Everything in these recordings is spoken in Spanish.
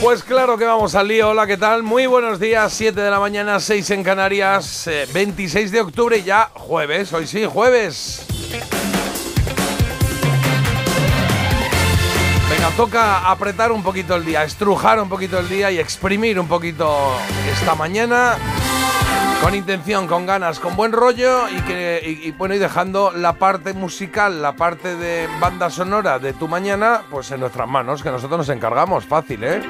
Pues claro que vamos al lío. Hola, ¿qué tal? Muy buenos días. 7 de la mañana, 6 en Canarias. eh, 26 de octubre, ya jueves. Hoy sí, jueves. Venga, toca apretar un poquito el día, estrujar un poquito el día y exprimir un poquito esta mañana. Con intención, con ganas, con buen rollo y que y, y, bueno y dejando la parte musical, la parte de banda sonora de tu mañana, pues en nuestras manos, que nosotros nos encargamos, fácil, ¿eh?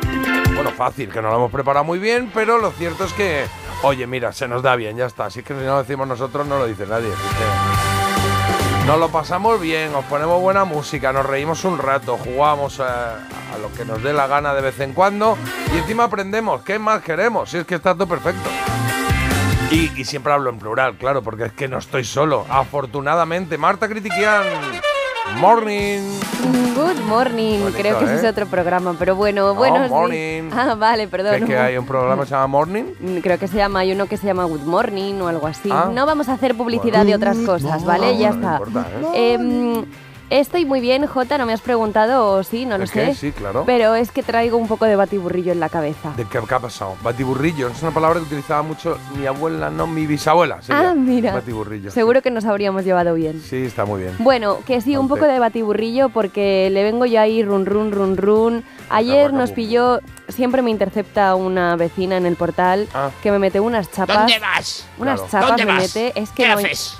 Bueno, fácil, que no lo hemos preparado muy bien, pero lo cierto es que, oye, mira, se nos da bien, ya está. Así que si no lo decimos nosotros, no lo dice nadie. así que nos lo pasamos bien, os ponemos buena música, nos reímos un rato, jugamos a, a lo que nos dé la gana de vez en cuando y encima aprendemos. ¿Qué más queremos? Si es que está todo perfecto. Y, y siempre hablo en plural, claro, porque es que no estoy solo. Afortunadamente, Marta Critiquian. Morning. Good morning, Bonito, creo que ese ¿eh? es otro programa, pero bueno, buenos días. morning. Ah, vale, perdón. ¿Qué, qué hay? ¿Un programa que se llama Morning? Mm, Creo que se llama, hay uno que se llama Good Morning o algo así. Ah. No vamos a hacer publicidad de otras cosas, ¿vale? Ya bueno, no está. importa, ¿eh? Em, estoy muy bien, Jota, no me has preguntado o sí, no lo sé. Sí, claro. Pero es que traigo un poco de batiburrillo en la cabeza. ¿De qué, qué ha pasado? Batiburrillo. Es una palabra que utilizaba mucho mi abuela, no mi bisabuela. sería. Ah, mira. Batiburrillo. Seguro que nos habríamos llevado bien. Sí, está muy bien. Bueno, que sí, un Ponte. poco de batiburrillo porque le vengo yo ahí run run run run. Ayer nos pilló, siempre me intercepta una vecina en el portal Ah. que me mete unas chapas. ¿Dónde vas? Unas Claro. chapas ¿Dónde me vas? mete, es que ¿Qué no- haces?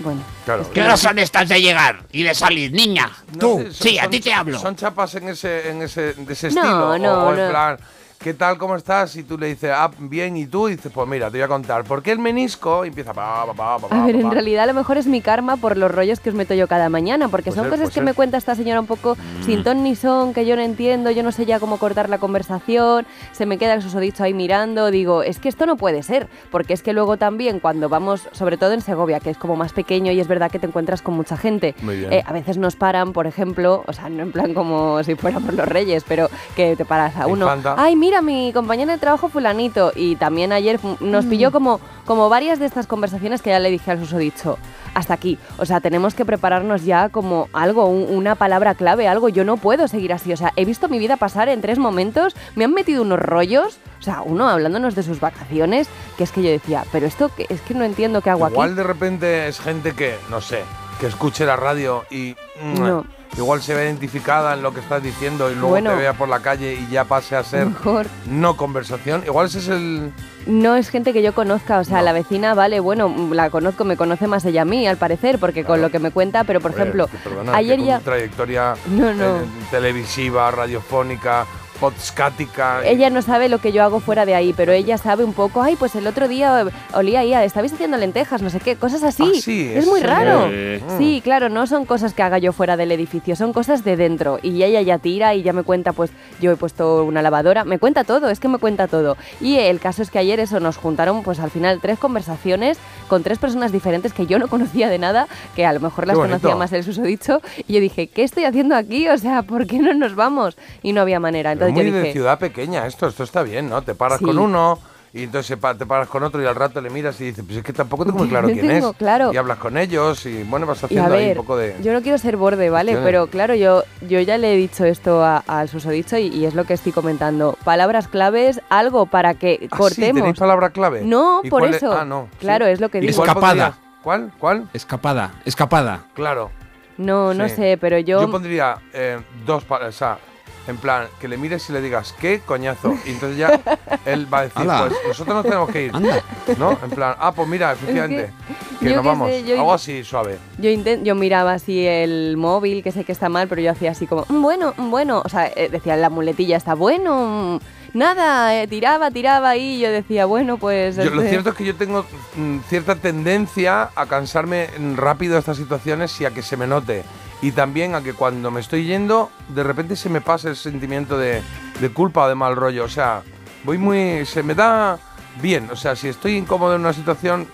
Bueno, Claro. Es ¿Qué horas son estas de llegar y de salir, niña? No Tú, son- sí, a ti te hablo. ¿Son chapas en ese, en ese, de ese No, estilo? no, o, en no. plan, ¿qué tal, cómo estás? Y tú le dices, ah, bien, y tú dices, pues mira, te voy a contar. ¿Por qué el menisco? Y empieza, pa, pa, pa, pa, a ver, en realidad a lo mejor es mi karma por los rollos que os meto yo cada mañana, porque Puede son cosas puede que me cuenta esta señora un poco sin ton ni son, que yo no entiendo, yo no sé ya cómo cortar la conversación, se me queda el susodicho ahí mirando, digo, es que esto no puede ser, porque es que luego también cuando vamos, sobre todo en Segovia, que es como más pequeño y es verdad que te encuentras con mucha gente, eh, a veces nos paran, por ejemplo, o sea, no en plan como si fuéramos los reyes, pero que te paras a uno, Infanta. ay, mira, mi compañera de trabajo fulanito, y también ayer nos Mm. pilló como, como varias de estas conversaciones que ya le dije al susodicho, hasta aquí, o sea, tenemos que prepararnos ya como algo, un- una palabra clave, algo, yo no puedo seguir así, o sea, he visto mi vida pasar en tres momentos, me han metido unos rollos, o sea, uno hablándonos de sus vacaciones, que es que yo decía, pero esto que- es que no entiendo qué hago Igual aquí. de repente es gente que, no sé, que escuche la radio y No. Igual se ve identificada en lo que estás diciendo y luego Bueno. te vea por la calle y ya pase a ser Mejor. no conversación. Igual ese es el... No es gente que yo conozca, o sea, No. la vecina, vale, bueno, la conozco, me conoce más ella a mí, al parecer, porque con lo que me cuenta, pero por ejemplo, que perdona, ayer ya... trayectoria No, no. eh, televisiva, radiofónica, podscática... Ella no sabe lo que yo hago fuera de ahí, pero ella sabe un poco, ay, pues el otro día olía ahí, estabais haciendo lentejas, no sé qué, cosas así. Ah, sí, es muy raro. eh. Sí, claro, no son cosas que haga yo fuera del edificio, son cosas de dentro. Y ella ya tira y ya me cuenta, pues yo he puesto una lavadora, me cuenta todo, es que me cuenta todo. Y el caso es que ayer eso nos juntaron, pues al final tres conversaciones con tres personas diferentes que yo no conocía de nada, que a lo mejor las conocía más el susodicho. Y yo dije, ¿qué estoy haciendo aquí? O sea, ¿por qué no nos vamos? Y no había manera. Pero Entonces muy yo de ciudad pequeña esto, esto está bien, ¿no? Te paras Sí. con uno y entonces te paras con otro y al rato le miras y dices, pues es que tampoco tengo muy claro quién tengo es. claro. Y hablas con ellos y bueno, vas haciendo ahí un poco de... yo no quiero ser borde, ¿vale? cuestiones. Pero claro, yo, yo ya le he dicho esto al susodicho y, y es lo que estoy comentando. Palabras claves, algo para que Ah, sí, cortemos. ¿Tenéis palabra clave? No, ¿Y por es? eso. Ah, no. Claro, es lo que ¿Y digo. Escapada. ¿Cuál? ¿Cuál? Escapada, escapada. Claro. No, no Sí. sé, pero yo... Yo pondría eh, dos palabras, o sea, en plan, que le mires y le digas, ¿qué coñazo? Y entonces ya él va a decir, Ala. pues nosotros nos tenemos que ir. Anda. ¿No? En plan, ah, pues mira, efectivamente, que, yo nos vamos. sé, yo- Algo así suave. Yo, inten- yo miraba así el móvil, que sé que está mal, pero yo hacía así como, "Mm, bueno, mm, bueno. O sea, eh, decía la muletilla está bueno. mm, Nada, eh, tiraba, tiraba y yo decía, bueno, pues... Yo, lo este- cierto es que yo tengo mm, cierta tendencia a cansarme rápido de estas situaciones y a que se me note. Y también a que cuando me estoy yendo, de repente se me pasa el sentimiento de, de culpa o de mal rollo. O sea, voy muy. se me da bien. O sea, si estoy incómodo en una situación,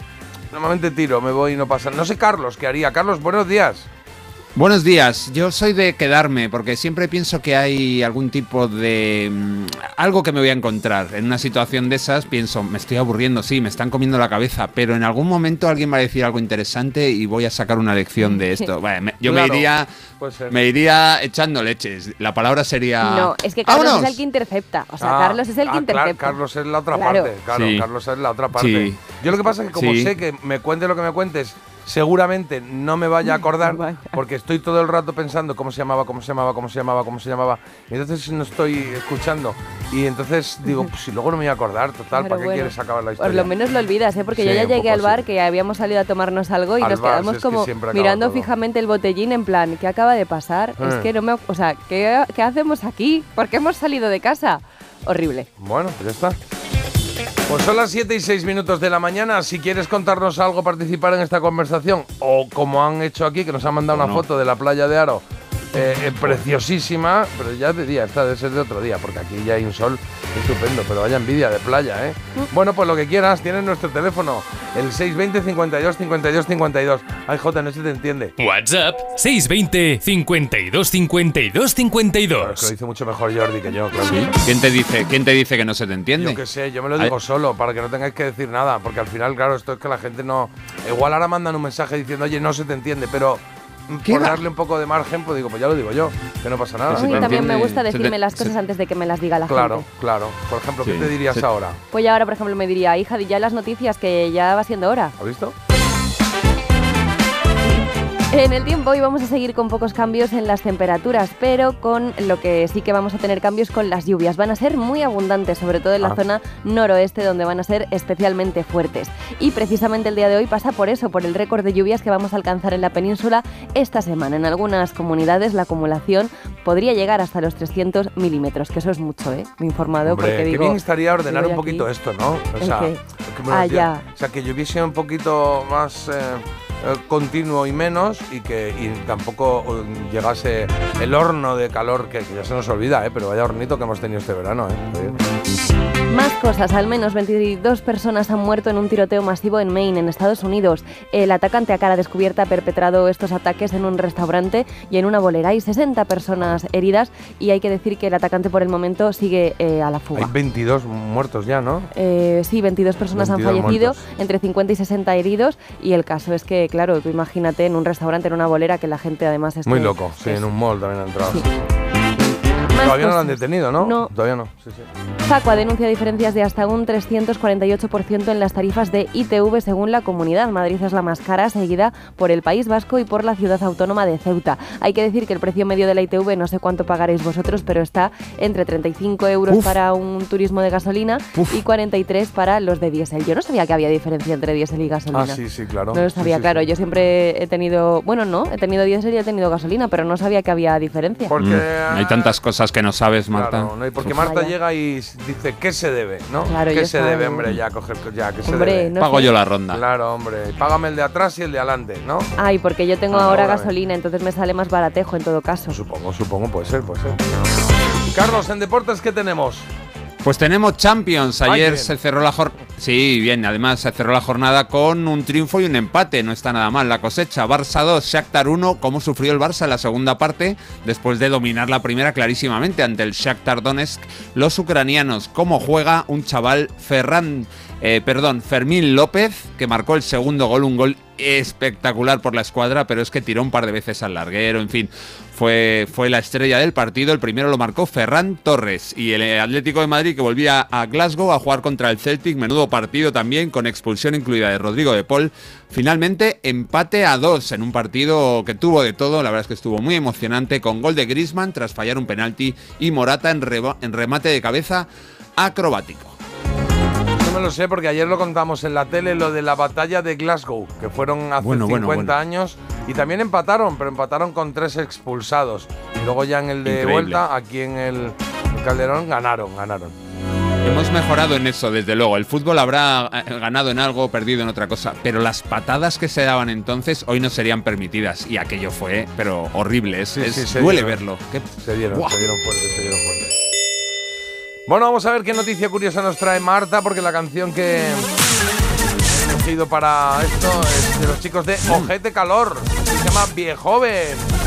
normalmente tiro, me voy y no pasa. No sé, Carlos, ¿qué haría? Carlos, buenos días. Buenos días, yo soy de quedarme porque siempre pienso que hay algún tipo de... mm, algo que me voy a encontrar. En una situación de esas pienso, me estoy aburriendo, sí, me están comiendo la cabeza, pero en algún momento alguien va a decir algo interesante y voy a sacar una lección de esto. Bueno, me- yo Claro, me iría... Me iría echando leches. La palabra sería... No, es que Carlos ¡Vámonos! es el que intercepta. O sea, Ah, Carlos es el que ah, claro, intercepta. Carlos es la otra Claro. parte. Claro, Sí. Carlos es la otra parte. Sí. Yo lo que pasa es que como Sí. sé que me cuentes lo que me cuentes, seguramente no me vaya a acordar Vaya. porque estoy todo el rato pensando cómo se llamaba, cómo se llamaba, cómo se llamaba, cómo se llamaba. Y entonces no estoy escuchando. Y entonces digo, pues si luego no me voy a acordar, total, Pero ¿para qué bueno, quieres acabar la historia? Por lo menos lo olvidas, ¿eh? porque Sí, yo ya llegué al bar, sí. que habíamos salido a tomarnos algo y Al nos bar, quedamos si que como acaba mirando todo. fijamente el botellín en plan, ¿qué acaba de pasar? Es Eh. que no me... O sea, ¿qué, qué hacemos aquí? ¿Por qué hemos salido de casa? Horrible. Bueno, pues ya está. Pues son las 7 y 6 minutos de la mañana. Si quieres contarnos algo, participar en esta conversación, o como han hecho aquí, que nos han mandado una foto de la playa de Aro, eh, eh, preciosísima, pero ya de día, esta debe ser de otro día, porque aquí ya hay un sol estupendo, pero vaya envidia de playa, ¿eh? Bueno, pues lo que quieras, tienes nuestro teléfono, el 620 52 52 52. Ay, Jota, no se te entiende. WhatsApp 620 52 52 Pero es que 52. lo dice mucho mejor Jordi que yo, claro. ¿Quién te dice, quién te dice que no se te entiende? Yo qué sé, yo me lo digo solo para que no tengáis que decir nada, porque al final, claro, esto es que la gente no. Igual ahora mandan un mensaje diciendo, oye, no se te entiende, pero mm, ¿Qué por va? darle un poco de margen, pues digo, pues ya lo digo yo, que no pasa nada. Te también me gusta te- decirme las se- cosas antes de que me las diga la Claro, gente. claro. Por ejemplo, ¿qué Sí, te dirías se- ahora? Pues ya ahora, por ejemplo, me diría, hija, di ya las noticias, que ya va siendo hora. ¿Has visto? En el tiempo hoy vamos a seguir con pocos cambios en las temperaturas, pero con lo que sí que vamos a tener cambios con las lluvias. Van a ser muy abundantes, sobre todo en la Ah. zona noroeste, donde van a ser especialmente fuertes. Y precisamente el día de hoy pasa por eso, por el récord de lluvias que vamos a alcanzar en la península esta semana. En algunas comunidades la acumulación podría llegar hasta los 300 milímetros, que eso es mucho, ¿eh? Me he informado Hombre, porque qué digo... bien estaría ordenar un poquito aquí- esto, ¿no? O ¿El sea, qué? que Ah, decía- ya. o sea, que lloviese un poquito más eh, continuo y menos y que y tampoco eh, llegase el horno de calor que, que ya se nos olvida, ¿eh? Pero vaya hornito que hemos tenido este verano, ¿eh? Más cosas, al menos 22 personas han muerto en un tiroteo masivo en Maine, en Estados Unidos. El atacante a cara descubierta ha perpetrado estos ataques en un restaurante y en una bolera. Hay 60 personas heridas y hay que decir que el atacante por el momento sigue eh, a la Hay fuga. 22 muertos ya, ¿no? Eh, sí, 22 personas 22 han fallecido, muertos. entre 50 y 60 heridos y el caso es que, claro, tú imagínate en un restaurante, en una bolera, que la gente además esté... Muy loco, sí, es- en un mall también han entrado. Sí. Todavía no lo han detenido, ¿no? No. Todavía no, sí, sí. Facua denuncia diferencias de hasta un 348% en las tarifas de ITV según la comunidad. Madrid es la más cara, seguida por el País Vasco y por la ciudad autónoma de Ceuta. Hay que decir que el precio medio de la ITV, no sé cuánto pagaréis vosotros, pero está entre 35 euros Uf. para un turismo de gasolina Uf. y 43 para los de diésel. Yo no sabía que había diferencia entre diésel y gasolina. Ah, sí, sí, claro. No lo Sí, sabía, sí, claro. sí. Yo siempre he tenido, bueno, no, he tenido diésel y he tenido gasolina, pero no sabía que había diferencia. Porque Mm, hay tantas cosas que no sabes, Marta. Claro, ¿no? Y porque. Marta Vaya. llega y dice, ¿qué se debe? ¿no? Claro, ¿Qué se debe, hombre? Ya, coger, ya, ¿qué se debe? no Pago sé. yo la ronda. Claro, hombre. Págame el de atrás y el de adelante, ¿no? Ay, porque yo tengo Ah, ahora ahora, gasolina, entonces me sale más baratejo en todo caso. Supongo, supongo, puede ser, puede ser. Carlos, en deportes, ¿qué tenemos? Pues tenemos Champions. Ay, Ayer se cerró la jornada. Sí, bien. Además se cerró la jornada con un triunfo y un empate. No está nada mal la cosecha. Barça 2, Shakhtar 1. ¿Cómo sufrió el Barça en la segunda parte después de dominar la primera clarísimamente ante el Shakhtar Donetsk? Los ucranianos. ¿Cómo juega un chaval Ferran, eh, perdón, Fermín López que marcó el segundo gol, un gol espectacular por la escuadra, pero es que tiró un par de veces al larguero, en fin, fue, fue la estrella del partido. El primero lo marcó Ferran Torres y el Atlético de Madrid que volvía a Glasgow a jugar contra el Celtic, menudo partido también con expulsión incluida de Rodrigo de Paul. Finalmente empate a dos en un partido que tuvo de todo, la verdad es que estuvo muy emocionante con gol de Griezmann tras fallar un penalti y Morata en remate de cabeza acrobático. No me lo sé porque ayer lo contamos en la tele, lo de la batalla de Glasgow, que fueron hace Bueno, 50 bueno, bueno. años y también empataron, pero empataron con tres expulsados. Y luego ya en el de Increíble. vuelta, aquí en el Calderón, ganaron, ganaron. Hemos mejorado en eso, desde luego. El fútbol habrá eh, ganado en algo, perdido en otra cosa, pero las patadas que se daban entonces hoy no serían permitidas y aquello fue, pero horrible. Es, Sí, duele dieron. verlo. Qué- Se dieron, se dieron fuerte, se dieron fuerte. Bueno, vamos a ver qué noticia curiosa nos trae Marta, porque la canción que he elegido para esto es de los chicos de Ojete Calor. Se llama Viejoven.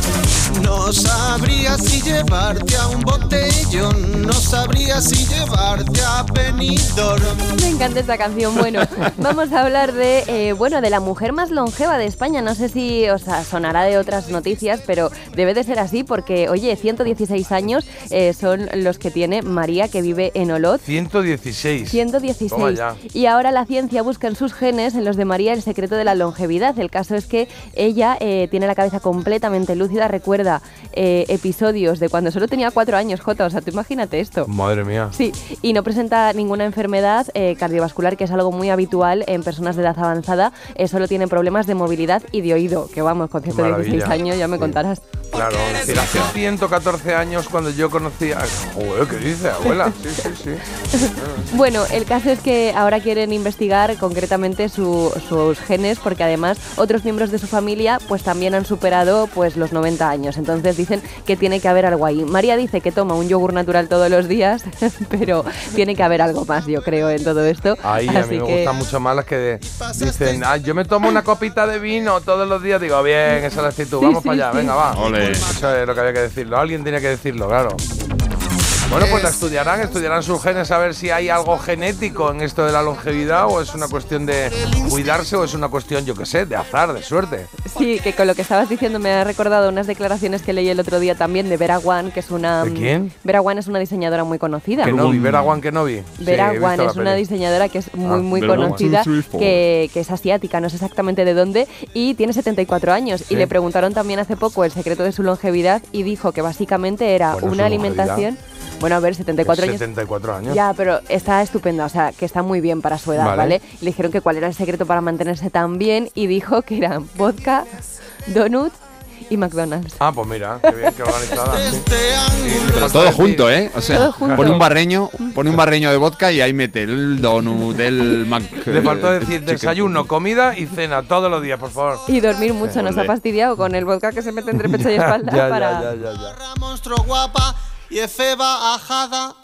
No sabría si llevarte a un botellón, no sabría si llevarte a Benidorm. Me encanta esta canción. Bueno, vamos a hablar de, eh, bueno, de la mujer más longeva de España. No sé si os sonará de otras noticias, pero debe de ser así porque, oye, 116 años eh, son los que tiene María, que vive en Olot. 116. Toma 116. ya. Y ahora la ciencia busca en sus genes, en los de María, el secreto de la longevidad. El caso es que ella eh, tiene la cabeza completamente lúcida, recuerda eh, episodios de cuando solo tenía cuatro años, Jota. O sea, tú imagínate esto. Madre mía. Sí, y no presenta ninguna enfermedad eh, cardiovascular, que es algo muy habitual en personas de edad avanzada. Eh, solo tiene problemas de movilidad y de oído, que vamos, con 116 maravilla. años ya me Sí. contarás. Claro, hace 114 años cuando yo conocía. Joder, ¿qué dice, abuela? Sí, sí, sí. Bueno, el caso es que ahora quieren investigar concretamente su- sus genes porque además otros miembros de su familia pues también han superado pues los 90 años. Entonces dicen que tiene que haber algo ahí. María dice que toma un yogur natural todos los días, pero tiene que haber algo más, yo creo, en todo esto. Ahí a mí me que- gustan mucho más las que dicen, "Ah, yo me tomo una copita de vino todos los días. Digo, bien, esa es la actitud, Sí, vamos sí, para allá, sí. venga, va. Ole. Eso es lo que había que decirlo, alguien tenía que decirlo, claro. Bueno, pues la estudiarán, estudiarán sus genes a ver si hay algo genético en esto de la longevidad o es una cuestión de cuidarse o es una cuestión, yo qué sé, de azar, de suerte. Sí, que con lo que estabas diciendo me ha recordado unas declaraciones que leí el otro día también de Vera Wan, que es una... ¿De quién? Vera Wan es una diseñadora muy conocida. Que no vi, Vera Juan que no vi. Sí, Vera visto Wan es una diseñadora que es muy, Ah, muy Vera Wan. conocida, que, que es asiática, no sé exactamente de dónde, y tiene 74 años. Sí. Y le preguntaron también hace poco el secreto de su longevidad y dijo que básicamente era Bueno, una alimentación... Bueno, a ver, 74 años... 74 años. Ya, pero está estupenda, o sea, que está muy bien para su edad, Vale. ¿vale? Y le dijeron que cuál era el secreto para mantenerse tan bien y dijo que eran vodka, donuts y McDonald's. Ah, pues mira, qué bien, qué organizada. sí. Este Pero todo junto, ¿eh? O sea, Todo junto. pone un barreño, pone un barreño de vodka y ahí mete el donut, el mac. Le faltó el decir desayuno, comida y cena todos los días, por favor. Y dormir mucho, nos ha fastidiado con el vodka que se mete entre pecho y espalda ya, para... ya, ya, ya, ya. Y efeba ajada.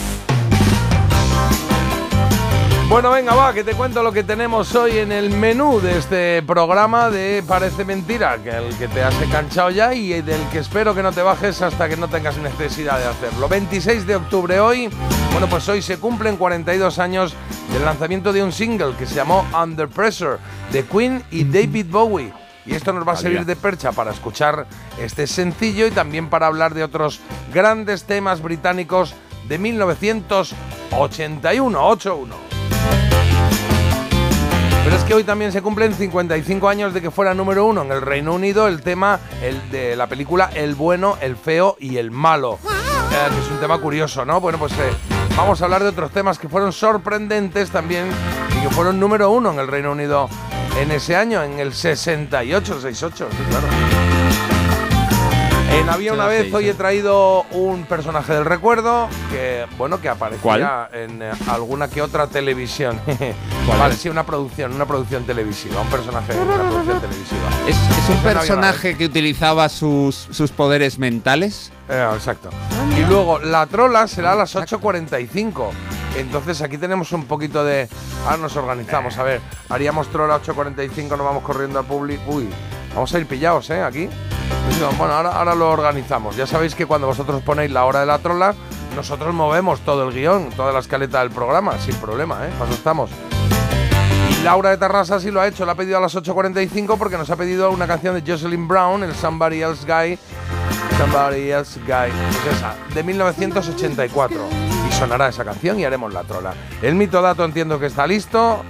Bueno, venga, va, que te cuento lo que tenemos hoy en el menú de este programa de Parece Mentira, que el que te has enganchado ya y del que espero que no te bajes hasta que no tengas necesidad de hacerlo. 26 de octubre hoy, bueno, pues hoy se cumplen 42 años del lanzamiento de un single que se llamó Under Pressure de Queen y David Bowie. Y esto nos va a servir de percha para escuchar este sencillo y también para hablar de otros grandes temas británicos de 1981, 81. Pero es que hoy también se cumplen 55 años de que fuera número uno en el Reino Unido el tema el de la película El bueno, el feo y el malo. Eh, que es un tema curioso, ¿no? Bueno, pues eh, vamos a hablar de otros temas que fueron sorprendentes también y que fueron número uno en el Reino Unido en ese año, en el 68, 68, sí, claro. En Había una vez, hoy he traído un personaje del recuerdo que, bueno, que aparecía ¿Cuál? en eh, alguna que otra televisión. ¿Cuál vale, es? sí, una producción, una producción televisiva, un personaje de una producción televisiva. ¿Es, es un personaje que utilizaba sus, sus poderes mentales? Eh, exacto. Y luego, la trola será a las 8.45. Entonces aquí tenemos un poquito de... Ahora nos organizamos, a ver. Haríamos trola 8.45, nos vamos corriendo a Public. Uy, vamos a ir pillados, ¿eh? Aquí. Bueno, ahora, ahora lo organizamos. Ya sabéis que cuando vosotros ponéis la hora de la trola, nosotros movemos todo el guion, toda la escaleta del programa, sin problema, ¿eh? Para eso estamos. Y Laura de Tarrasa sí lo ha hecho, la ha pedido a las 8.45 porque nos ha pedido una canción de Jocelyn Brown, el Somebody Else Guy. Somebody Else Guy. Pues esa, de 1984. Y sonará esa canción y haremos la trola. El mito dato entiendo que está listo.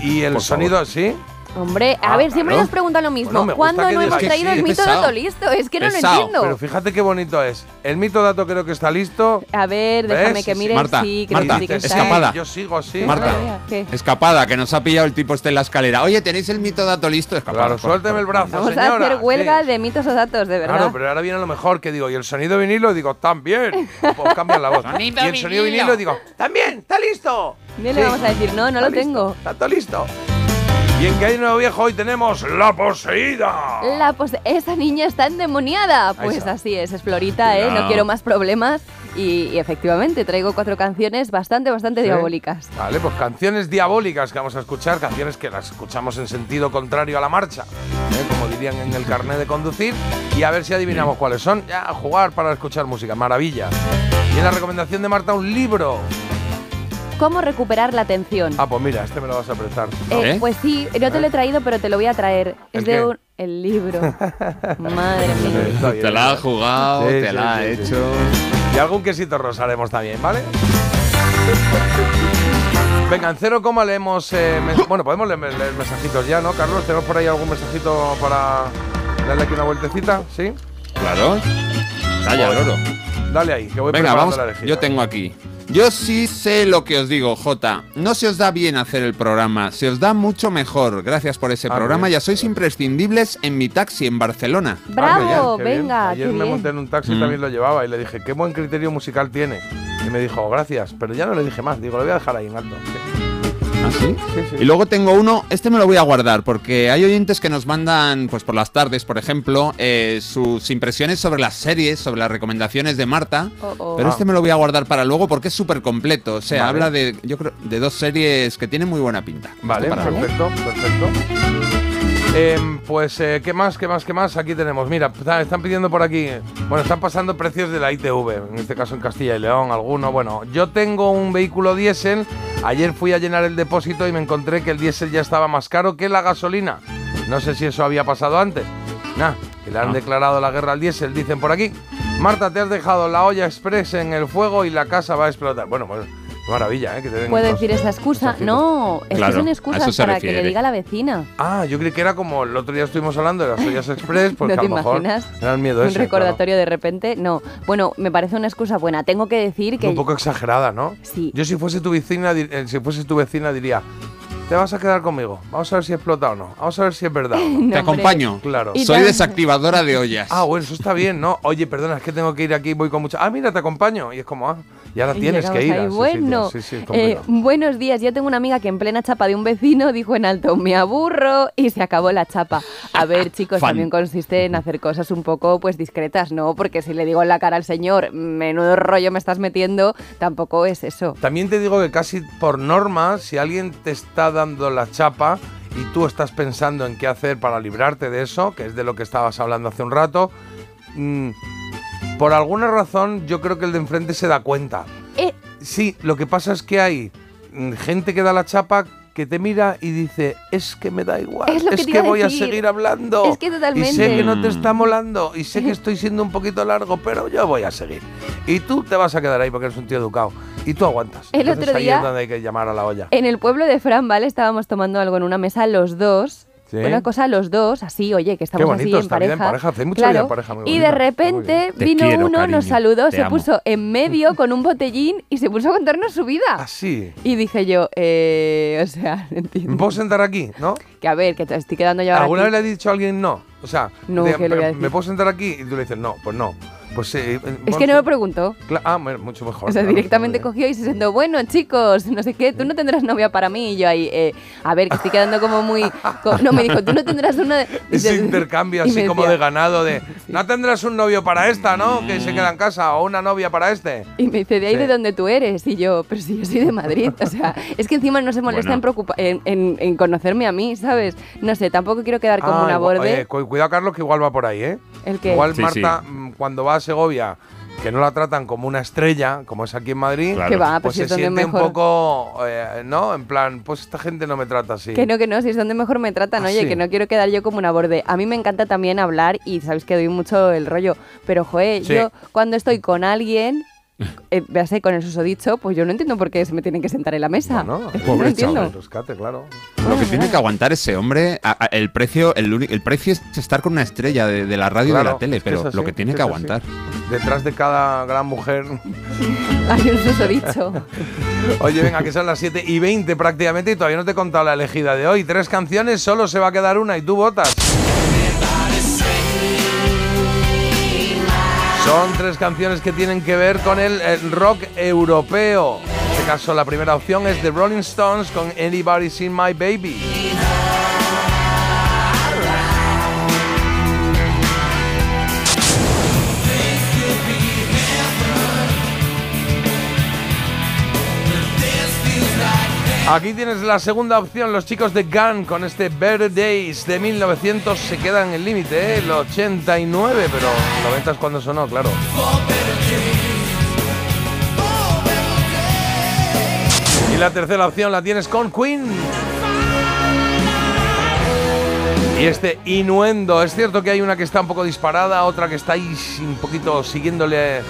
Y el Por sonido, ¿sí? Hombre, a Ah, ver, siempre claro. nos preguntan lo mismo. Bueno, ¿Cuándo no hemos traído Sí, el mito pesado. dato listo? Es que no lo entiendo. Pero fíjate qué bonito es. El mito dato creo que está listo. A ver, ¿Ves? déjame que mire. Marta, sí, que Marta, sí, que Dices, está. sí, escapada. yo sigo así. Marta. ¿Qué? Escapada, que nos ha pillado el tipo este en la escalera. Oye, ¿tenéis el mito dato listo? Escapada. Claro, suélteme el brazo, Vamos señora. a hacer huelga Sí. de mitos o datos, de verdad. Claro, pero ahora viene lo mejor que digo, y el sonido vinilo digo, también. Pues cambian la voz. Sonido y el sonido vinilo. digo, también, está listo. Bien le vamos a decir, no, no lo tengo. Está todo listo. Y en nuevo viejo hoy tenemos La Poseída. La pos- esa niña está endemoniada. Pues así es, es Florita, ¿eh? No quiero más problemas. Y, y efectivamente, traigo cuatro canciones bastante, bastante Sí. diabólicas. Vale, pues canciones diabólicas que vamos a escuchar, canciones que las escuchamos en sentido contrario a la marcha, ¿eh? como dirían en el carnet de conducir, y a ver si adivinamos cuáles son. Ya, a jugar para escuchar música, maravilla. Y en la recomendación de Marta, un libro. ¿Cómo recuperar la atención? Ah, pues mira, este me lo vas a prestar. Eh, ¿Eh? Pues sí, no te lo he traído, pero te lo voy a traer. Es ¿El de qué? un. El libro. Madre mía. Te la ha está bien. jugado, Sí, te sí, la ha sí, sí. hecho. Y algún quesito rosa haremos también, ¿vale? Venga, en cero coma leemos... eh, bueno, podemos leer, leer mensajitos ya, ¿no, Carlos? ¿Tenemos por ahí algún mensajito para darle aquí una vueltecita? ¿Sí? Claro. Calla, loro. Dale ahí, que voy Venga, vamos. la. Yo tengo aquí. Yo sí sé lo que os digo, Jota. No se os da bien hacer el programa, se os da mucho mejor. Gracias por ese Ah, programa. bien. Ya sois imprescindibles en mi taxi en Barcelona. ¡Bravo! Qué bien. venga, Ayer qué me bien. monté en un taxi y Mm. también lo llevaba y le dije, qué buen criterio musical tiene. Y me dijo, gracias, pero ya no le dije más. Digo, lo voy a dejar ahí en alto. Sí. ¿Ah, sí? Sí, sí. Y luego tengo uno, este me lo voy a guardar porque hay oyentes que nos mandan, pues por las tardes, por ejemplo, eh, sus impresiones sobre las series, sobre las recomendaciones de Marta. Oh, oh. Pero Ah. este me lo voy a guardar para luego porque es súper completo. O sea, Vale. habla de, yo creo, de dos series que tienen muy buena pinta. Vale, perfecto, perfecto. Em, pues, eh, ¿qué más, qué más, qué más? Aquí tenemos, mira, está- están pidiendo por aquí, bueno, están pasando precios de la ITV, en este caso en Castilla y León, alguno. Bueno, yo tengo un vehículo diésel, ayer fui a llenar el depósito y me encontré que el diésel ya estaba más caro que la gasolina. No sé si eso había pasado antes. Nah, que le han declarado la guerra al diésel, dicen por aquí. Marta, te has dejado la olla express en el fuego y la casa va a explotar. Bueno, pues qué maravilla, ¿eh? Que te ¿Puedo decir esa excusa? No, es Claro, que son a excusas para que le refiere. diga la vecina. Ah, yo creí que era como el otro día estuvimos hablando de las ollas express, porque ¿No a te lo mejor imaginas? era el miedo Un ese. recordatorio de repente. No. Bueno, me parece una excusa buena. Tengo que decir claro. que. Un poco exagerada, ¿no? Sí. Yo si fuese tu vecina, eh, si fuese tu vecina diría, te vas a quedar conmigo. Vamos a ver si explota o no. Vamos a ver si es verdad o no. No, Te hombre. acompaño. Claro. Soy desactivadora de ollas. Ah, bueno, eso está bien, ¿no? Oye, perdona, es que tengo que ir aquí, voy con mucha... Ah, mira, te acompaño. Y es como, ah, y ahora tienes que ir. a Bueno. Sí, sí, eh, buenos días. Yo tengo una amiga que en plena chapa de un vecino dijo en alto, me aburro y se acabó la chapa. A ver, chicos, Fan. también consiste en hacer cosas un poco pues discretas, ¿no? Porque si le digo en la cara al señor, menudo rollo me estás metiendo, tampoco es eso. También te digo que casi por norma, si alguien te está dando la chapa y tú estás pensando en qué hacer para librarte de eso, que es de lo que estabas hablando hace un rato, mm, por alguna razón yo creo que el de enfrente se da cuenta. Eh, Sí, lo que pasa es que hay mm, gente que da la chapa que te mira y dice, es que me da igual, Es lo que a voy a seguir hablando. Es que Y sé totalmente. que no te Mm. está molando y sé que estoy siendo un poquito largo, pero yo voy a seguir. Y tú te vas a quedar ahí porque eres un tío educado. Y tú aguantas. El Entonces otro ahí día- es donde hay que llamar a la olla. En el pueblo de Fran, ¿vale? Estábamos tomando algo en una mesa los dos. Sí. Una cosa los dos, así, oye, que estamos bonito, así en esta vida pareja. en pareja, hace mucha claro. vida en pareja, muy y de repente vino quiero, uno, cariño, nos saludó, te se amo. puso en medio con un botellín y se puso a contarnos su vida. Así. Y dije yo, eh, o sea, no ¿Me entiendo. puedo sentar aquí? ¿no? Que a ver, que te estoy quedando yo ahora ¿Alguna aquí. vez le has dicho a alguien no? O sea, No, de- ¿qué le voy a decir? ¿me puedo sentar aquí? Y tú le dices, no, pues no. Pues eh, eh, Es bueno, que no me preguntó. Ah, mucho mejor. O sea, claro, directamente cogió y se sentó, bueno, chicos, no sé qué, tú no tendrás novia para mí. Y yo ahí, eh, a ver, que estoy quedando como muy... co- No, me dijo, tú no tendrás una... Ese intercambio así como decía- de ganado de no tendrás un novio para esta, ¿no? Que se queda en casa o una novia para este. Y me dice, de ahí Sí. de donde tú eres. Y yo, pero si yo soy de Madrid. O sea, es que encima no se molesta Bueno. en, en, en- en conocerme a mí, ¿sabes? No sé, tampoco quiero quedar como Ah, una igual- borde. oye, cuidado Carlos que igual va por ahí, ¿eh? El que... Igual Sí, Marta mm, cuando va a Segovia que no la tratan como una estrella, como es aquí en Madrid, Claro. Que va, pues pues se siente mejor... un poco, eh, ¿no? En plan, pues esta gente no me trata así. Que no, que no, si es donde mejor me tratan, Ah, oye, sí. que no quiero quedar yo como una borde. A mí me encanta también hablar y sabéis que doy mucho el rollo, pero joder, Sí. yo cuando estoy con alguien eh, véase con el susodicho, pues yo no entiendo por qué se me tienen que sentar en la mesa. No pobre entiendo. El rescate, claro. Lo que tiene que aguantar ese hombre, a- a- el precio, el, el precio es estar con una estrella de, de la radio y de la tele, pero así, lo que tiene que así. aguantar. Detrás de cada gran mujer. Hay un susodicho. Oye, venga, que son las 7 y 20 prácticamente y todavía no te he contado la elegida de hoy. Tres canciones, solo se va a quedar una y tú votas. Son tres canciones que tienen que ver con el, rock europeo. En este caso, la primera opción es The Rolling Stones con Anybody Seen My Baby. Aquí tienes la segunda opción, los chicos de Gun con este Better Days de 1900 se quedan en el límite, ¿eh? el 89, pero 90 es cuando sonó, claro. Y la tercera opción la tienes con Queen. Y este inuendo, es cierto que hay una que está un poco disparada, otra que está ahí un poquito siguiéndole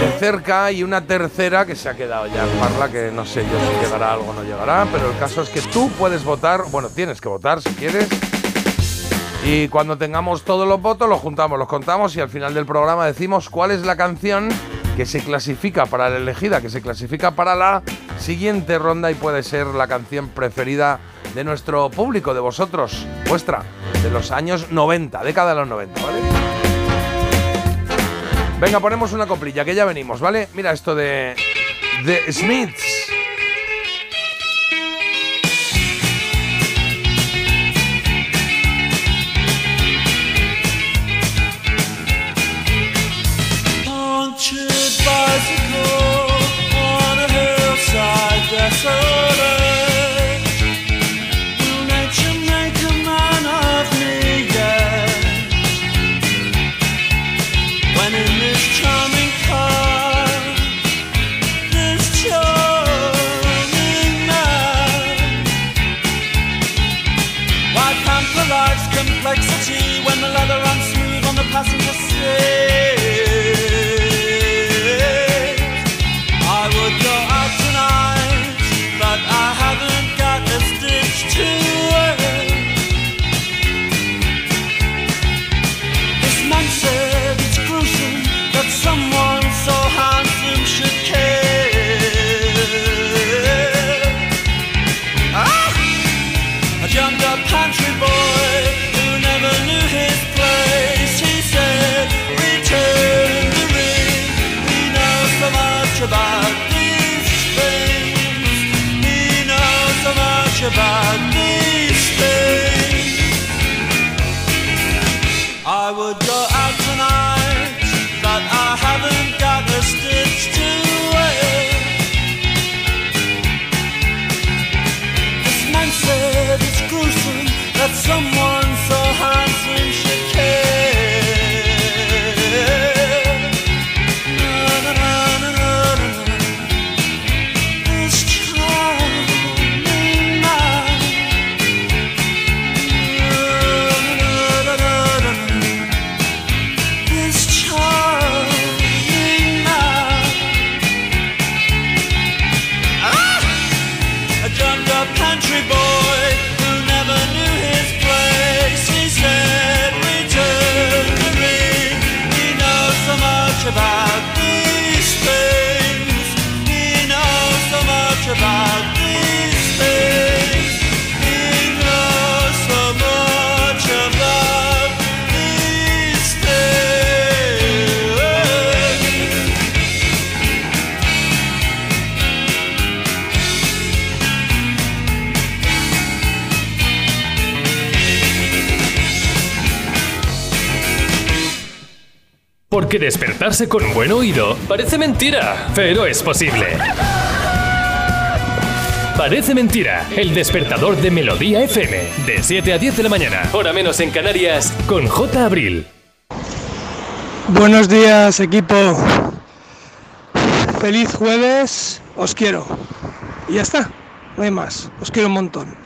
de cerca y una tercera que se ha quedado ya en parla, que no sé yo si llegará algo o no llegará, pero el caso es que tú puedes votar, bueno, tienes que votar si quieres. Y cuando tengamos todos los votos, los juntamos, los contamos y al final del programa decimos cuál es la canción que se clasifica para la elegida, que se clasifica para la siguiente ronda y puede ser la canción preferida de nuestro público, de vosotros, vuestra, de los años 90, década de los 90, ¿vale? Venga, ponemos una coplilla, que ya venimos, ¿vale? Mira esto de The Smiths. About these things. I would go Con buen oído parece mentira, pero es posible. Parece mentira, el despertador de Melodía FM, de 7 a 10 de la mañana, hora menos en Canarias, con J. Abril. Buenos días, equipo. Feliz jueves, os quiero. Y ya está, no hay más, os quiero un montón.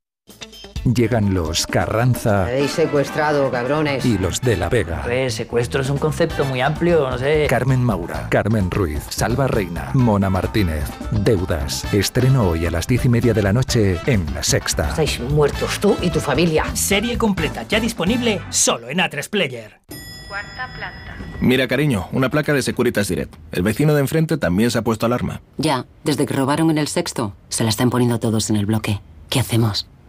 Llegan los Carranza habéis secuestrado, cabrones. y los de la Vega. Pues secuestro es un concepto muy amplio, no sé. Carmen Maura, Carmen Ruiz, Salva Reina, Mona Martínez, Deudas. Estreno hoy a las diez y media de la noche en La Sexta. Estáis muertos tú y tu familia. Serie completa ya disponible solo en A3 Player. Mira, cariño, una placa de Securitas Direct. El vecino de enfrente también se ha puesto alarma. Ya, desde que robaron en el sexto, se la están poniendo todos en el bloque. ¿Qué hacemos?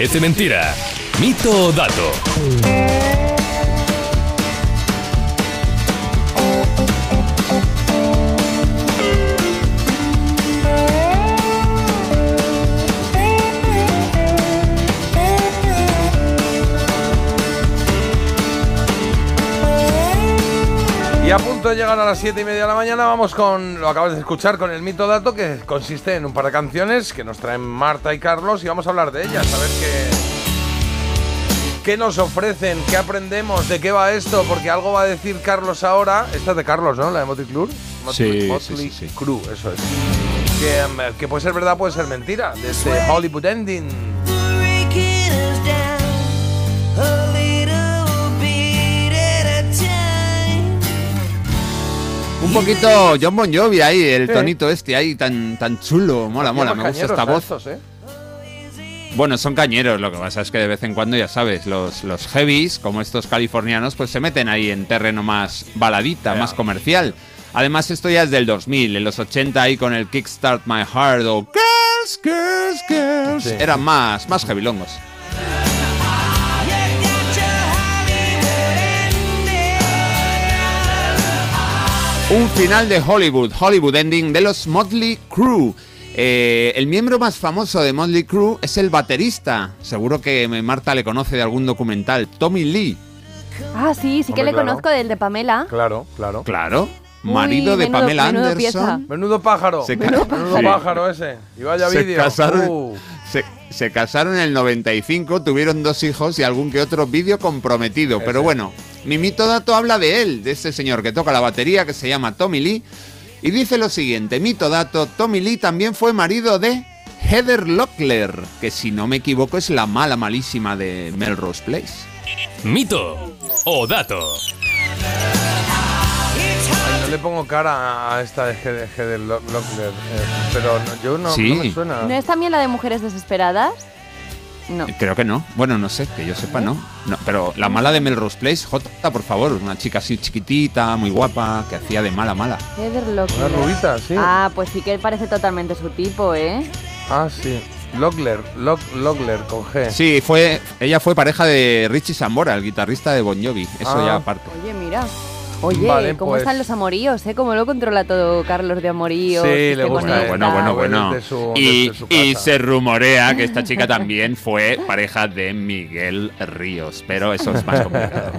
Parece Mentira. Mito o dato. Punto de llegar a las 7 y media de la mañana, vamos con, lo acabas de escuchar, con el mito dato que consiste en un par de canciones que nos traen Marta y Carlos y vamos a hablar de ellas, a ver qué, qué nos ofrecen, qué aprendemos, de qué va esto, porque algo va a decir Carlos ahora. Esta es de Carlos, ¿no? La de Motley Crue. Motley, Sí, Motley sí, sí, sí. Crue, eso es. Que, em, que puede ser verdad, puede ser mentira. De este Hollywood Ending. Un poquito John Bon Jovi ahí, el Sí. tonito este ahí tan, tan chulo. Mola, mola, me gusta esta voz. estos, ¿eh? Bueno, son cañeros, lo que pasa es que de vez en cuando, ya sabes, los, los heavies, como estos californianos, pues se meten ahí en terreno más baladita, más comercial. Además, esto ya es del 2000, en los 80 ahí con el Kickstart My Heart o Girls, Girls, Girls. Sí. Eran más, más heavilongos. Un final de Hollywood, Hollywood Ending de los Motley Crue. Eh, el miembro más famoso de Motley Crue es el baterista. Seguro que Marta le conoce de algún documental, Tommy Lee. Ah, sí, sí que le claro. conozco del de Pamela. Claro, claro. Claro. Uy, Marido de menudo- Pamela menudo Anderson. pieza. Menudo pájaro. Se Menudo Sí. pájaro ese. Y vaya Se vídeo. casaron, Uh. se, se casaron en el 95, tuvieron dos hijos y algún que otro vídeo comprometido. Pero bueno, mi mito dato habla de él, de este señor que toca la batería, que se llama Tommy Lee. Y dice lo siguiente, mito dato, Tommy Lee también fue marido de Heather Locklear, que si no me equivoco es la mala malísima de Melrose Place. Mito o dato. Le pongo cara a esta de Heather Heather Lock- Locklear, eh, pero no- yo no, Sí. no me suena. ¿No es también la de mujeres desesperadas? No. Creo que no. Bueno, no sé, que yo sepa, no. no pero la mala de Melrose Place, J, por favor, una chica así chiquitita, muy guapa, que hacía de mala mala. Heather Locklear. Una rubita, sí. Ah, pues sí que parece totalmente su tipo, ¿eh? Ah, sí. Locklear, Lock, Locklear con G. Sí, fue, ella fue pareja de Richie Sambora, el guitarrista de Bon Jovi. Eso Ah. ya aparte. Oye, mira. Oye, Vale, ¿cómo pues- están los amoríos, eh? ¿Cómo lo controla todo Carlos de amoríos? Sí, le gusta, conecta? Bueno, bueno, bueno. desde su- y, desde su y casa. se rumorea que esta chica también fue pareja de Miguel Ríos, pero eso es más complicado.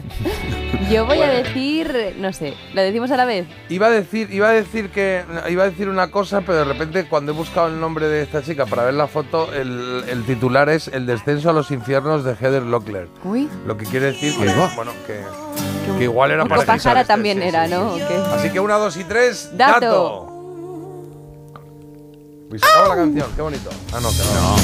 Yo voy a decir, no sé, ¿lo decimos a la vez? Iba a decir, iba a decir que iba a decir una cosa, pero de repente cuando he buscado el nombre de esta chica para ver la foto, el, el titular es El descenso a los infiernos de Heather Locklear. Uy. Lo que quiere decir que, bueno, que, que igual era para Pájara también era, ¿no? Así que una, dos y tres, Dato. dato. Uy, se acaba la canción, qué bonito. Ah, no, que no.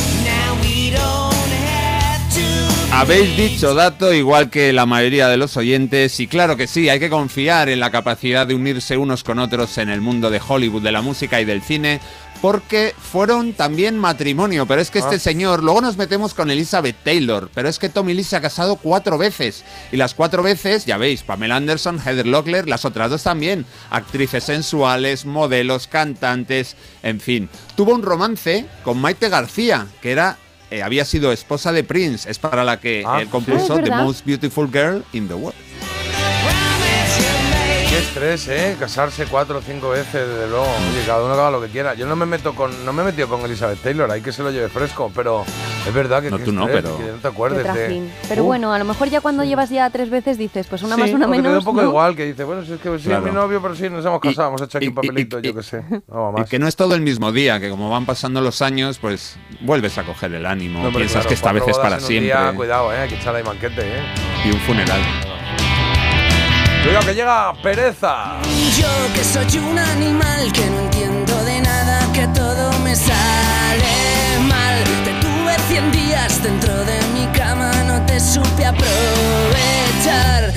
Habéis dicho dato igual que la mayoría de los oyentes y claro que sí, hay que confiar en la capacidad de unirse unos con otros en el mundo de Hollywood, de la música y del cine, porque fueron también matrimonio, pero es que este Ah. señor, luego nos metemos con Elizabeth Taylor, pero es que Tommy Lee se ha casado cuatro veces y las cuatro veces, ya veis, Pamela Anderson, Heather Locklear, las otras dos también, actrices sensuales, modelos, cantantes, en fin. Tuvo un romance con Maite García, que era eh, había sido esposa de Prince, es para la que Ah, él compuso sí. The verdad. Most Beautiful Girl in the World. Estrés, ¿eh? Casarse cuatro o cinco veces, desde luego. Oye, cada uno que haga lo que quiera. Yo no me meto con, no me he metido con Elizabeth Taylor, hay que se lo lleve fresco, pero es verdad que No, tú no, estrés, pero- que no te acuerdes de. Pero Uh, bueno, a lo mejor ya cuando llevas ya tres veces dices, pues una sí, más, una o que te menos. da un poco ¿no? igual, que dice, bueno, si es que sí Claro. es mi novio, pero sí nos hemos Y- casado, hemos hecho aquí y- un papelito, y- yo qué sé. No, Y que no es todo el mismo día, que como van pasando los años, pues vuelves a coger el ánimo, No, piensas claro, que esta vez es para siempre día, cuidado, ¿eh? Hay que echar ahí manquete, ¿eh? y un funeral. Cuidado que llega pereza. Yo que soy un animal que no entiendo de nada, que todo me sale mal. Te tuve 100 días dentro de mi cama, no te supe aprovechar.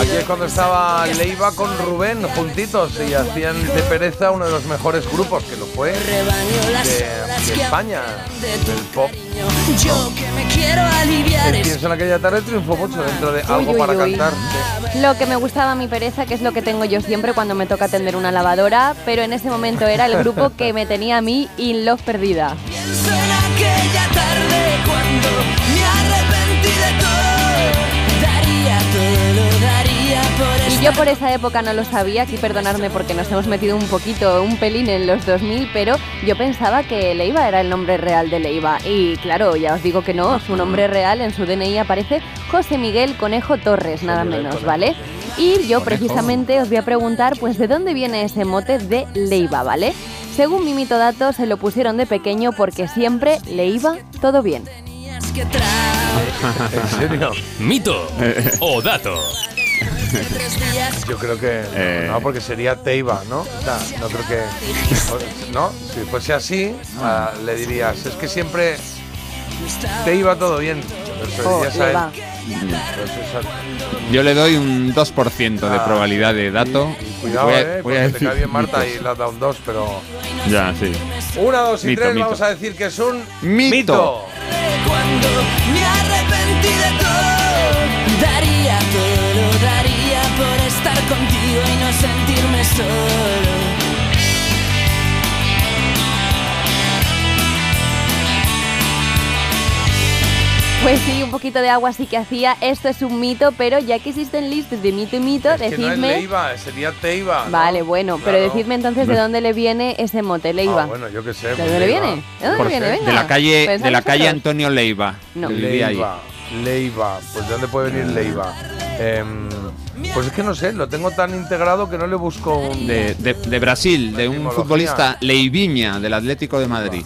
Aquí es cuando estaba Leiva con Rubén juntitos y hacían de pereza uno de los mejores grupos, que lo fue de, de España, del pop. Yo que me quiero aliviar. Pienso en aquella tarde triunfó mucho dentro de algo Uy, uy, para uy. cantar. Lo que me gustaba a mi pereza, que es lo que tengo yo siempre cuando me toca atender una lavadora, pero en ese momento era el grupo que me tenía a mí in love perdida. Pienso en aquella tarde cuando me arrepentí de todo. Y yo por esa época no lo sabía, aquí perdonadme porque nos hemos metido un poquito, un pelín en los 2000, pero yo pensaba que Leiva era el nombre real de Leiva. Y claro, ya os digo que no, su nombre real en su DNI aparece José Miguel Conejo Torres, nada menos. ¿vale? Y yo precisamente os voy a preguntar, pues, ¿de dónde viene ese mote de Leiva, ¿vale? Según mi mito dato, se lo pusieron de pequeño porque siempre le iba todo bien. ¿En serio? Mito o dato. Yo creo que Eh. no, porque sería Teiva, ¿no? O sea, no creo que. ¿No? Si fuese así, ah, le dirías, es que siempre te iba todo bien. Oh, a Yo le doy un 2% de Ah, probabilidad de dato. Cuidado, Voy a- eh, voy a porque te decir cae bien Marta mitos. y le has dado un 2, pero. Ya, sí. Una, dos y Mito, tres, mito. vamos a decir que es un Mito. Cuando me arrepentí de todo, daría todo, poquito de agua sí que hacía. Esto es un mito, pero ya que existen listas de mito y mito, Es que no es decidme. Leiva, sería Teiva. ¿no? Vale, bueno, pero Claro. decidme entonces de No. dónde le viene ese mote, Leiva. Ah, bueno, yo qué sé. ¿De pues dónde Leiva. viene? ¿De dónde Por- viene? Venga. de la calle, de Pensad la calle. Antonio Leiva. No. Leiva, Leiva. Pues ¿de dónde puede venir Leiva? Em, pues es que no sé, lo tengo tan integrado que no le busco un... De, de- de Brasil, de un futbolista Leiviña del Atlético de Madrid.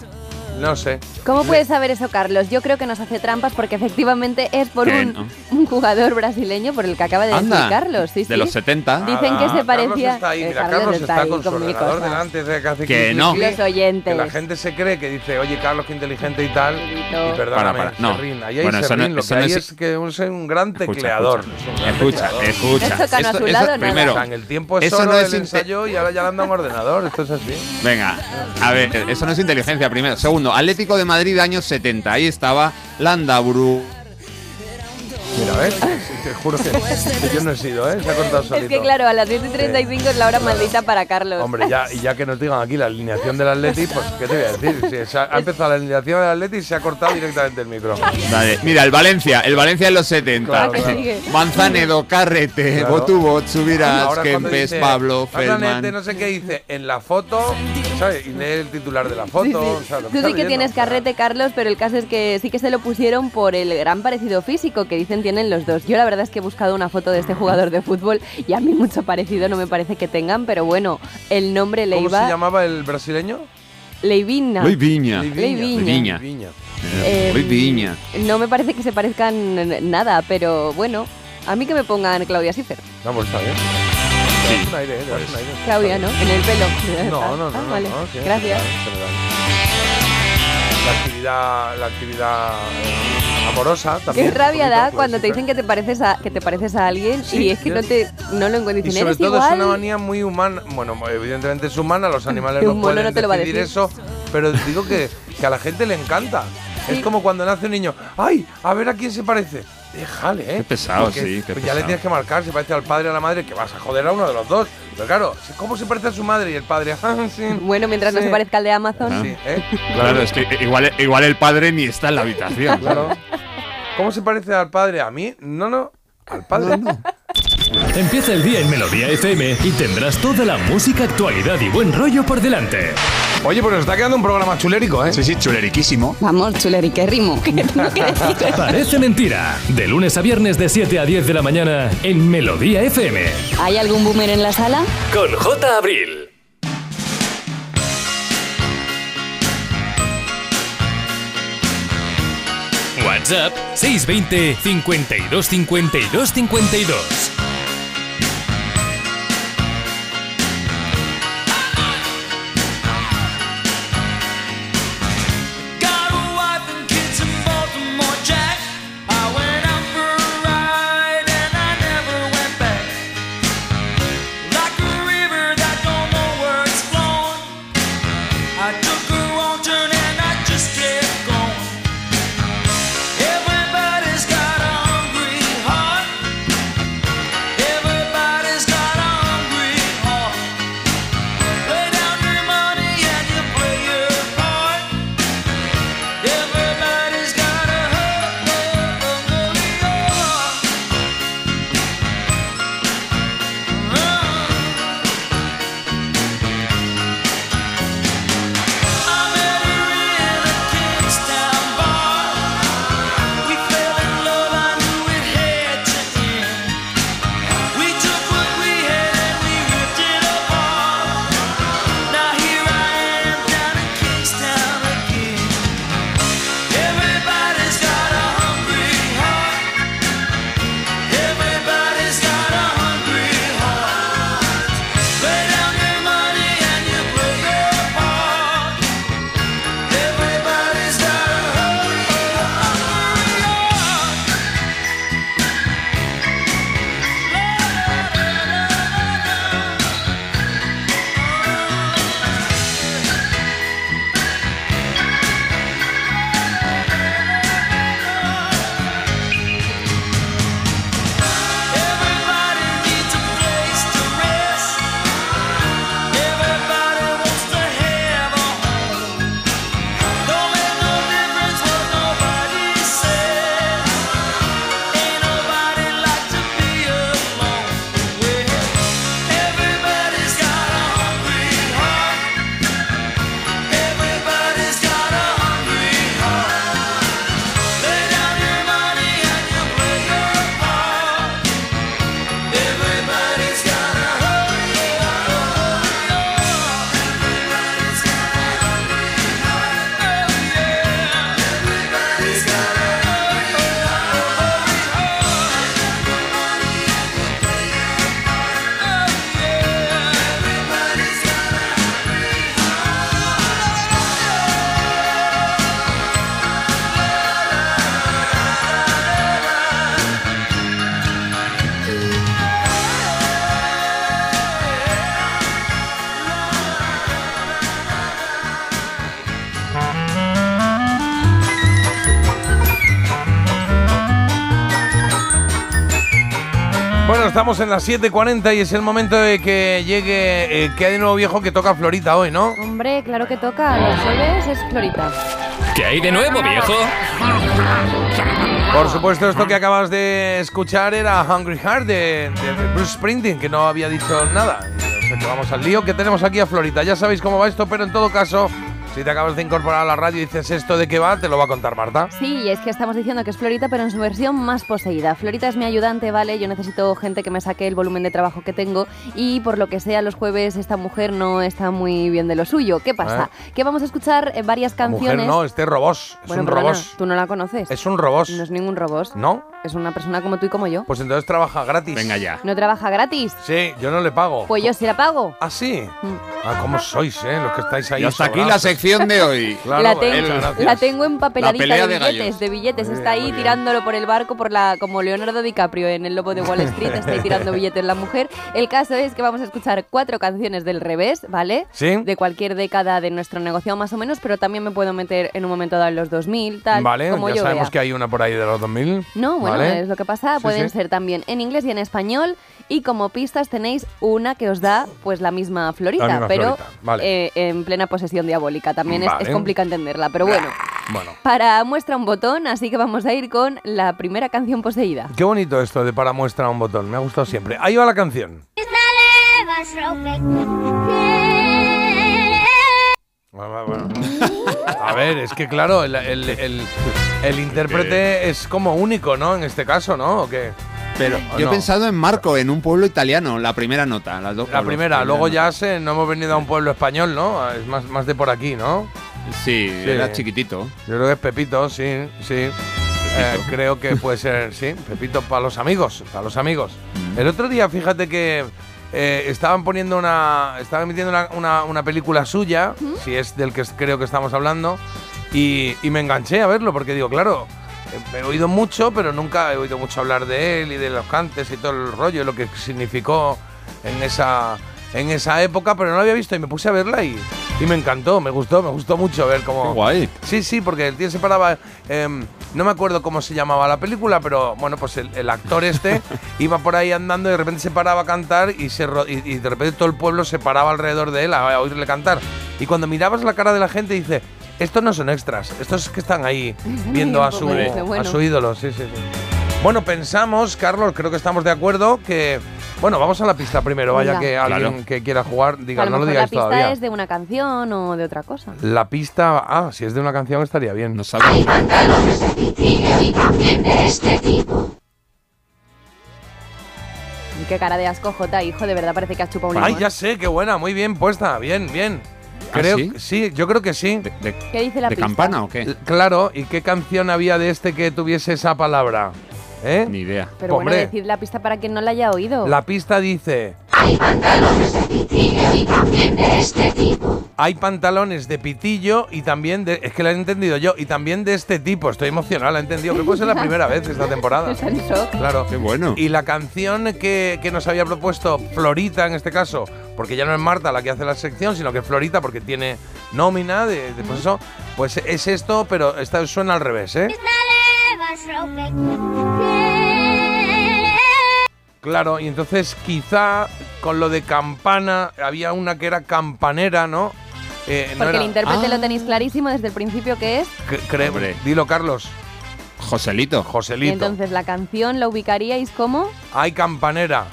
No sé. ¿Cómo puedes saber eso, Carlos? Yo creo que nos hace trampas porque efectivamente es por Que un, no. un jugador brasileño por el que acaba de decir Anda, Carlos. Sí, de sí. los 70. Dicen que se Carlos parecía. está ahí, eh, mira, Carlos está ahí con su ordenador delante, de que hace Que clic, no. Los oyentes. Que la gente se cree que dice, oye, Carlos, qué inteligente y tal. Y Para, perdóname, para, no. Serrín, ahí hay Bueno, eso no- Serrín, lo que no hay es- es que es un gran tecleador. escucha. Escucha, escucha. Esto que a su lado, primero, el tiempo es no es inte- ensayó y ahora ya le un ordenador. Esto es así. Venga, a ver, eso no es inteligencia primero. Segundo, Atlético de Madrid años 70. Ahí estaba Landaburu. Mira, ¿ves? Te juro que, que yo no he sido, ¿eh? Se ha contado solito. Es que claro, a las 10 y 35 es la hora maldita para Carlos. Hombre, ya, y ya que nos digan aquí la alineación del Atleti, pues, ¿qué te voy a decir? Si se ha, ha empezado la alineación del Atleti y se ha cortado directamente el micro. Vale, mira, el Valencia, el Valencia en los 70. Claro, claro. Manzanedo, Carrete, Claro. Botubot, Subirás, Ahora cuando Kempes, dice, Pablo, Feldman. no sé qué dice, en la foto, ¿sabes? Y lee el titular de la foto. Sí, sí. o sea, lo Tú sí que tienes carrete, Carlos, pero el caso es que sí que se lo pusieron por el gran parecido físico que dicen tienen los dos. Yo la verdad es que he buscado una foto de este jugador de fútbol y a mí mucho parecido no me parece que tengan, pero bueno, el nombre ¿Cómo se Leiva... llamaba el brasileño? Leivina. Leiviña. Leiviña. Leiviña. Eh. No me parece que se parezcan nada, pero bueno, a mí que me pongan Claudia Schiffer. No, pues está bien. Sí. Aire. Claudia, ¿no? En el pelo. No, no, no. Ah, no, vale. no, sí, Gracias. La actividad, la actividad eh, amorosa también. Qué rabia da poquito, cuando te pues, dicen que te pareces a que te pareces a alguien Sí, y es que no te no lo encuentras. Y sobre todo igual. es una manía muy humana. Bueno, evidentemente es humana, los animales no pueden no te lo va a decidir decir. eso, pero digo que, que a la gente le encanta. Es como cuando nace un niño, ¡ay! A ver a quién se parece. Déjale, ¿eh? Qué pesado, Porque, sí, qué pues ya le pesado. tienes que marcar si parece al padre o a la madre, que vas a joder a uno de los dos. Pero claro, ¿cómo se parece a su madre y el padre? "Ah, sí". Bueno, mientras no se parezca al de Amazon. Sí, ¿eh? Claro, es que igual, igual el padre ni está en la habitación. Claro. ¿Cómo se parece al padre? A mí, no, no. Al padre. Empieza el día en Melodía FM y tendrás toda la música, actualidad y buen rollo por delante. Oye, pues nos está quedando un programa chulérico, ¿eh? Sí, sí, chuleriquísimo. Vamos, chuleriquérrimo. ¿Qué tengo que decir? Parece mentira. De lunes a viernes de 7 a 10 de la mañana en Melodía FM. ¿Hay algún boomer en la sala? Con J. Abril. WhatsApp 620 52 52 52. Estamos en las 7.40 y es el momento de que llegue. Eh, que hay de nuevo viejo que toca Florita hoy, ¿no? Hombre, claro que toca. Los jueves es Florita. ¿Qué hay de nuevo, viejo? Por supuesto, esto que acabas de escuchar era Hungry Heart de, de- de Bruce Springsteen, que no había dicho nada. O sea que vamos al lío que tenemos aquí a Florita. Ya sabéis cómo va esto, pero en todo caso, si te acabas de incorporar a la radio y dices esto de qué va, te lo va a contar Marta. Sí, y es que estamos diciendo que es Florita, pero en su versión más poseída. Florita es mi ayudante, ¿vale? Yo necesito gente que me saque el volumen de trabajo que tengo y por lo que sea los jueves esta mujer no está muy bien de lo suyo. ¿Qué pasa? Que vamos a escuchar eh, varias La mujer canciones. no, este robos. Es bueno, un robos. tú no la conoces. Es un robos. No es ningún robos. ¿No? Es una persona como tú y como yo. Pues entonces trabaja gratis. Venga ya. ¿No trabaja gratis? Sí, yo no le pago. Pues yo sí la pago. ¿Ah, sí? Ah, ¿cómo sois, eh? Los que estáis ahí. Y hasta aquí la sección de hoy. Claro, la, muchas gracias. la tengo empapeladita La de de billetes, de está ahí tirándolo por el barco, por la como Leonardo DiCaprio en El Lobo de Wall Street, está ahí tirando billetes la mujer. El caso es que vamos a escuchar cuatro canciones del revés, ¿vale? Sí. De cualquier década de nuestro negocio más o menos, pero también me puedo meter en un momento dado en los 2000, tal, Vale, como ya yo sabemos vea. que hay una por ahí de los 2000. No, bueno, ¿vale? Es lo que pasa. Sí, Pueden sí. ser también en inglés y en español. Y como pistas tenéis una que os da pues la misma Florita, La misma pero Florita, vale. eh, en plena posesión diabólica. También es, es complicado entenderla, pero bueno. Bueno. Para muestra un botón, así que vamos a ir con la primera canción poseída. Qué bonito esto de para muestra un botón. Me ha gustado siempre. Ahí va la canción. Bueno, bueno. A ver, es que claro, el, el- el- el intérprete es como único, ¿no? En este caso, ¿no? ¿O qué? Pero ¿O yo no? he pensado en Marco, en un pueblo italiano, la primera nota. Las dos La pueblos, primera, luego ya se, no hemos venido a un pueblo español, ¿no? Es más, más de por aquí, ¿no? Sí, Sí. era chiquitito. Yo creo que es Pepito, sí, sí. Eh, creo que puede ser, sí, Pepito para los amigos, para los amigos. Mm. El otro día, fíjate que eh, estaban poniendo una, estaban emitiendo una, una- una película suya, si es del que creo que estamos hablando, y, y me enganché a verlo porque digo, claro, he oído mucho, pero nunca he oído mucho hablar de él y de los cantes y todo el rollo, y lo que significó en esa, en esa época, pero no lo había visto y me puse a verla y, y me encantó, me gustó, me gustó mucho ver cómo... Qué guay. Sí, sí, porque el tío se paraba. em, no me acuerdo cómo se llamaba la película, pero bueno, pues el, el actor este iba por ahí andando y de repente se paraba a cantar y, se, y, y de repente todo el pueblo se paraba alrededor de él a, a oírle cantar. Y cuando mirabas la cara de la gente, dice: Estos no son extras, estos que están ahí viendo a su, a su ídolo. Sí, sí, sí. Bueno, pensamos, Carlos, creo que estamos de acuerdo que. Bueno, vamos a la pista primero, vaya Venga. que alguien Claro. que quiera jugar, diga, a lo no lo mejor la digáis pista todavía. es de una canción o de otra cosa. La pista, ah, si es de una canción estaría bien. No sabemos. Y qué cara de asco, Jota, hijo, de verdad parece que has chupado un Ay, limón. ya sé, qué buena, muy bien puesta, bien, bien. ¿Ah, Creo, sí? sí? yo creo que sí. ¿De, ¿Qué dice la de pista? campana o qué? L- Claro, ¿y qué canción había de este que tuviese esa palabra? ¿Eh? Ni idea. Pero bueno, Hombre. decid la pista para quien no la haya oído. La pista dice. Hay pantalones de pitillo y también de. Es que la he entendido yo. Y también de este tipo. Estoy emocionado, la he entendido. Creo que es la primera vez esta temporada. Está en shock. Claro. Qué bueno. Y la canción que, que nos había propuesto Florita en este caso, porque ya no es Marta la que hace la sección, sino que Florita porque tiene nómina de, de pues eso, pues es esto, pero esta suena al revés, ¿eh? Claro, y entonces quizá con lo de campana había una que era campanera, ¿no? Eh, no Porque era- el intérprete Ah. lo tenéis clarísimo desde el principio que es. Cre- cre- Hombre. Dilo, Carlos. Joselito. Y Joselito. entonces la canción la ubicaríais como. Hay campanera.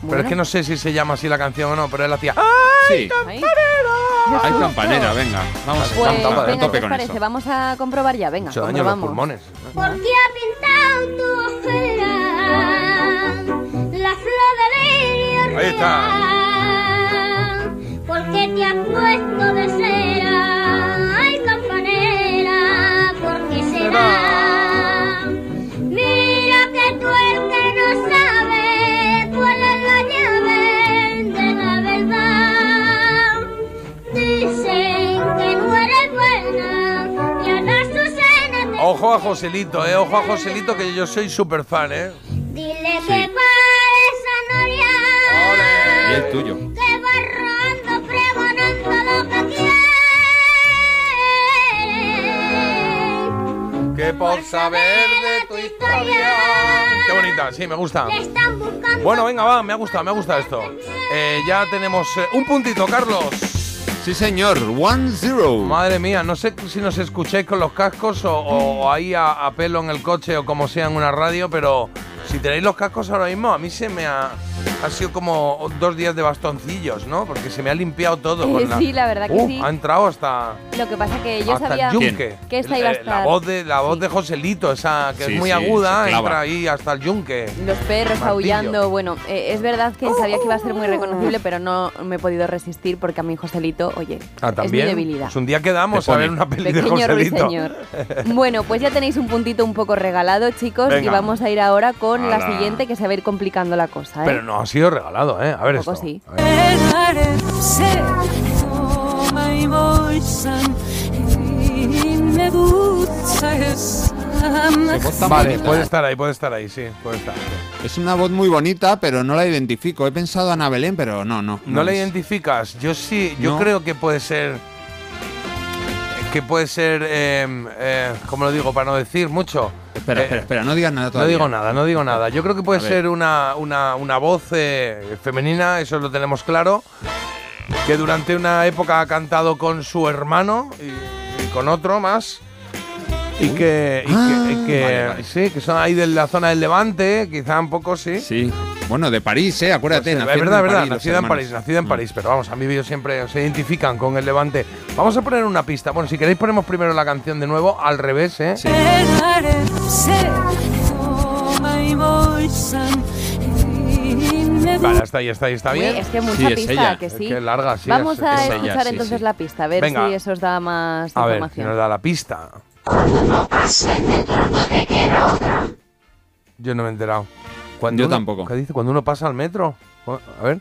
Pero Bueno. es que no sé si se llama así la canción o no, pero él hacía. Sí. Ahí. Hay campanera, venga. Vamos Pues a venga, tope ¿qué os con parece? eso. Vamos a comprobar ya, venga. Mucho daño a los pulmones. ¿Por qué ha pintado tu ojera la flor de lirio Ahí está. ¿Por qué te has puesto de cera? Ay, campanera, ¿por qué será? Ojo a Joselito, eh. Ojo a Joselito, que yo soy súper fan, eh. Dile que parece Noria Y el tuyo. que va rodando pregonando lo que quiere. Que por saber de tu historia. Qué bonita, sí, me gusta. Le están buscando. Bueno, venga, va, me ha gustado, me ha gustado esto. Eh, ya tenemos eh, un puntito, Carlos. Sí, señor, one zero. Madre mía, no sé si nos escucháis con los cascos o, o ahí a, a pelo en el coche o como sea en una radio, pero si tenéis los cascos ahora mismo, a mí se me ha, ha sido como dos días de bastoncillos, ¿no? Porque se me ha limpiado todo. Eh, con la- sí, la verdad que Uh, sí. Ha entrado hasta, Lo que pasa que yo sabía que esta iba a Eh, La estar. voz de, la voz de Joselito, esa que Sí, es muy sí, aguda, entra ahí hasta el yunque. Los perros Martillo. aullando, bueno, eh, es verdad que sabía que iba a ser muy reconocible, pero no me he podido resistir porque a mi Joselito, oye, Ah, es mi también. debilidad. Pues un día quedamos a ver una peli de Joselito. ruiseñor. Bueno, pues ya tenéis un puntito un poco regalado, chicos, y vamos a ir ahora con la siguiente que se va a ir complicando la cosa, ¿eh? Pero no ha sido regalado, ¿eh? A ver esto. sí. Vale, puede estar ahí, puede estar ahí, sí, puede estar. Es una voz muy bonita, pero no la identifico. He pensado Ana Belén, pero no, no. ¿No la es. identificas? Yo sí, yo No. creo que puede ser. Que puede ser. Eh, eh, ¿Cómo lo digo? Para no decir mucho. Espera, Eh, espera, espera, no digas nada No todavía. digo nada, no digo nada. Yo creo que puede ser una, una, una voz eh, femenina, eso lo tenemos claro. Que durante una época ha cantado con su hermano y, y con otro más. Y que, y que- Ah, y que- vale, vale. sí, que son ahí de la zona del Levante, quizá un poco sí. Sí. Bueno, de París, ¿eh? Acuérdate. Pues, es verdad, en verdad, París nacida en. París, nacida en Mm. París, pero vamos, han vivido siempre, se identifican con el Levante. Vamos a poner una pista. Bueno, si queréis ponemos primero la canción de nuevo, al revés, ¿eh? Vale, está ahí, está ahí, está Uy, bien. es que mucha Sí, es pista, ella. que Es sí. que larga, sí, Vamos es- a es ella, escuchar sí, entonces sí. la pista, a ver Venga. si eso os da más A ver, si información. nos da la pista. Yo no me he enterado. Cuando Yo uno- tampoco. ¿Qué dice? Cuando uno pasa al metro. A ver.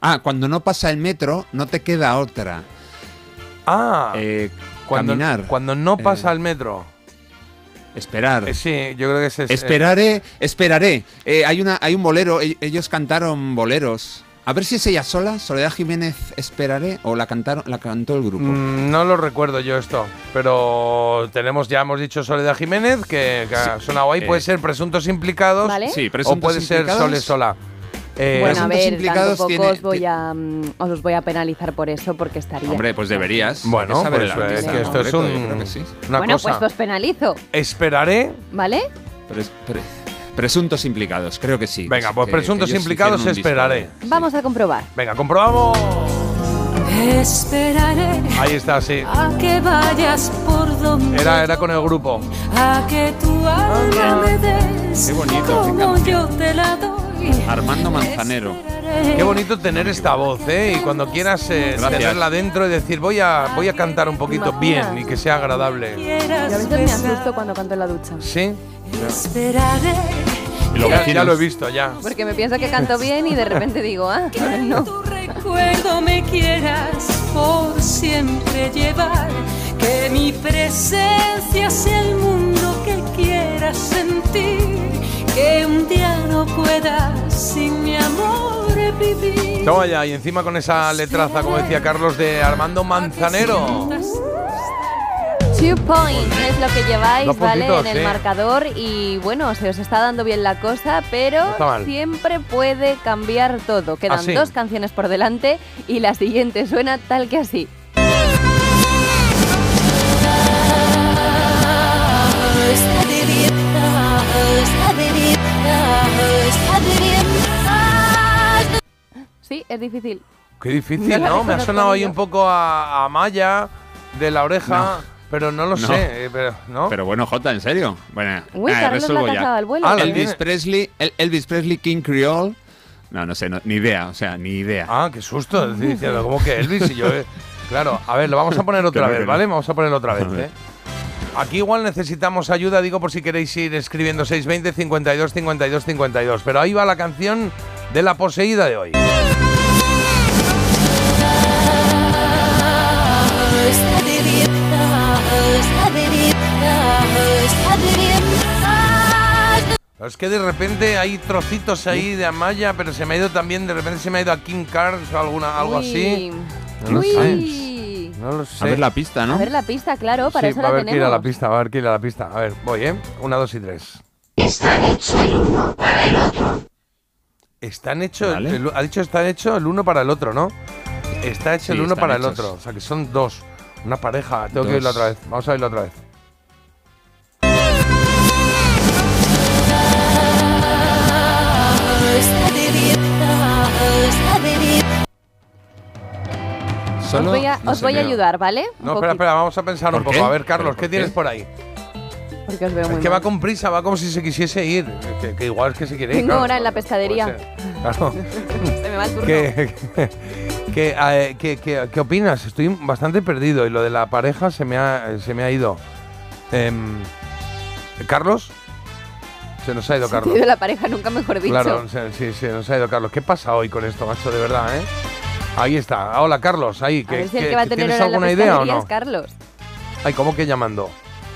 Ah, cuando no pasa el metro, no te queda otra. Ah, Eh, cuando, caminar. cuando no pasa Eh, al metro. Esperar. Eh, sí, yo creo que es. eh, Esperaré, esperaré. Eh, hay, una, hay un bolero, e- ellos cantaron boleros. A ver si es ella sola, Soledad Jiménez, esperaré, o la cantaron, la cantó el grupo. Mm, no lo recuerdo yo esto, pero tenemos, ya hemos dicho Soledad Jiménez, que, que ha sonado ahí, eh. puede ser presuntos implicados ¿Vale? Sí, o puede ser. Sole sola. Eh, Bueno, a ver, implicados tampoco tiene- os voy a mm, os voy a penalizar por eso porque estaría. Hombre, pues deberías. Bueno, pues, el eh, que esto es un- que sí. una bueno, cosa. pues os penalizo, Esperaré. ¿vale? Pres- pre- presuntos implicados, creo que sí. Venga, pues Que- presuntos que implicados disco esperaré. Vamos a comprobar. Venga, comprobamos. Esperaré Ahí está, sí. a que vayas por donde Era, era con el grupo. a que tu alma me des Qué bonito, como canción. yo te la doy. Armando Manzanero. Qué bonito tener esta voz, ¿eh? Y cuando quieras eh, tenerla dentro y decir, voy a, voy a cantar un poquito bien y que sea agradable. Yo a veces me asusto cuando canto en la ducha. ¿Sí? Esperaré Y los Ya, ya lo he visto, ya. Porque me pienso que canto bien y de repente digo, ah, no. tu recuerdo me quieras por siempre llevar. Que mi presencia sea el mundo que quieras sentir. Que un día no puedas sin mi amor vivir. Toma ya, y encima con esa letraza, como decía Carlos, de Armando Manzanero. Two points es lo que lleváis, ¿vale? En el sí. marcador y bueno, se os está dando bien la cosa, pero No siempre puede cambiar todo. Quedan dos canciones por delante y la siguiente suena tal que así. Sí, es difícil. Qué difícil, No. Me ha sonado ahí un poco a, a Maya de la oreja, pero no lo No. sé. eh, pero, ¿no? Pero bueno, Jota, ¿en serio? Bueno, Uy, ah, Carlos la ya. cazado al vuelo. Ah. Elvis Presley, El- Elvis Presley King Creole. No, no sé, no- ni idea, o sea, ni idea. Ah, qué susto. estoy diciendo, ¿cómo que Elvis? Y yo, eh, claro, a ver, lo vamos a poner otra vez. ¿vale? Vamos a ponerlo otra vez. ¿eh? Aquí igual necesitamos ayuda, digo, por si queréis ir escribiendo 620 52 52 52. Pero ahí va la canción de la poseída de hoy. Es que de repente hay trocitos ahí de Amaya, pero se me ha ido también, de repente se me ha ido a King Cards o alguna, algo así. No lo sé. Uy. No lo sé. A ver la pista, ¿no? A ver la pista, claro, para sí, eso va a la ir a la pista, va a que ir a la pista. A ver, voy, ¿eh? Una, dos y tres. Están hecho el uno para el otro. Están hechos, Vale. el- ha dicho están hecho el uno para el otro, ¿no? Está hecho Sí, el uno para el hechos. otro. O sea, que son dos. Una pareja. Tengo que oírlo otra vez. Vamos a oírlo otra vez. Os voy a, no os sé, voy a creo. ayudar, ¿vale? Un No, espera, poquito, espera, vamos a pensar un ¿Por poco. qué? A ver, Carlos, ¿Pero ¿qué tienes por ahí? Porque os veo Es muy que va con prisa, va como si se quisiese ir. Que, que igual es que se quiere ir. Tengo claro. hora en la pescadería. Claro. Se me va el turno. ¿Qué, qué, qué- qué- qué opinas? Estoy bastante perdido y lo de la pareja se me ha, se me ha ido. Em, ¿Carlos? Se nos ha ido Se te ha Carlos. ido la pareja, nunca mejor dicho. Claro, se- sí, se nos ha ido Carlos. ¿Qué pasa hoy con esto, macho? De verdad, ¿eh? Ahí está. Hola, Carlos. Ahí. a ¿Qué- ver si el que va a tener ¿Tienes alguna idea o no? Carlos. Ay, ¿cómo que llamando?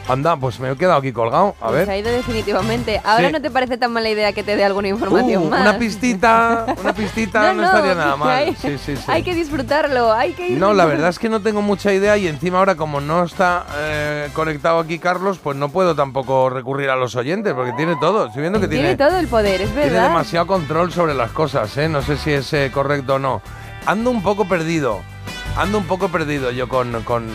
Anda, pues me he quedado aquí colgado. A Pues ver. se ha ido definitivamente. Ahora Sí. no te parece tan mala idea que te dé alguna información Uh, más. una pistita, una pistita no, estaría nada mal. Hay, Sí, sí, hay que disfrutarlo, hay que ir. No, la verdad es que no tengo mucha idea y encima ahora como no está eh, conectado aquí Carlos, pues no puedo tampoco recurrir a los oyentes porque tiene todo. Estoy viendo que Tiene tiene, todo el poder, es tiene verdad. demasiado control sobre las cosas, ¿eh? No sé si es eh, correcto o no. Ando un poco perdido. Ando un poco perdido yo con, con,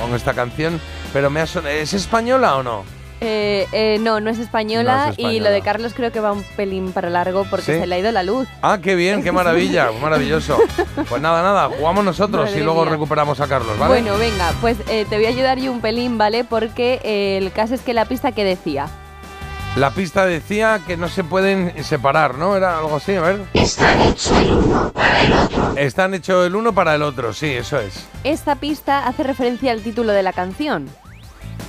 con esta canción, pero me ha ¿Es española o no? Eh, eh, no, no es, española, No es y lo de Carlos creo que va un pelín para largo porque ¿Sí? se le ha ido la luz. Ah, qué bien, qué maravilla, maravilloso. Pues nada, nada, jugamos nosotros Madre y luego mía. recuperamos a Carlos, ¿vale? Bueno, venga, pues eh, te voy a ayudar yo un pelín, ¿vale? Porque eh, el caso es que la pista que decía. La pista decía que no se pueden separar, ¿no? Era algo así, a ver. Están hecho el uno para el otro. Están hechos el uno para el otro, sí, eso es. Esta pista hace referencia al título de la canción.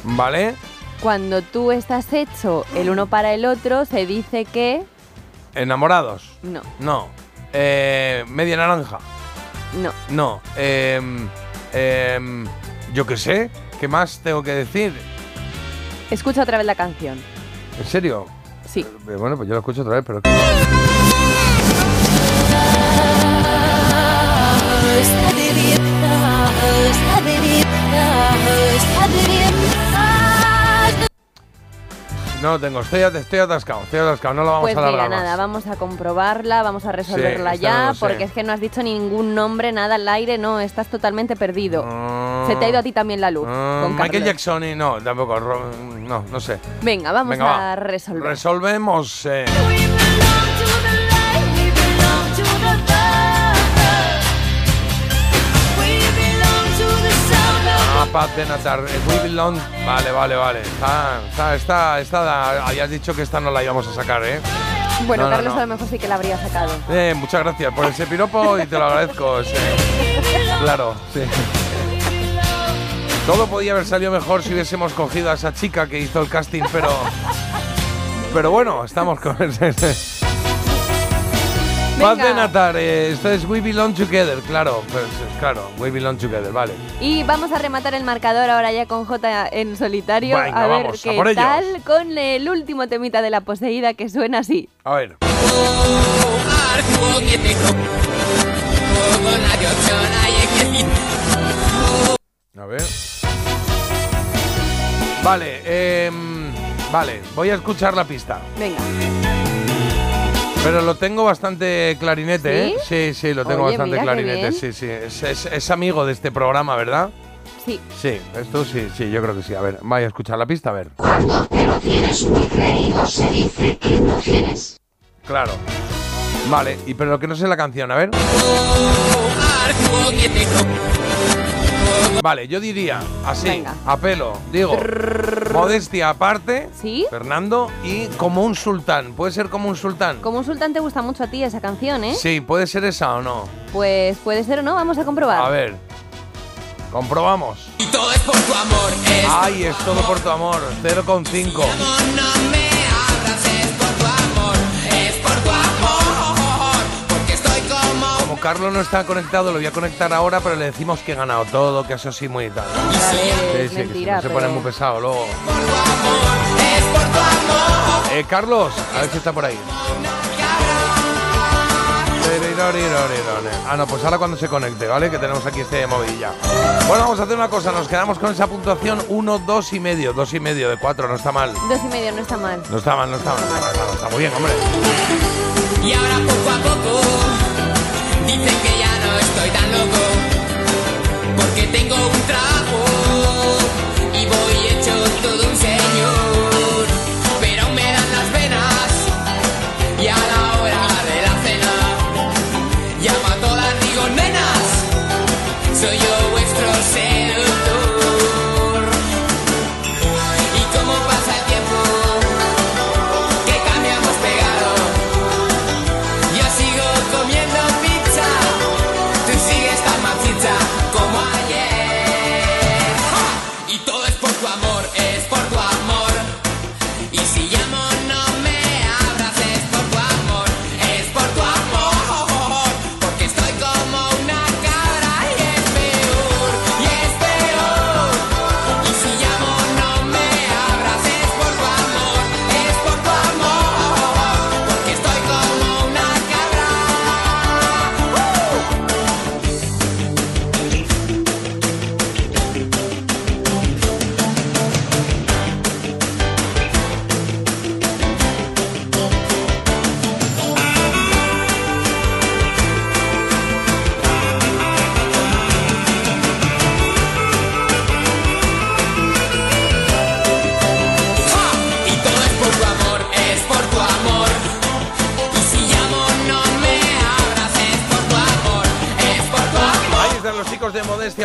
¿Vale? Cuando tú estás hecho el uno para el otro, se dice que. ¿Enamorados? No, No. Eh, ¿Media naranja? no. No. Em, em, yo qué sé, ¿qué más tengo que decir? Escucha otra vez la canción. ¿En serio? Sí. Eh, bueno, pues yo lo escucho otra vez, pero... que- No lo tengo, estoy, estoy atascado, estoy atascado, no lo vamos Pues a mira, alargar nada, más. vamos a comprobarla, vamos a resolverla ya, sé. porque es que no has dicho ningún nombre, nada al aire, no, estás totalmente perdido. Se te ha ido a ti también la luz. Ah, con Michael Carlos. Jackson y no, tampoco, no, no sé. Venga, vamos Venga, a va. resolver. Resolvemos. eh, a Pat Benatar, eh, We Belong. Vale, vale, vale. Está, está, está, está, habías dicho que esta no la íbamos a sacar, ¿eh? bueno, No, no, Carlos no. a lo mejor sí que la habría sacado. Eh, muchas gracias por ese piropo y te lo agradezco. sí. Claro, sí. Todo podía haber salido mejor si hubiésemos cogido a esa chica que hizo el casting, pero. Pero bueno, estamos con. Paz de Natar, eh, esto es We Belong Together, claro, pues, claro, We Belong Together, vale. Y vamos a rematar el marcador ahora ya con J en solitario. Venga, a ver vamos, a qué ellos. tal con el último temita de la poseída que suena así. A ver. A ver. Vale, em, vale, voy a escuchar la pista. Venga. Pero lo tengo bastante clarinete, ¿eh? Sí, sí, lo tengo Oye, bastante clarinete, sí, sí. Es, es- es amigo de este programa, ¿verdad? Sí. Sí, esto sí, sí, yo creo que sí. A ver, vaya a escuchar la pista, a ver. Cuando te lo tienes muy creído se dice que no tienes. Claro. Vale, y pero lo que no sé la canción, a ver. Vale, yo diría así, Venga. a pelo, digo, modestia aparte, ¿Sí? Fernando, y como un sultán. ¿Puede ser como un sultán? Como un sultán te gusta mucho a ti esa canción, ¿eh? Sí, puede ser esa o no. Pues puede ser o no, vamos a comprobar. A ver, comprobamos. Y todo es por tu amor. Es Ay, es todo por tu amor, 0,5. Como Carlos no está conectado, lo voy a conectar ahora, pero le decimos que he ganado todo, que eso sí muy y tal. Vale, Sí, sí, que mentira, se pero- pone muy pesado luego. Eh, Carlos, a ver si está por ahí. Ah, no, pues ahora cuando se conecte, ¿vale? Que tenemos aquí este movilla. Bueno, vamos a hacer una cosa. Nos quedamos con esa puntuación 1, 2 y medio. 2 y medio de 4, no está mal. Dos y medio no está mal. No está mal, no está mal. No está, mal, está muy bien, hombre. Y ahora poco a poco dicen que ya no estoy tan loco porque tengo un trabajo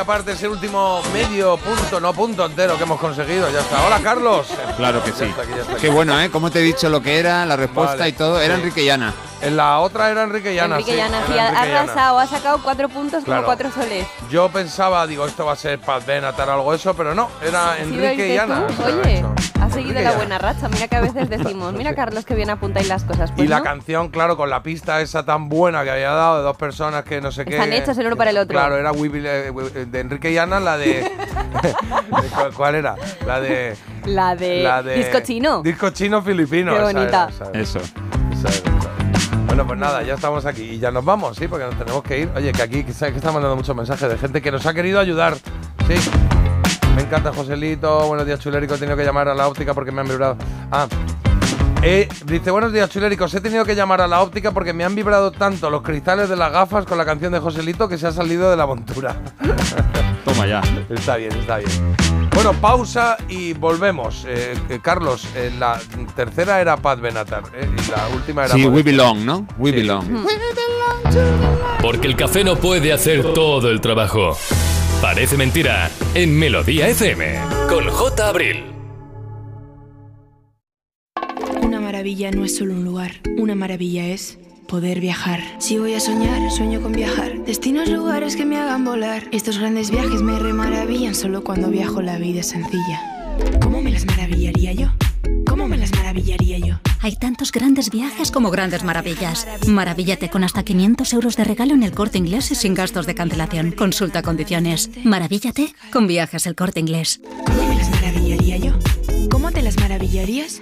aparte, es el último medio punto, no punto entero que hemos conseguido. Ya está. Hola, Carlos. Claro que Ya sí. está aquí, ya está aquí. Qué bueno, ¿eh? Como te he dicho lo que era, la respuesta Vale, y todo. Era sí. Enrique y Ana. En la otra era Enrique Llana. Enrique sí, Llana, sí, ha Llana. arrasado, ha sacado cuatro puntos Claro. como cuatro soles. Yo pensaba, digo, esto va a ser Pat Benatar o algo de eso, pero no, era Enrique Llana. Oye, seguido Enrique la buena racha. Mira que a veces decimos, mira Carlos que bien apuntáis las cosas. Pues y la no. canción, claro, con la pista esa tan buena que había dado de dos personas que no sé qué. Están hechas el uno para el otro. Claro, era eh, we- de Enrique Llana, la de. ¿Cuál- ¿Cuál era? La de. La de, La de disco chino. Disco chino filipino. Qué esa bonita. era, esa era. Eso. Esa era. Bueno, pues nada, ya estamos aquí y ya nos vamos, sí, porque nos tenemos que ir. Oye, que aquí que está mandando muchos mensajes de gente que nos ha querido ayudar. Sí. Me encanta Joselito. Buenos días, Chulérico. He tenido que llamar a la óptica porque me han vibrado. Ah. Eh, dice, buenos días, Chuléricos. He tenido que llamar a la óptica porque me han vibrado tanto los cristales de las gafas con la canción de Joselito que se ha salido de la montura. Toma ya. Está bien, está bien. Bueno, pausa y volvemos. Eh, eh, Carlos, eh, la tercera era Pat Benatar eh, y la última era. Sí, We. Belong, ¿no? We Belong. Porque el café no puede hacer todo el trabajo. Parece mentira en Melodía FM con J. Abril. Una maravilla no es solo un lugar, una maravilla es poder viajar. Si voy a soñar, sueño con viajar. Destinos, lugares que me hagan volar. Estos grandes viajes me remaravillan solo cuando viajo la vida sencilla. ¿Cómo me las maravillaría yo? ¿Cómo me las maravillaría yo? Hay tantos grandes viajes como grandes maravillas. Maravíllate con hasta 500 euros de regalo en el corte inglés y sin gastos de cancelación. Consulta condiciones. Maravíllate con viajes el corte inglés. ¿Cómo me las maravillaría yo? ¿Cómo te las maravillarías?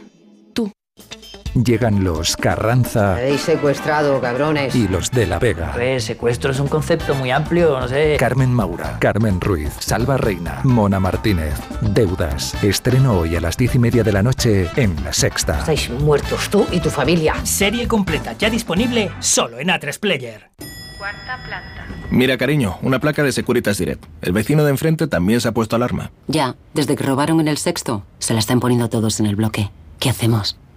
Llegan los Carranza Habéis secuestrado, cabrones. y los de la Vega. secuestro es un concepto muy amplio, no sé. Carmen Maura, Carmen Ruiz, Salva Reina, Mona Martínez. Deudas. Estreno hoy a las diez y media de la noche en La Sexta. Estáis muertos tú y tu familia. Serie completa ya disponible solo en A3 Player. Mira, cariño, una placa de Securitas Direct. El vecino de enfrente también se ha puesto alarma. Ya, desde que robaron en el sexto, se la están poniendo todos en el bloque. ¿Qué hacemos?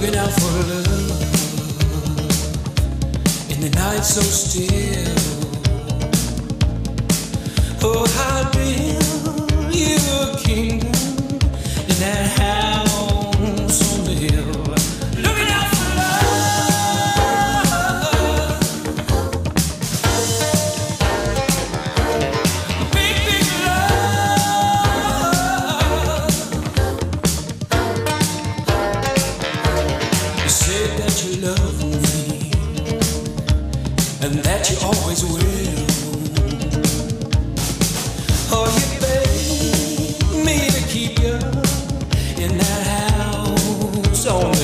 looking out for love in the night so still. Oh, I'll build you a kingdom in that house. She always will. Oh, you me to keep you in that house. Oh,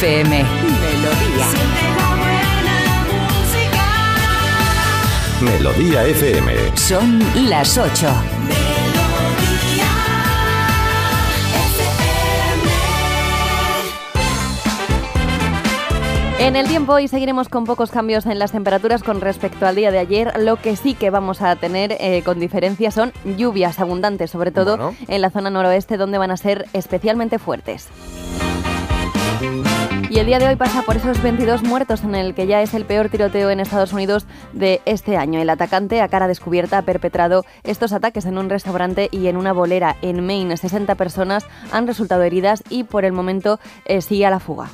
FM. Melodía. Melodía FM. Son las 8. En el tiempo hoy seguiremos con pocos cambios en las temperaturas con respecto al día de ayer. Lo que sí que vamos a tener eh, con diferencia son lluvias abundantes, sobre todo Bueno. en la zona noroeste donde van a ser especialmente fuertes. Y el día de hoy pasa por esos 22 muertos en el que ya es el peor tiroteo en Estados Unidos de este año. El atacante a cara descubierta ha perpetrado estos ataques en un restaurante y en una bolera en Maine. 60 personas han resultado heridas y por el momento eh, sigue a la fuga.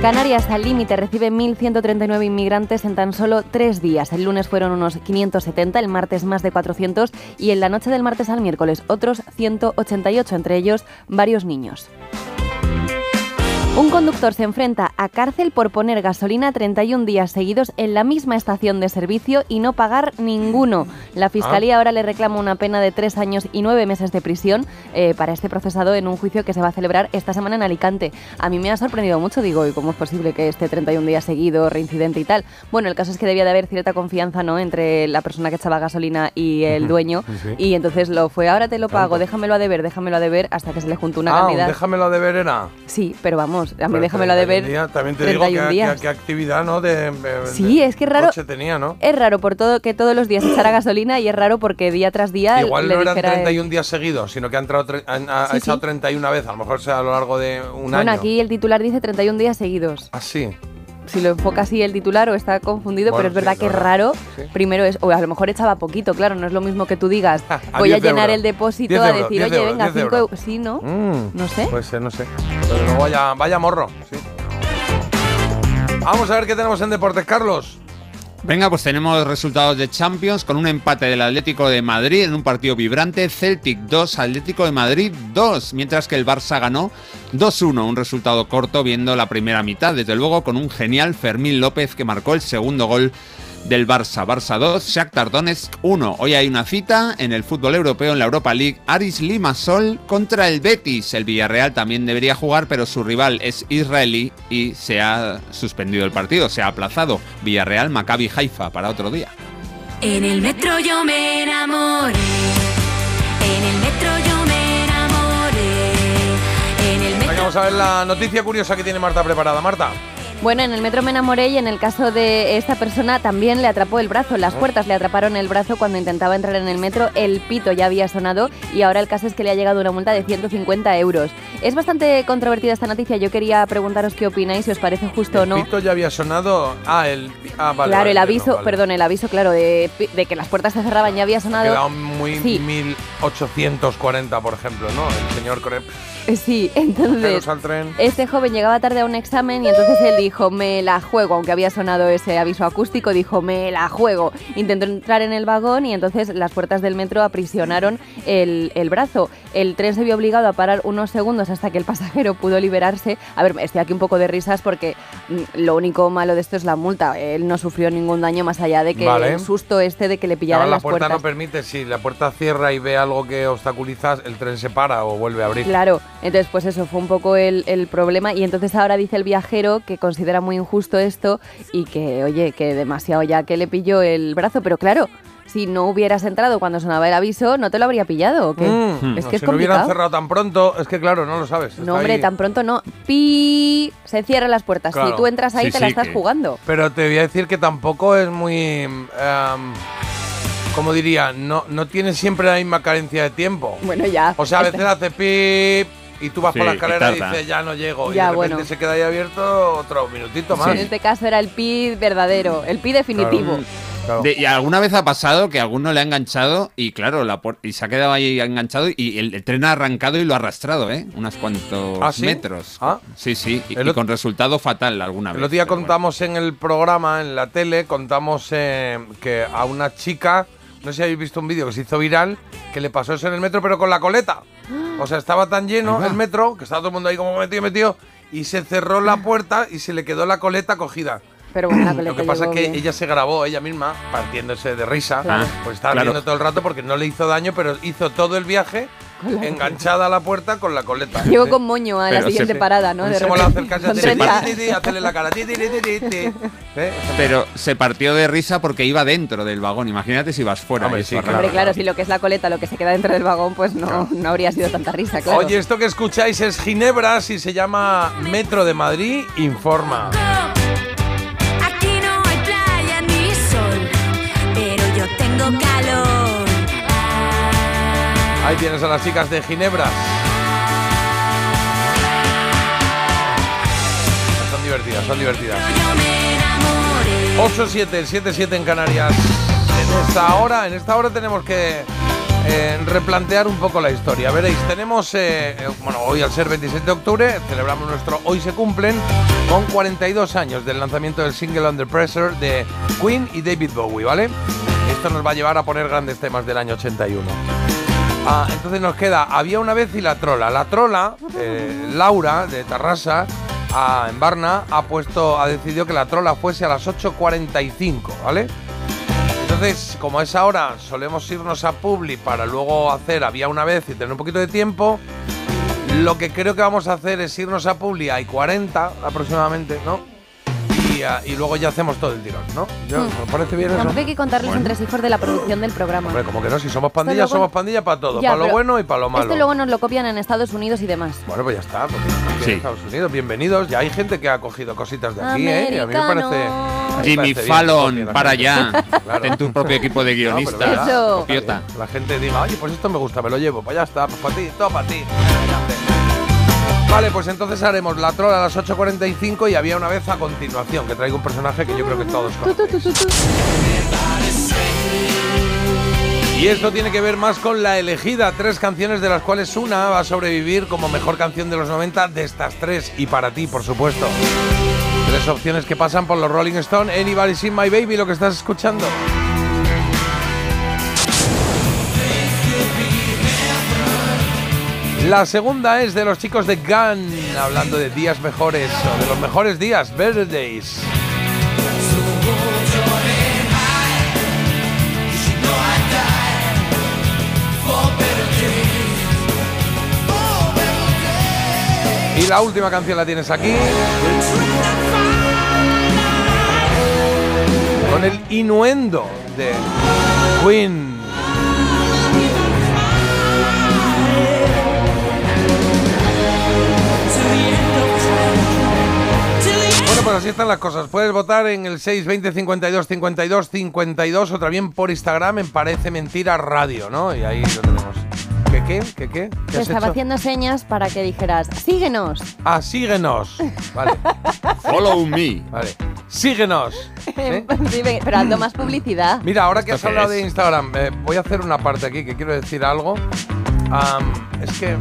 Canarias al límite recibe 1.139 inmigrantes en tan solo tres días. El lunes fueron unos 570, el martes más de 400 y en la noche del martes al miércoles otros 188, entre ellos varios niños. Un conductor se enfrenta a cárcel por poner gasolina 31 días seguidos en la misma estación de servicio y no pagar ninguno. La Fiscalía ahora le reclama una pena de tres años y nueve meses de prisión eh, para este procesado en un juicio que se va a celebrar esta semana en Alicante. A mí me ha sorprendido mucho, digo, ¿y cómo es posible que esté 31 días seguido, reincidente y tal? Bueno, el caso es que debía de haber cierta confianza ¿no? entre la persona que echaba gasolina y el dueño Sí. y entonces lo fue, ahora te lo pago, déjamelo a deber, déjamelo a deber, hasta que se le juntó una ah, cantidad. déjamelo de ver era. Sí, pero vamos, a mí déjamelo de 31 ver. días, También te digo que, 31 que- días. que actividad, ¿no? De, de- Sí, de es que es raro. tenía, ¿no? Es raro por todo que todos los días echara gasolina y es raro porque día tras día Igual le no eran dijera él- 31 días seguidos, sino que ha, han- ha Sí, echado sí. 31 veces. A lo mejor sea a lo largo de un Bueno, año. aquí el titular dice 31 días seguidos. Ah, sí. Si lo enfoca así el titular o está confundido, Bueno, pero es verdad sí, que es raro. Sí. Primero es, o a lo mejor echaba poquito, claro, no es lo mismo que tú digas, A voy a 10 llenar euros. el depósito 10 a euros, decir, 10 oye, euros, venga, 10 5 euros. euros. Sí, ¿no? Mm, No sé. Pues no sé. Pero luego vaya, vaya morro, sí. Vamos a ver qué tenemos en deportes, Carlos. Venga, pues tenemos resultados de Champions con un empate del Atlético de Madrid en un partido vibrante. Celtic 2, Atlético de Madrid 2, mientras que el Barça ganó 2-1, un resultado corto viendo la primera mitad, desde luego con un genial Fermín López que marcó el segundo gol del Barça. Barça 2, Shakhtar Donetsk 1. Hoy hay una cita en el fútbol europeo en la Europa League. Aris Limassol contra el Betis. El Villarreal también debería jugar, pero su rival es israelí y se ha suspendido el partido, se ha aplazado. Villarreal Maccabi Haifa para otro día. En el metro yo me enamoré. En el metro yo me enamoré. En el metro. Venga, vamos a ver la noticia curiosa que tiene Marta preparada. Marta. Bueno, en el metro me enamoré y en el caso de esta persona también le atrapó el brazo. Las puertas le atraparon el brazo cuando intentaba entrar en el metro. El pito ya había sonado y ahora el caso es que le ha llegado una multa de 150 euros. Es bastante controvertida esta noticia. Yo quería preguntaros qué opináis, si os parece justo o no. Pito ya había sonado. Ah, el. Ah, vale. claro, vale, el aviso, vale. perdón, el aviso, claro, de, de que las puertas se cerraban ya había Ha sonado. quedado muy Sí. 1840, por ejemplo, ¿no? El señor Crep. Eh, Sí, entonces al tren. este joven llegaba tarde a un examen y entonces él dijo, me la juego, aunque había sonado ese aviso acústico, dijo, me la juego. Intentó entrar en el vagón y entonces las puertas del metro aprisionaron el, el brazo. El tren se vio obligado a parar unos segundos hasta que el pasajero pudo liberarse. A ver, estoy aquí un poco de risas porque mm, lo único malo de esto es la multa. Él no sufrió ningún daño más allá de que Vale. el susto este de que le pillaran la las puerta puertas. no permite, si la puerta cierra y ve algo que obstaculiza, el tren se para o vuelve a abrir. Claro, entonces pues eso fue un poco el, el problema y entonces ahora dice el viajero que considera muy injusto esto y que, oye, que demasiado ya que le pilló el brazo, pero claro, si no hubieras entrado cuando sonaba el aviso, no te lo habría pillado, ¿o qué? Mm, Es no, que es si no hubieran complicado. cerrado tan pronto, es que claro, no lo sabes. No, hombre, ahí. tan pronto no. Pi, se cierran las puertas. Claro. Si tú entras ahí, Sí, te la sí, estás que- jugando. Pero te voy a decir que tampoco es muy. em, como diría, no, no tiene siempre la misma carencia de tiempo. Bueno, ya. O sea, a veces hace pip y tú vas Sí, por la y escalera y, tarda. dices, ya no llego. Ya, y de repente bueno. se queda ahí abierto otro minutito más. En este caso era el pi verdadero, el pi definitivo. Claro. De- ¿Y alguna vez ha pasado que alguno le ha enganchado y claro, la y se ha quedado ahí enganchado y el, el tren ha arrancado y lo ha arrastrado, ¿eh? Unos cuantos ¿Ah, sí? metros. Ah. Sí, sí, y, El y con resultado fatal alguna El vez. otro día bueno. contamos en el programa, en la tele, contamos eh, que a una chica, no sé si habéis visto un vídeo que se hizo viral, que le pasó eso en el metro, pero con la coleta. O sea, estaba tan lleno el metro, que estaba todo el mundo ahí como metido, metido, y se cerró la puerta y se le quedó la coleta cogida. Pero bueno, la Lo que pasa es llegó que bien. ella se grabó ella misma, partiéndose de risa, Claro. pues estaba Claro. viendo todo el rato porque no le hizo daño, pero hizo todo el viaje enganchada a la puerta con la coleta. Llego con moño a la Pero se- siguiente parada, ¿no? De hacer repente, casi con hacerle hacerle la cara. ¿Eh? Pero se partió de risa porque iba dentro del vagón. Imagínate si vas fuera. Hombre, sí, Hombre, raro. claro, si lo que es la coleta, lo que se queda dentro del vagón, pues no, no habría sido tanta risa, claro. Oye, esto que escucháis es Ginebra, si se llama Metro de Madrid, informa. Ahí tienes a las chicas de Ginebra. Son divertidas, son divertidas. 8-7, 7-7 en Canarias. En esta hora, en esta hora tenemos que eh, replantear un poco la historia. Veréis, tenemos, eh, eh, bueno, hoy al ser 27 de octubre, celebramos nuestro Hoy se cumplen con 42 años del lanzamiento del single Under Pressure de Queen y David Bowie, ¿vale? Esto nos va a llevar a poner grandes temas del año 81. Ah, entonces nos queda Había una vez y la trola. La trola, eh, Laura de Tarrasa, en Barna, ha puesto, ha decidido que la trola fuese a las 8.45, ¿vale? Entonces, como a esa hora solemos irnos a Publi para luego hacer Había una vez y tener un poquito de tiempo, lo que creo que vamos a hacer es irnos a Publi a 40 aproximadamente, ¿no? Y, y luego ya hacemos todo el tirón, ¿no? Yo- Hmm. ¿Me parece bien eso? Hay que contarles Bueno. entre hijos de la producción del programa. Hombre, como que no, si somos pandilla, luego- somos pandilla para todo, Ya, para lo bueno y para lo malo. Esto luego nos lo copian en Estados Unidos y demás. Bueno, pues ya está, porque aquí Sí. en Estados Unidos, bienvenidos. Ya hay gente que ha cogido cositas de aquí, ¿eh? Y a mí me parece. me Jimmy bien Fallon, para allá. Claro. Ten tu propio equipo de No, guionistas. Copiota. La gente diga, oye, pues esto me gusta, me lo llevo, pues ya está, pues para ti, todo para ti. Vale, pues entonces haremos la trola a las 8.45 y había una vez a continuación, que traigo un personaje que yo creo que todos conocen. Y esto tiene que ver más con la elegida, tres canciones de las cuales una va a sobrevivir como mejor canción de los 90 de estas tres, y para ti, por supuesto. Tres opciones que pasan por los Rolling Stone, Anybody Seen My Baby, lo que estás escuchando. La segunda es de los chicos de Gun, hablando de días mejores, o de los mejores días, Better Days. Y la última canción la tienes aquí. Con el inuendo de Queen. Pues así están las cosas. Puedes votar en el 620 52 52 52 o también por Instagram en Parece Mentira Radio, ¿no? Y ahí lo tenemos. ¿Qué qué? ¿Qué qué? ¿Qué Te has estaba hecho? haciendo señas para que dijeras, síguenos. Ah, síguenos. Vale. Follow me. Vale. Síguenos. ¿Sí? Sí, ve- pero hazlo más publicidad. Mira, ahora que has ¿Esto qué hablado es? de Instagram, eh, voy a hacer una parte aquí que quiero decir algo. Es que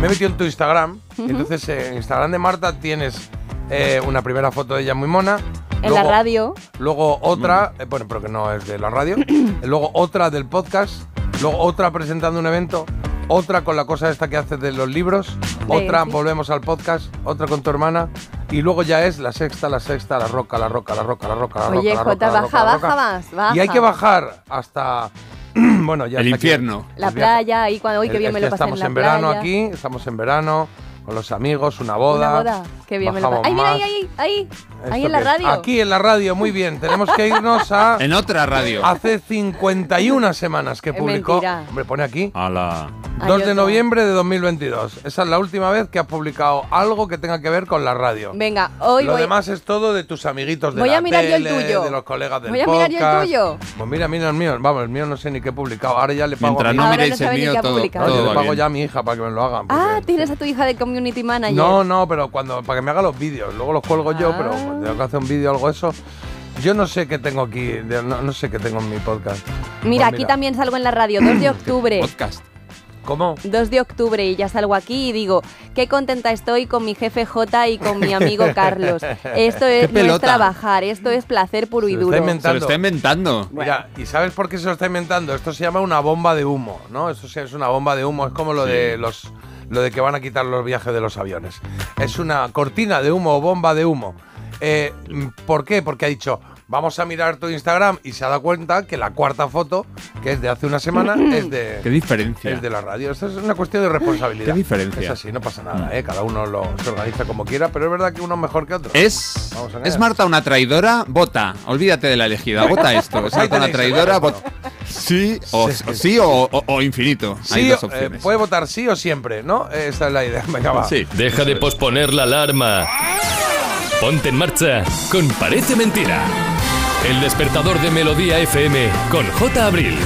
me he metido en tu Instagram. y entonces, eh, en Instagram de Marta tienes eh, una primera foto de ella muy mona. En la radio. Luego otra, eh, bueno, pero que no es de la radio. luego otra del podcast. Luego otra presentando un evento. Otra con la cosa esta que haces de los libros. Otra, sí. volvemos al podcast. Otra con tu hermana. Y luego ya es la sexta, la sexta, la roca, la roca, la roca, la roca, la roca. Oye, la roca, Jota, la baja, roca, baja más, baja. Y hay que bajar hasta. bueno, ya El hasta aquí. infierno. La playa, ahí cuando hoy que Es- bien me lo pasé en Estamos la en verano playa. aquí, estamos en verano, con los amigos, una boda. Una boda. Qué bien me lo. Ay, mira, ahí, ahí, ahí. ¿Esto Ahí en la radio. Aquí en la radio, muy bien. Tenemos que irnos a. En otra radio. Hace 51 semanas que publicó. mentira. Hombre, pone aquí. A la. Hay 2 de noviembre de 2022. Esa es la última vez que has publicado algo que tenga que ver con la radio. Venga, hoy Lo voy. demás es todo de tus amiguitos de Voy la a mirar yo el tele, tuyo. de los colegas del Voy a mirar yo el podcast. tuyo. Pues mira, mira el mío. Vamos, el mío no sé ni qué he publicado. Ahora ya le pago Mientras a mi no miréis no el mío, todo. No, yo todo le pago bien. ya a mi hija para que me lo hagan. Ah, tienes a tu hija de community manager. No, no, pero cuando para que me haga los vídeos, luego los cuelgo yo, pero Ah. cuando tengo que hacer un vídeo o algo eso. Yo no sé qué tengo aquí, no, no sé qué tengo en mi podcast. Mira, Pues aquí también salgo en la radio, 2 de octubre. Podcast. ¿Cómo? 2 de octubre y ya salgo aquí y digo, qué contenta estoy con mi jefe J y con mi amigo Carlos. Esto es, no es trabajar, esto es placer puro y Se lo duro. está Se lo inventando. está inventando. Mira, ¿y sabes por qué se lo está inventando? Esto se llama una bomba de humo, ¿no? Esto sí es una bomba de humo, es como lo de los lo de que van a quitar los viajes de los aviones. Es una cortina de humo o bomba de humo. Eh, ¿Por qué? Porque ha dicho, vamos a mirar tu Instagram y se ha dado cuenta que la cuarta foto, que es de hace una semana, es de, Qué diferencia. es de la radio. Esto es una cuestión de responsabilidad. Qué diferencia. Es así, no pasa nada, ¿eh? Cada uno lo, se organiza como quiera, pero es verdad que uno es mejor que otro. ¿Es. ¿Es Marta una traidora? Vota. Olvídate de la elegida. Vota esto. ¿Es Marta una traidora? ¿eh? Vota. Sí o, Sí. o sí o, o- o infinito. Hay dos eh, opciones. puede votar sí o siempre, ¿no? Esta es la idea. Venga, va. Sí. Deja de posponer la alarma. Ponte en marcha con Parece Mentira. El despertador de Melodía FM con J. Abril.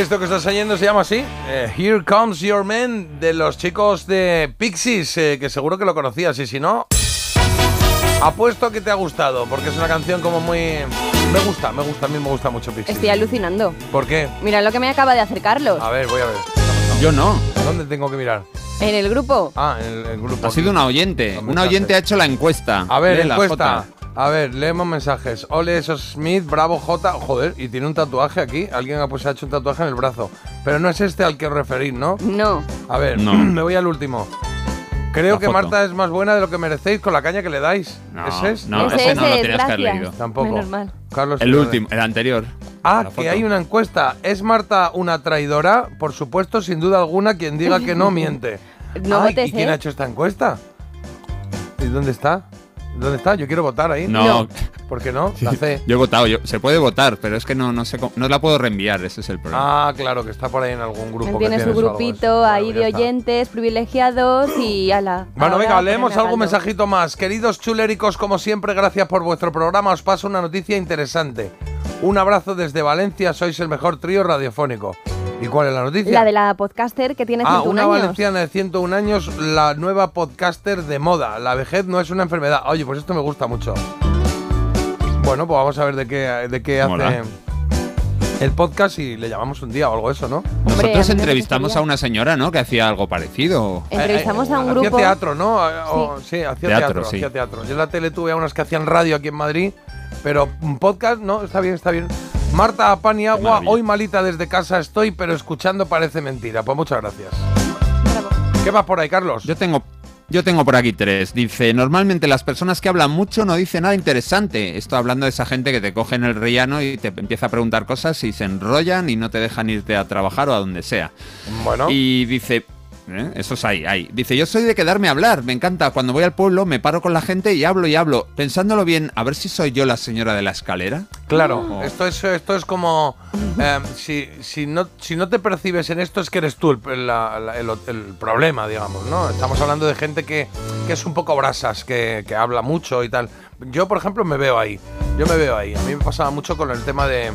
Esto que estás oyendo se llama así, eh, Here Comes Your Man, de los chicos de Pixies, eh, que seguro que lo conocías, y si no, apuesto a que te ha gustado, porque es una canción como muy... Me gusta, me gusta, a mí me gusta mucho Pixies. Estoy alucinando. ¿Por qué? Mira lo que me acaba de hacer Carlos. A ver, voy a ver. Yo no. ¿Dónde tengo que mirar? En el grupo. Ah, en el, el grupo. Ha sido una oyente. Una mensajes. oyente ha hecho la encuesta. A ver, Léela, encuesta. A ver, leemos mensajes. Ole, eso Smith, bravo J. Joder, y tiene un tatuaje aquí. Alguien ha, pues, ha hecho un tatuaje en el brazo. Pero no es este al que os referís, ¿no? No. A ver, No. me voy al último. Creo La que foto. Marta es más buena de lo que merecéis con la caña que le dais. No, ¿Ese es? no, Ese, ese no lo tenías que haber leído. Tampoco. Menos mal. Carlos El último, el anterior. Ah, que foto. hay una encuesta. ¿Es Marta una traidora? Por supuesto, sin duda alguna, quien diga que no miente. No Ay, votes, ¿Y quién ¿eh? ha hecho esta encuesta? ¿Y dónde está? ¿Dónde está? Yo quiero votar ahí. No. ¿Por qué no? La C. Yo he votado, yo, se puede votar, pero es que no, no sé cómo- no la puedo reenviar, ese es el problema. Ah, claro, que está por ahí en algún grupo. que Tiene su tienes o algo de eso. grupito ahí de ya está. oyentes privilegiados y ala. Bueno, ahora venga, leemos ponerme a algún caldo. mensajito más. Queridos chuléricos, como siempre, gracias por vuestro programa. Os paso una noticia interesante. Un abrazo desde Valencia, sois el mejor trío radiofónico. ¿Y cuál es la noticia? La de la podcaster que tiene Ah, 101 una años. valenciana de 101 años, la nueva podcaster de moda. La vejez no es una enfermedad. Oye, pues esto me gusta mucho. Bueno, pues vamos a ver de qué, de qué hace el podcast y le llamamos un día o algo eso, ¿no? Nosotros entrevistamos a una señora, ¿no? Que hacía algo parecido. Entrevistamos a un Hacía grupo. teatro, ¿no? O- sí, hacía Teatro, teatro, sí. hacía teatro. Yo en la tele tuve a unas que hacían radio aquí en Madrid, pero un podcast, no, está bien, está bien. Marta Paniagua, maravilla. hoy malita desde casa estoy, pero escuchando parece mentira. Pues muchas gracias. ¿Qué más por ahí, Carlos? Yo tengo, yo tengo por aquí tres. Dice, normalmente las personas que hablan mucho no dicen nada interesante. Esto hablando de esa gente que te coge en el rellano y te empieza a preguntar cosas y se enrollan y no te dejan irte a trabajar o a donde sea. Bueno. Y dice, ¿eh? eso es ahí, ahí. Dice, yo soy de quedarme a hablar. Me encanta. Cuando voy al pueblo me paro con la gente y hablo y hablo. Pensándolo bien, a ver si soy yo la señora de la escalera. Claro, Oh. esto es, esto es como eh, si, si, no, si no te percibes en esto es que eres tú el, la- la- el- el problema, digamos, ¿no? Estamos hablando de gente que, que es un poco brasas, que, que habla mucho y tal. Yo, por ejemplo, me veo ahí. Yo me veo ahí. A mí me pasaba mucho con el tema de,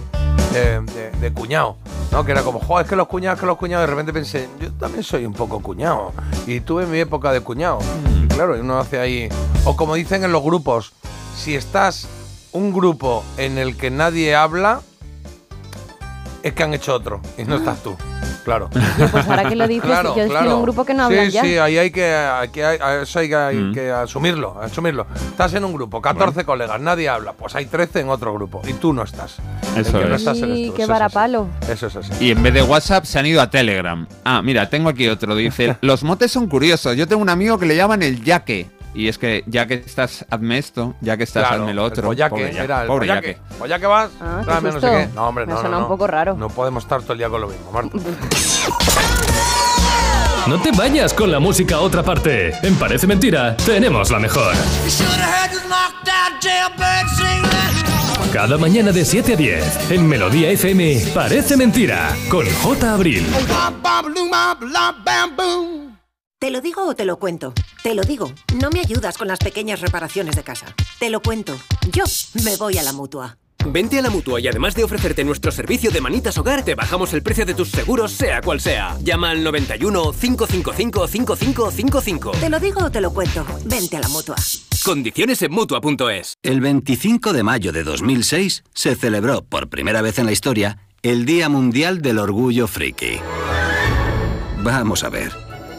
de, de- de cuñado, ¿no? Que era como, joder, es que los cuñados, que los cuñados. De repente pensé, yo también soy un poco cuñado. Y tuve mi época de cuñado. Y claro, y uno hace ahí. O como dicen en los grupos, si estás un grupo en el que nadie habla, es que han hecho otro y no estás tú. Claro. Pues ahora que lo dices, yo estoy en un grupo que no hablan sí, ya. Sí, ahí hay que, hay eso hay que, hay Mm. que asumirlo, asumirlo. Estás en un grupo, 14 colegas, nadie habla, pues hay 13 en otro grupo y tú no estás. Eso que no es. estás tú, qué es varapalo. Eso es así. Y en vez de WhatsApp se han ido a Telegram. Ah, mira, tengo aquí otro. Dice, los motes son curiosos. Yo tengo un amigo que le llaman el yaque. Y es que ya que estás, hazme esto, ya que estás, Claro, hazme lo otro. El Pobre ya- era el pobre pollaque. yaque. Pollaque vas, Ah, tráeme no sé qué. No, hombre, Me no, ha no, no. un poco raro. No podemos estar todo el día con lo mismo, Marta. No te vayas con la música a otra parte. En Parece Mentira, tenemos la mejor. Cada mañana de 7 a 10, en Melodía FM, Parece Mentira, con J. Abril. ¿Te lo digo o te lo cuento? Te lo digo. No me ayudas con las pequeñas reparaciones de casa. Te lo cuento. Yo me voy a la mutua. Vente a la mutua y además de ofrecerte nuestro servicio de manitas hogar, te bajamos el precio de tus seguros, sea cual sea. Llama al 91 555 5555. Te lo digo o te lo cuento. Vente a la mutua. Condiciones en mutua.es. El 25 de mayo de 2006 se celebró por primera vez en la historia el Día Mundial del Orgullo Friki. Vamos a ver,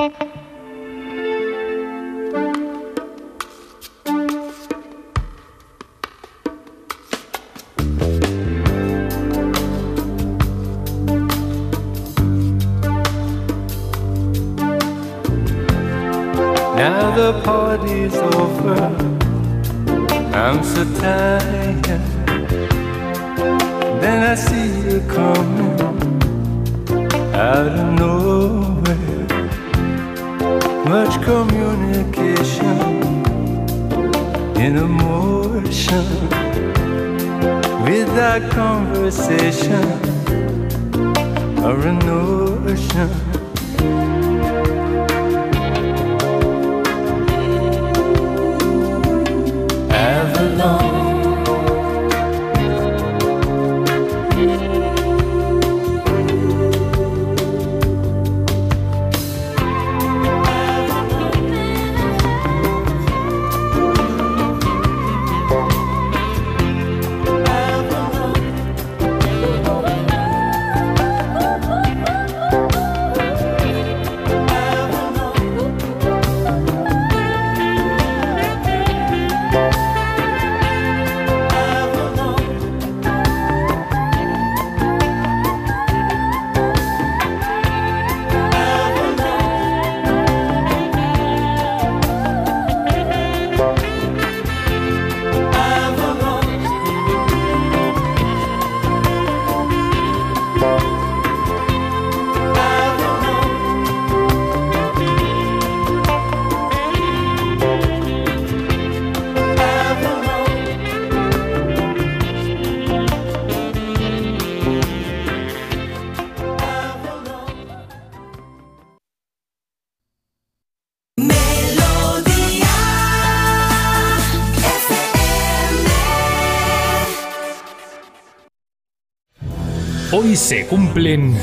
Now the party's over. I'm so tired. Then I see you coming out of nowhere. Much communication in emotion without conversation or a notion. Avalon Hoy se cumplen...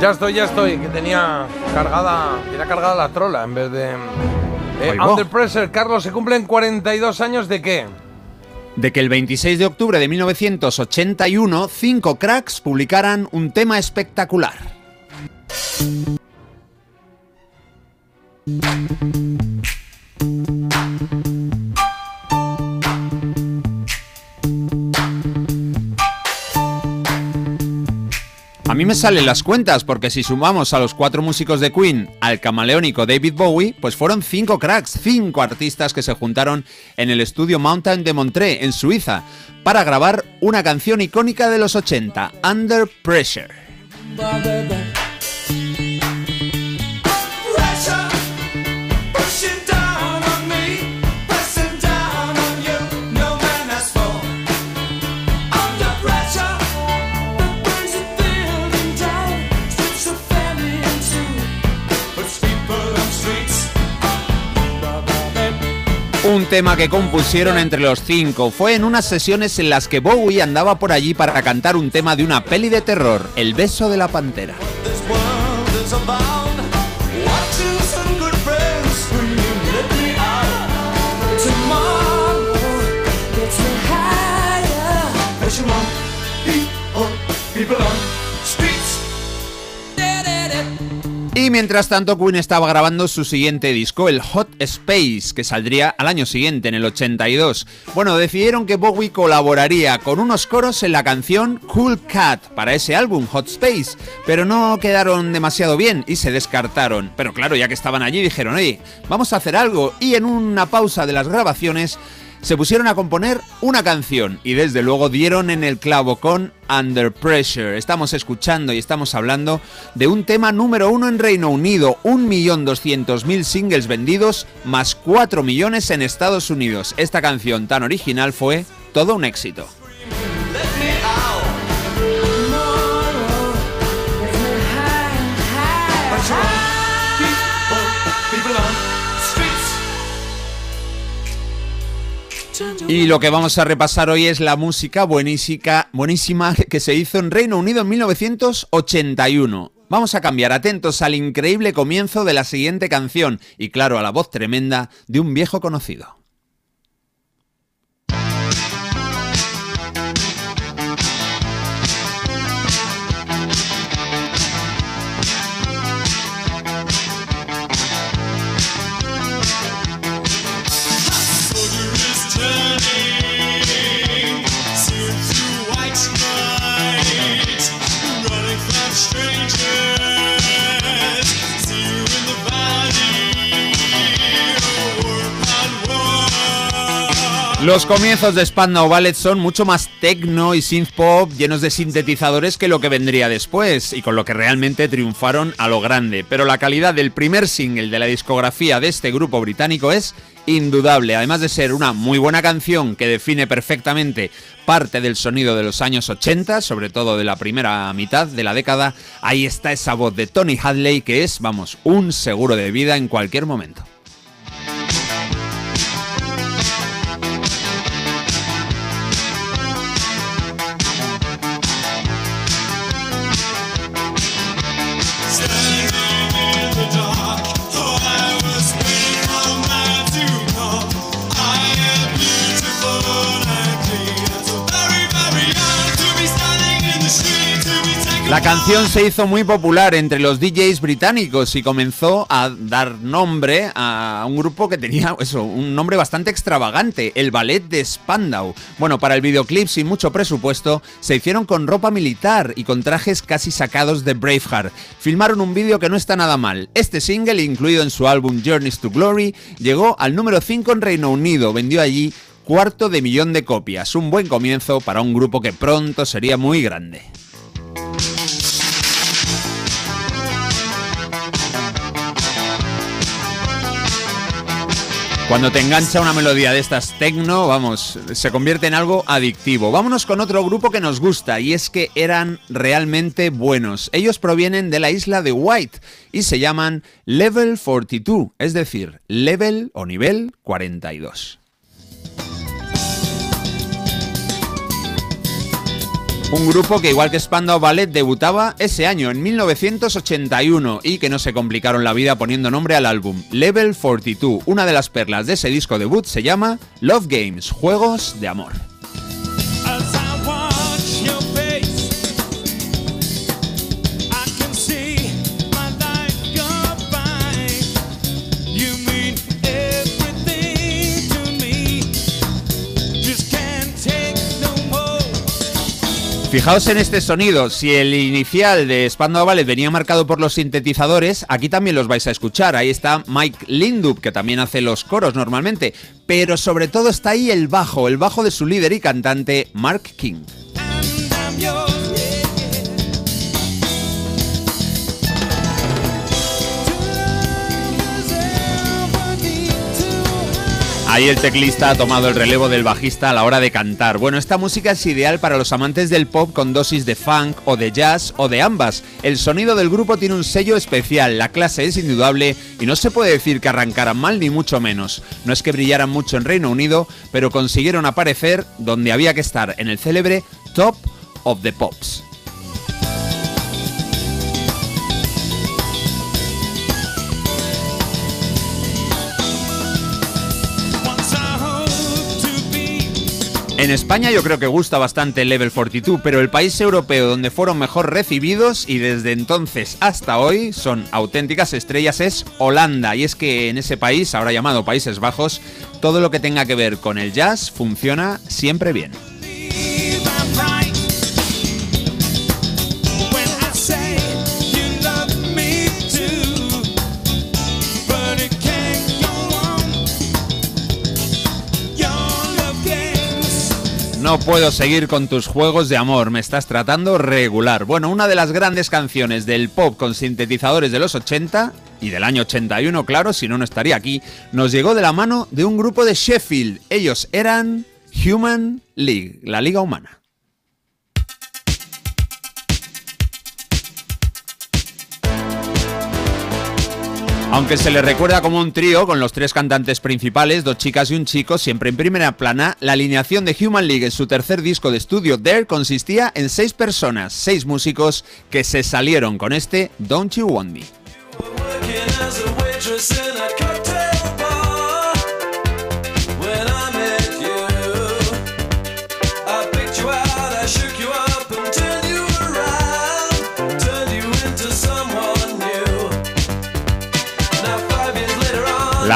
Ya estoy, ya estoy, que tenía cargada, tenía cargada la trola en vez de... Eh. Under Pressure, Carlos, ¿se cumplen 42 años de qué? De que el 26 de octubre de 1981, cinco cracks publicaran un tema espectacular. Me salen las cuentas porque si sumamos a los cuatro músicos de Queen al camaleónico David Bowie, pues fueron cinco cracks, cinco artistas que se juntaron en el estudio Mountain de Montreux, en Suiza, para grabar una canción icónica de los 80, Under. Pressure, Un tema que compusieron entre los cinco. Fue en unas sesiones en las que Bowie andaba por allí para cantar un tema de una peli de terror, El beso de la pantera. Y mientras tanto, Queen estaba grabando su siguiente disco, el Hot Space, que saldría al año siguiente, en el 82. Bueno, decidieron que Bowie colaboraría con unos coros en la canción Cool Cat para ese álbum, Hot Space, pero no quedaron demasiado bien y se descartaron. Pero claro, ya que estaban allí, dijeron, oye, vamos a hacer algo. Y en una pausa de las grabaciones, se pusieron a componer una canción y desde luego dieron en el clavo con Under Pressure. Estamos escuchando y estamos hablando de un tema número uno en Reino Unido, 1.200.000 singles vendidos más 4 millones en Estados Unidos. Esta canción tan original fue todo un éxito. Y lo que vamos a repasar hoy es la música buenísima, buenísima que se hizo en Reino Unido en 1981. Vamos a cambiar atentos al increíble comienzo de la siguiente canción y claro a la voz tremenda de un viejo conocido. Los comienzos de Spandau Ballet son mucho más techno y synth pop llenos de sintetizadores que lo que vendría después y con lo que realmente triunfaron a lo grande. Pero la calidad del primer single de la discografía de este grupo británico es indudable, además de ser una muy buena canción que define perfectamente parte del sonido de los años 80, sobre todo de la primera mitad de la década, ahí está esa voz de Tony Hadley que es, vamos, un seguro de vida en cualquier momento. La canción se hizo muy popular entre los DJs británicos y comenzó a dar nombre a un grupo que tenía eso, un nombre bastante extravagante, el Ballet de Spandau. Bueno, para el videoclip sin mucho presupuesto, se hicieron con ropa militar y con trajes casi sacados de Braveheart. Filmaron un vídeo que no está nada mal. Este single, incluido en su álbum Journeys to Glory, llegó al número 5 en Reino Unido, vendió allí cuarto de millón de copias. Un buen comienzo para un grupo que pronto sería muy grande. Cuando te engancha una melodía de estas tecno, vamos, se convierte en algo adictivo. Vámonos con otro grupo que nos gusta y es que eran realmente buenos. Ellos provienen de la isla de White y se llaman Level 42, es decir, level o nivel 42. Un grupo que igual que Spandau Ballet debutaba ese año, en 1981, y que no se complicaron la vida poniendo nombre al álbum. Level 42, una de las perlas de ese disco debut se llama Love Games, Juegos de Amor. Fijaos en este sonido, si el inicial de Spandau Ballet venía marcado por los sintetizadores, aquí también los vais a escuchar. Ahí está Mike Lindup, que también hace los coros normalmente, pero sobre todo está ahí el bajo, el bajo de su líder y cantante Mark King. Ahí el teclista ha tomado el relevo del bajista a la hora de cantar. Bueno, esta música es ideal para los amantes del pop con dosis de funk o de jazz o de ambas. El sonido del grupo tiene un sello especial, la clase es indudable y no se puede decir que arrancaran mal ni mucho menos. No es que brillaran mucho en Reino Unido, pero consiguieron aparecer donde había que estar, en el célebre Top of the Pops. En España yo creo que gusta bastante el Level 42, pero el país europeo donde fueron mejor recibidos y desde entonces hasta hoy son auténticas estrellas es Holanda. Y es que en ese país, ahora llamado Países Bajos, todo lo que tenga que ver con el jazz funciona siempre bien. No puedo seguir con tus juegos de amor, me estás tratando regular. Bueno, una de las grandes canciones del pop con sintetizadores de los 80 y del año 81, claro, si no, no estaría aquí, nos llegó de la mano de un grupo de Sheffield. Ellos eran Human League, la Liga Humana. Aunque se le recuerda como un trío con los tres cantantes principales, dos chicas y un chico, siempre en primera plana, la alineación de Human League en su tercer disco de estudio There consistía en seis personas, seis músicos que se salieron con este Don't You Want Me.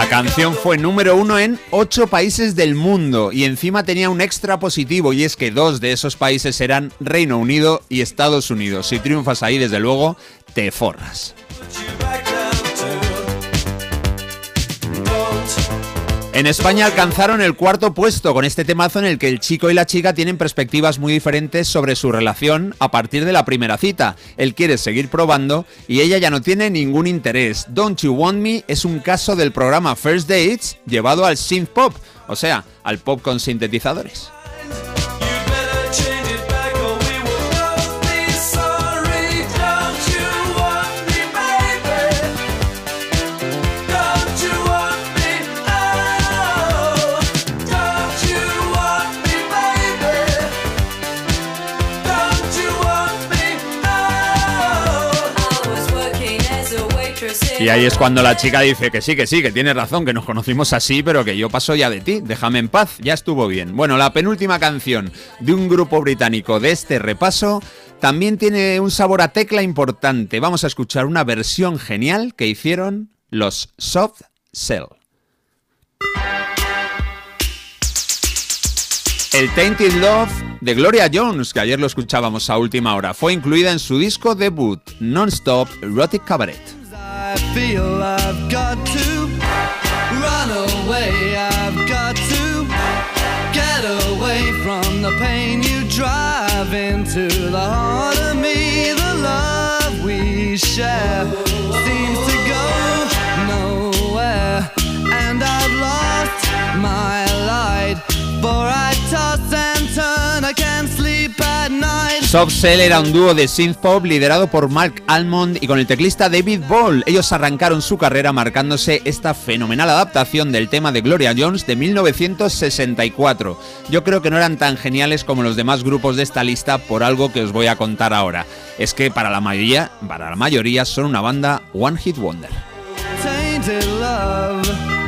La canción fue número uno en ocho países del mundo y encima tenía un extra positivo y es que dos de esos países eran Reino Unido y Estados Unidos. Si triunfas ahí, desde luego, te forras. En España alcanzaron el cuarto puesto con este temazo en el que el chico y la chica tienen perspectivas muy diferentes sobre su relación a partir de la primera cita. Él quiere seguir probando y ella ya no tiene ningún interés. Don't You Want Me es un caso del programa First Dates llevado al synth pop, o sea, al pop con sintetizadores. Y ahí es cuando la chica dice que sí, que sí, que tienes razón, que nos conocimos así, pero que yo paso ya de ti, déjame en paz, ya estuvo bien. Bueno, la penúltima canción de un grupo británico de este repaso también tiene un sabor a tecla importante. Vamos a escuchar una versión genial que hicieron los Soft Cell. El Tainted Love de Gloria Jones, que ayer lo escuchábamos a última hora, fue incluida en su disco debut, Non-Stop Erotic Cabaret. I feel I've got to run away. I've got to get away from the pain you drive into the heart of me. The love we share seems lost my light. For I toss and turn, I can't sleep at night. Soft Cell era un dúo de synth pop liderado por Mark Almond y con el teclista David Ball. Ellos arrancaron su carrera marcándose esta fenomenal adaptación del tema de Gloria Jones de 1964. Yo creo que no eran tan geniales como los demás grupos de esta lista por algo que os voy a contar ahora. Es que para la mayoría, para la mayoría son una banda One Hit Wonder. Tainted love.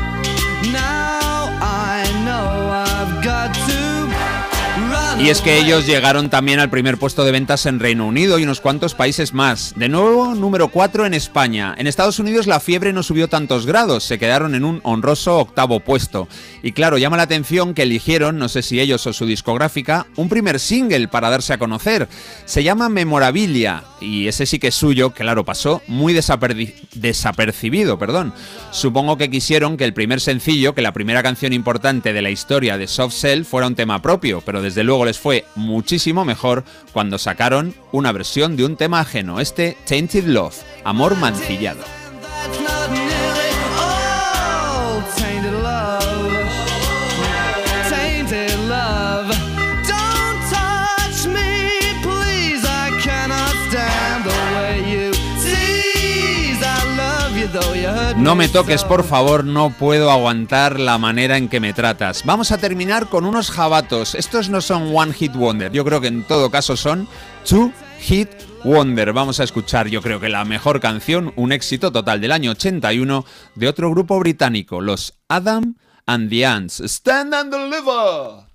Y es que ellos llegaron también al primer puesto de ventas en Reino Unido y unos cuantos países más. De nuevo, número 4 en España. En Estados Unidos la fiebre no subió tantos grados, se quedaron en un honroso octavo puesto. Y claro, llama la atención que eligieron, no sé si ellos o su discográfica, un primer single para darse a conocer. Se llama Memorabilia y ese sí que es suyo, claro, pasó muy desapercibido, perdón. Supongo que quisieron que el primer sencillo, que la primera canción importante de la historia de Soft Cell fuera un tema propio, pero desde luego les fue muchísimo mejor cuando sacaron una versión de un tema ajeno, este Tainted Love, Amor Mancillado. No me toques, por favor, no puedo aguantar la manera en que me tratas. Vamos a terminar con unos jabatos. Estos no son One Hit Wonder, yo creo que en todo caso son Two Hit Wonder. Vamos a escuchar, yo creo que la mejor canción, un éxito total del año 81 de otro grupo británico, los Adam and the Ants. Stand and deliver.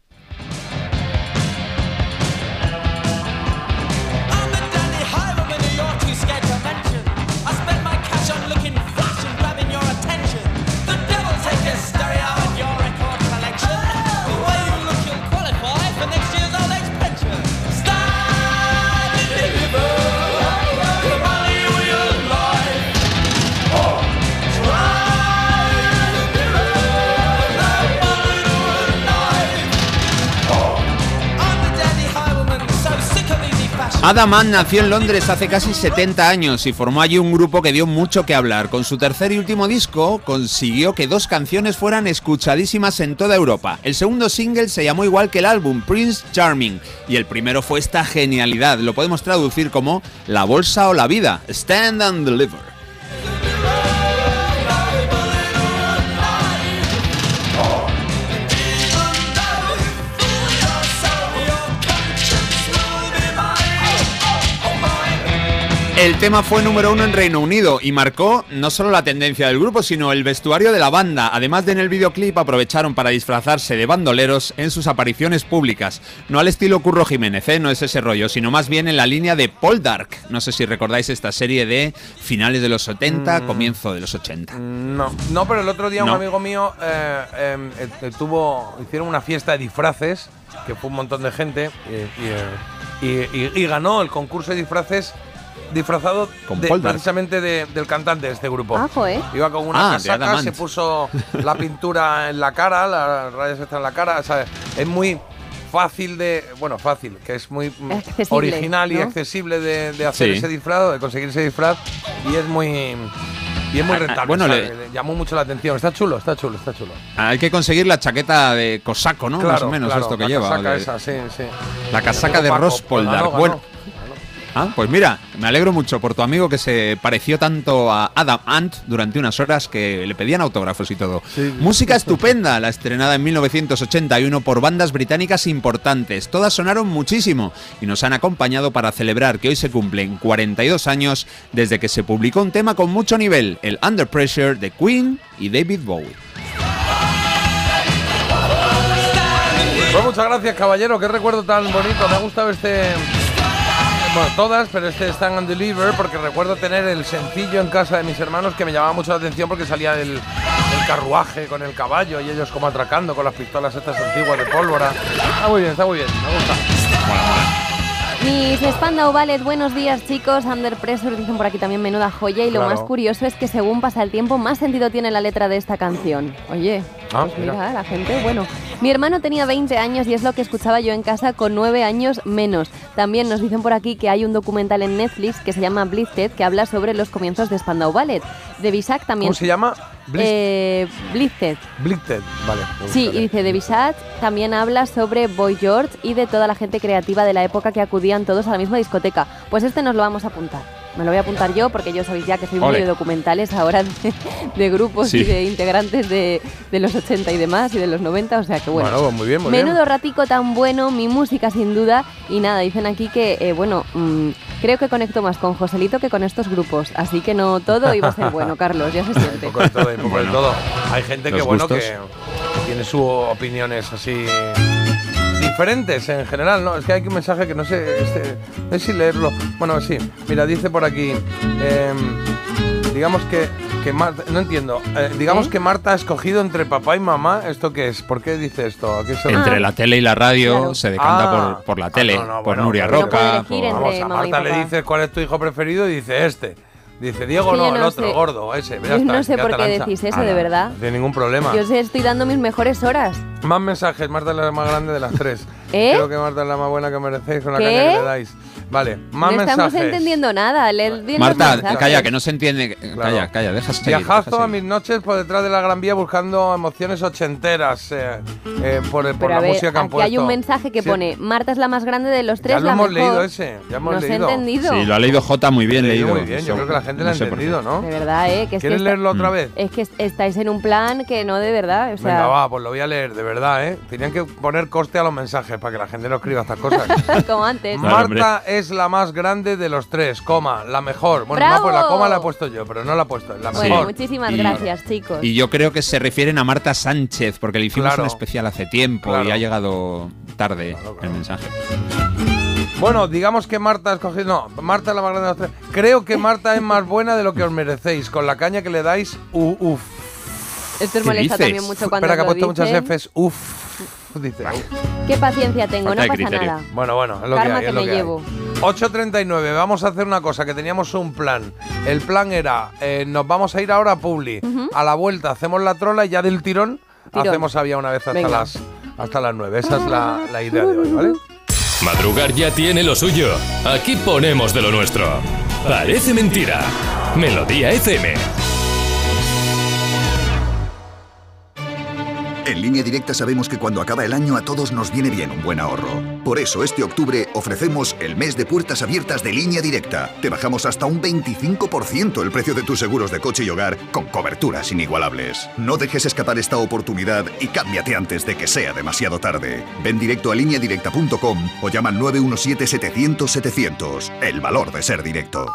Adam Ant nació en Londres hace casi 70 años y formó allí un grupo que dio mucho que hablar. Con su tercer y último disco consiguió que dos canciones fueran escuchadísimas en toda Europa. El segundo single se llamó igual que el álbum, Prince Charming, y el primero fue esta genialidad. Lo podemos traducir como La bolsa o la vida, Stand and Deliver. El tema fue número uno en Reino Unido y marcó no solo la tendencia del grupo, sino el vestuario de la banda. Además de en el videoclip aprovecharon para disfrazarse de bandoleros en sus apariciones públicas. No al estilo Curro Jiménez, ¿eh? no es ese rollo, sino más bien en la línea de Paul Dark. No sé si recordáis esta serie de finales de los 70, Mm. comienzo de los 80. No, no, pero el otro día No. un amigo mío eh, eh, eh, tuvo, hicieron una fiesta de disfraces, que fue un montón de gente, y- y ganó el concurso de disfraces disfrazado de- precisamente de- del cantante de este grupo. Ah. Iba con una Ah, casaca, se puso la pintura en la cara, las rayas están en la cara, o sea, es muy fácil de, bueno, fácil, que es muy mm, Accesible, original y ¿no? accesible de, de hacer Sí. ese disfraz, de conseguir ese disfraz, y es muy y es muy Ah, ah, rentable. bueno, le- le llamó mucho la atención. Está chulo, está chulo, está chulo. Hay que conseguir la chaqueta de cosaco, ¿no? Más o menos claro, esto que la lleva. casaca de- esa, sí, sí. La casaca de Paco, Ross pues Ah, pues mira, me alegro mucho por tu amigo que se pareció tanto a Adam Ant durante unas horas que le pedían autógrafos y todo. Música estupenda, la estrenada en 1981 por bandas británicas importantes. Todas sonaron muchísimo y nos han acompañado para celebrar que hoy se cumplen 42 años desde que se publicó un tema con mucho nivel, el Under Pressure de Queen y David Bowie. Pues muchas gracias, caballero. Qué recuerdo tan bonito. Me ha gustado este. Bueno, todas, pero este Stand and Deliver porque recuerdo tener el sencillo en casa de mis hermanos que me llamaba mucho la atención porque salía el, el carruaje con el caballo y ellos como atracando con las pistolas estas antiguas de pólvora. Está muy bien, está muy bien. Me gusta. Mis Spandau Ballet, buenos días chicos. Under Pressure dicen por aquí también menuda joya. Y lo Claro. más curioso es que según pasa el tiempo, más sentido tiene la letra de esta canción. Oye, Ah, Pues mira, la gente, bueno. Mi hermano tenía 20 años y es lo que escuchaba yo en casa con 9 años menos. También nos dicen por aquí que hay un documental en Netflix que se llama Blitzed que habla sobre los comienzos de Spandau Ballet. De Bisac también. ¿Cómo se llama? Eh, Blitzed. Blitzed, vale. Sí, y dice de Bisat también habla sobre Boy George y de toda la gente creativa de la época que acudían todos a la misma discoteca. Pues este nos lo vamos a apuntar. Me lo voy a apuntar yo porque yo sabéis ya que soy muy de documentales ahora de, de grupos Sí. y de integrantes de, de los 80 y demás y de los 90, o sea que bueno. Bueno, pues muy bien, muy Menudo bien. ratico tan bueno, mi música sin duda. Y nada, dicen aquí que, eh, bueno, mm, creo que conecto más con Joselito que con estos grupos. Así que no todo iba a ser bueno, Carlos, ya se siente. Un poco de todo, un poco de todo. Hay gente que, bueno, que tiene sus opiniones así diferentes en general, ¿no? Es que hay un mensaje que no sé, este, no sé si leerlo. Bueno, sí. Mira, dice por aquí, em, digamos que, que Marta, no entiendo, eh, digamos ¿Eh? que Marta ha escogido entre papá y mamá, ¿esto qué es? ¿Por qué dice esto? ¿A qué se Entre Ah. la tele y la radio Claro. se decanta Ah. por, por la Ah, tele, no, no, por bueno, Nuria Roca. por- Vamos, a Marta le dices cuál es tu hijo preferido y dice este. Dice Diego que no, yo el no otro, sé. gordo, ese. ya Yo está, no sé ya por qué lanza. decís eso, de no, verdad. No ningún problema. Yo os estoy dando mis mejores horas. Más mensajes, Marta es la más grande de las tres. ¿Eh? Creo que Marta es la más buena que merecéis con la ¿Qué? caña que le dais. Vale, más no estamos mensajes. entendiendo nada. Leed bien los Marta, calla, que no se entiende. Calla, calla, deja seguir, deja Viajazo a seguir. mis noches por detrás de la Gran Vía buscando emociones ochenteras eh, eh, por, por Pero la a ver, música que han aquí puesto. hay un mensaje que Sí, pone Marta es la más grande de los tres, Ya lo la hemos mejor. leído ese, ya hemos no se ha leído. entendido. Sí, lo ha leído J muy bien Lo he leído leído. muy bien, yo Eso- creo que la gente lo ha no por qué. entendido, ¿no? De verdad, ¿eh? Que es que ¿Quieres está- leerlo otra vez? Es que est- estáis en un plan que no de verdad. O sea, Venga, va, pues lo voy a leer, de verdad, ¿eh? Tenían que poner coste a los mensajes para que la gente no escriba estas cosas. como antes. Claro, Marta es la más grande de los tres, coma, la mejor. Bueno, pues la coma la he puesto yo, pero no la he puesto, es la Bueno, muchísimas Y- gracias, chicos. Y yo creo que se refieren a Marta Sánchez, porque le hicimos Claro. un especial hace tiempo Claro. y ha llegado tarde el mensaje. Bueno, digamos que Marta ha escogido. No, Marta es la más grande de los tres. Creo que Marta es más buena de lo que os merecéis. Con la caña que le dais, u- uf. Esto os ¿Qué molesta dices? también mucho cuando Espera, que ha puesto muchas. Fs. Uf. Dice. Qué paciencia tengo, Falta no pasa criterio. nada. Bueno, bueno, es lo Karma que hay. que es lo me que hay. llevo. 8.39, vamos a hacer una cosa, que teníamos un plan. El plan era, eh, nos vamos a ir ahora a Publi. A la vuelta hacemos la trola y ya del tirón, Tirón. hacemos había una vez hasta Venga. las hasta las 9. Esa es la, la idea de hoy, ¿vale? Madrugar ya tiene lo suyo. Aquí ponemos de lo nuestro. Parece mentira. Melodía FM. En línea directa sabemos que cuando acaba el año a todos nos viene bien un buen ahorro. Por eso este octubre ofrecemos el mes de puertas abiertas de línea directa. Te bajamos hasta un 25% el precio de tus seguros de coche y hogar con coberturas inigualables. No dejes escapar esta oportunidad y cámbiate antes de que sea demasiado tarde. Ven directo a lineadirecta.com o llama al 917-700-700. El valor de ser directo.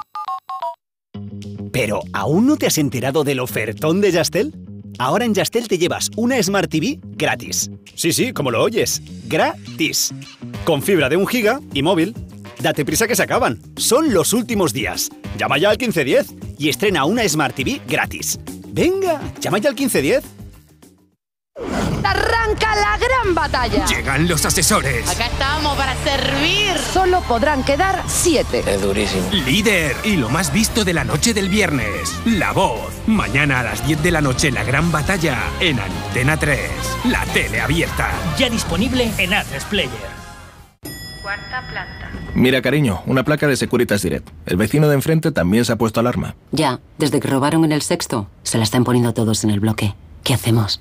¿Pero aún no te has enterado del ofertón de Yastel? Ahora en Yastel te llevas una Smart TV gratis. Sí, sí, como lo oyes. Gratis. Con fibra de un giga y móvil. Date prisa que se acaban. Son los últimos días. Llama ya al 1510 y estrena una Smart TV gratis. Venga, llama ya al 1510. Arranca la gran batalla. Llegan los asesores. Acá estamos para servir. Solo podrán quedar siete. Es durísimo. Líder y lo más visto de la noche del viernes. La voz. Mañana a las 10 de la noche la gran batalla en Antena 3. La tele abierta. Ya disponible en A3 Player. Cuarta planta. Mira, cariño, una placa de Securitas Direct. El vecino de enfrente también se ha puesto alarma. Ya, desde que robaron en el sexto, se la están poniendo todos en el bloque. ¿Qué hacemos?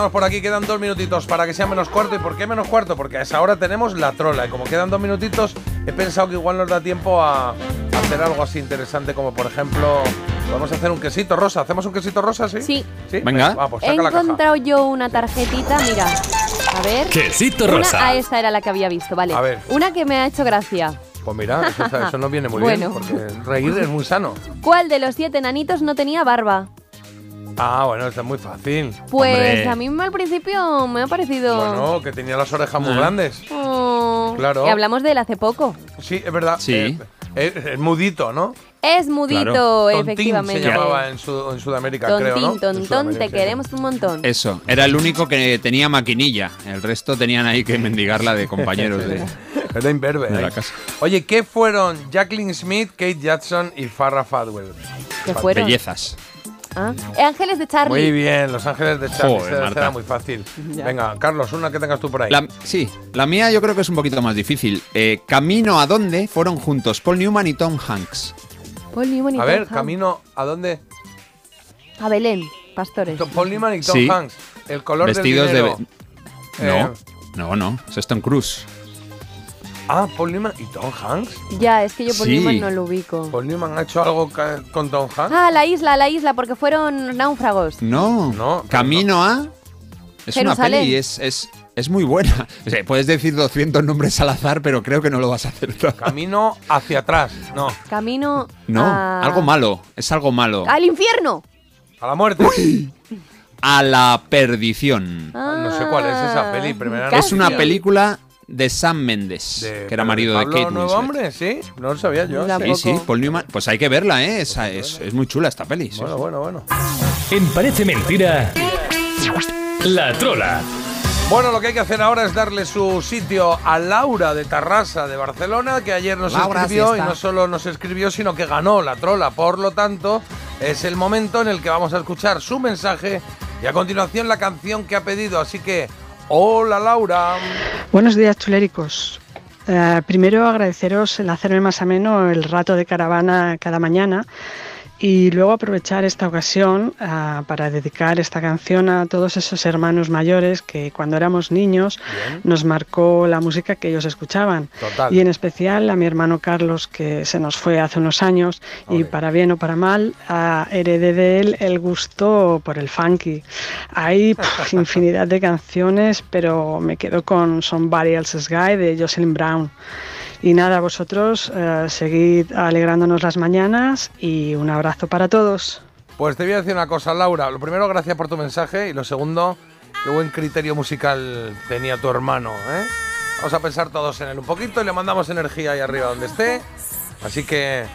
Estamos por aquí. Quedan dos minutitos para que sea menos cuarto. ¿Y por qué menos cuarto? Porque a esa hora tenemos la trola. Y como quedan dos minutitos, he pensado que igual nos da tiempo a, a hacer algo así interesante, como por ejemplo, podemos hacer un quesito rosa. ¿Hacemos un quesito rosa, sí? Sí. Venga. Va, pues He saca la caja. encontrado yo una tarjetita, mira. A ver. Quesito Una- rosa. ah, esta era la que había visto, vale. A ver. Una que me ha hecho gracia. Pues mira, eso, eso nos viene muy Bueno. bien, porque reír es muy sano. ¿Cuál de los siete nanitos no tenía barba? Ah, bueno, esto es muy fácil. Pues Hombre. a mí me- al principio me ha parecido. Bueno, que tenía las orejas muy Ah. grandes. Oh. Claro. Y hablamos de él hace poco. Sí, es verdad. Sí. Eh, Es, es mudito, ¿no? Es mudito, Tontín efectivamente. se llamaba en, Su- en Sudamérica, Tontín, creo, ¿no? Tontón, Sudamérica, te sí. queremos un montón. Eso, era el único que tenía maquinilla. El resto tenían ahí que mendigarla de compañeros de, Era imberbe. de ¿eh? la casa. Oye, ¿qué fueron Jacqueline Smith, Kate Jackson y Farrah Fadwell? ¿Qué fueron? Bellezas. Ah, Ángeles de Charlie. Muy bien, Los Ángeles de Charlie. Joder, Marta. era muy fácil. Ya. Venga, Carlos, una que tengas tú por ahí. La- sí, la mía yo creo que es un poquito más difícil. Eh, Camino a dónde fueron juntos Paul Newman y Tom Hanks. Paul Newman y A Tom ver, Hanks. camino, ¿a dónde? A Belén, pastores. To- Paul Newman y Tom Sí. Hanks. El color Vestidos del de. dinero. No, Eh, no, no. Es Stone Cruise. Ah, Paul Newman y Tom Hanks. Ya, es que yo Paul Sí. Newman no lo ubico. Paul Newman ha hecho algo con Tom Hanks. Ah, la isla, la isla, porque fueron náufragos. No. No, Camino a. Es una peli, es, es, es muy buena. O sea, puedes decir 200 nombres al azar, pero creo que no lo vas a hacer todo. Camino hacia atrás. No, Camino No, a... algo malo. Es algo malo. ¡Al infierno! a la muerte. A la perdición. No sé cuál es esa peli. Primera. Es una película de Sam Mendes, De- que era marido de Pablo Kate Nuevo Winslet. Hombre, sí. No lo sabía yo. Sí. Sí. Paul Newman. Pues hay que verla, ¿eh? Esa es, es muy chula esta peli. sí. Bueno, bueno, bueno. En Parece Mentira, La Trola. Bueno, lo que hay que hacer ahora es darle su sitio a Laura de Tarrasa de Barcelona, que ayer nos Laura, escribió sí y no solo nos escribió, sino que ganó la trola. Por lo tanto, es el momento en el que vamos a escuchar su mensaje y a continuación la canción que ha pedido. Así que, hola Laura. Buenos días, chuléricos. Eh, primero agradeceros el hacerme más ameno el rato de caravana cada mañana y luego aprovechar esta ocasión ah, para dedicar esta canción a todos esos hermanos mayores que cuando éramos niños nos marcó la música que ellos escuchaban. Total. Y en especial a mi hermano Carlos que se nos fue hace unos años y para bien o para mal ah, heredé de él el gusto por el funky. Hay infinidad de canciones, pero me quedo con Somebody Else's Guy de Jocelyn Brown. Y nada, vosotros eh, seguid alegrándonos las mañanas y un abrazo para todos. Pues te voy a decir una cosa, Laura. Lo primero, gracias por tu mensaje. Y lo segundo, qué buen criterio musical tenía tu hermano. ¿eh? Vamos a pensar todos en él un poquito y le mandamos energía ahí arriba donde esté. Así que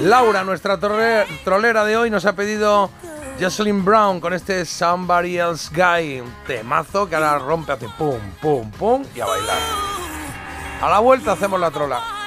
Laura, nuestra trolera de hoy, nos ha pedido Jocelyn Brown con este Somebody Else Guy. Un temazo que ahora rompe, hace pum, pum, pum y a bailar. A la vuelta hacemos la trola.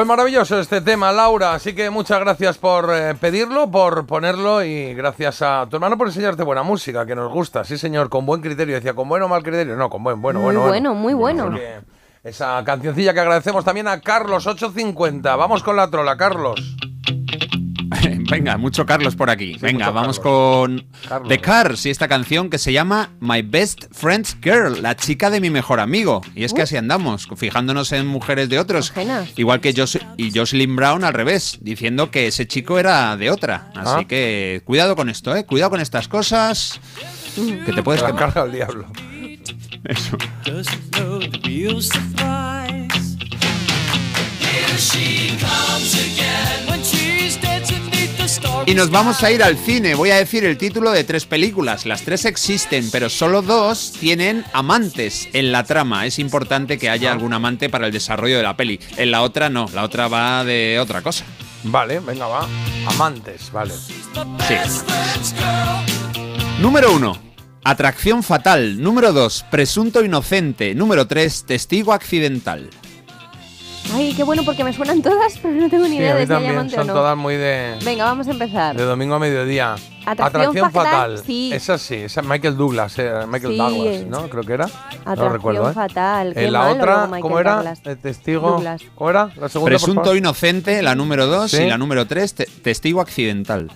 Pues maravilloso este tema, Laura. Así que muchas gracias por eh, pedirlo, por ponerlo y gracias a tu hermano por enseñarte buena música, que nos gusta. Sí, señor, con buen criterio. Decía, ¿con buen o mal criterio? No, con buen, bueno, muy bueno. bueno, muy bueno. Así que Esa cancioncilla que agradecemos también a Carlos 850. Vamos con la trola, Carlos. Venga, mucho Carlos por aquí. Venga, vamos Carlos. con The Cars y esta canción que se llama My Best Friend's Girl, la chica de mi mejor amigo. Y es que Uh. así andamos, fijándonos en mujeres de otros. Ajenas. Igual que Jos y Jocelyn Brown al revés, diciendo que ese chico era de otra. Así Ah. que cuidado con esto, ¿eh? Cuidado con estas cosas. Que te puedes quemar. carga el diablo. Eso. Here she comes again Y nos vamos a ir al cine. Voy a decir el título de tres películas. Las tres existen, pero solo dos tienen amantes en la trama. Es importante que haya algún amante para el desarrollo de la peli. En la otra no, la otra va de otra cosa. Vale, venga, va. Amantes, vale. Sí. Número uno. Atracción fatal. Número 2. Presunto inocente. Número 3. Testigo accidental. Ay, qué bueno porque me suenan todas, pero no tengo ni Sí, idea a de si hay amante o son no. todas muy de, Venga, vamos a empezar. de domingo a mediodía. Atracción fatal, sí. Esa sí, esa Michael Douglas, eh, Michael Sí. Douglas, ¿no? Creo que era. no Atracción recuerdo, ¿eh? fatal. Qué En la malo, otra, Michael ¿cómo era? Douglas. El testigo. Douglas. ¿Cómo era? La segunda, por Presunto favor. inocente, la número 2. Sí. Y la número 3. testigo accidental.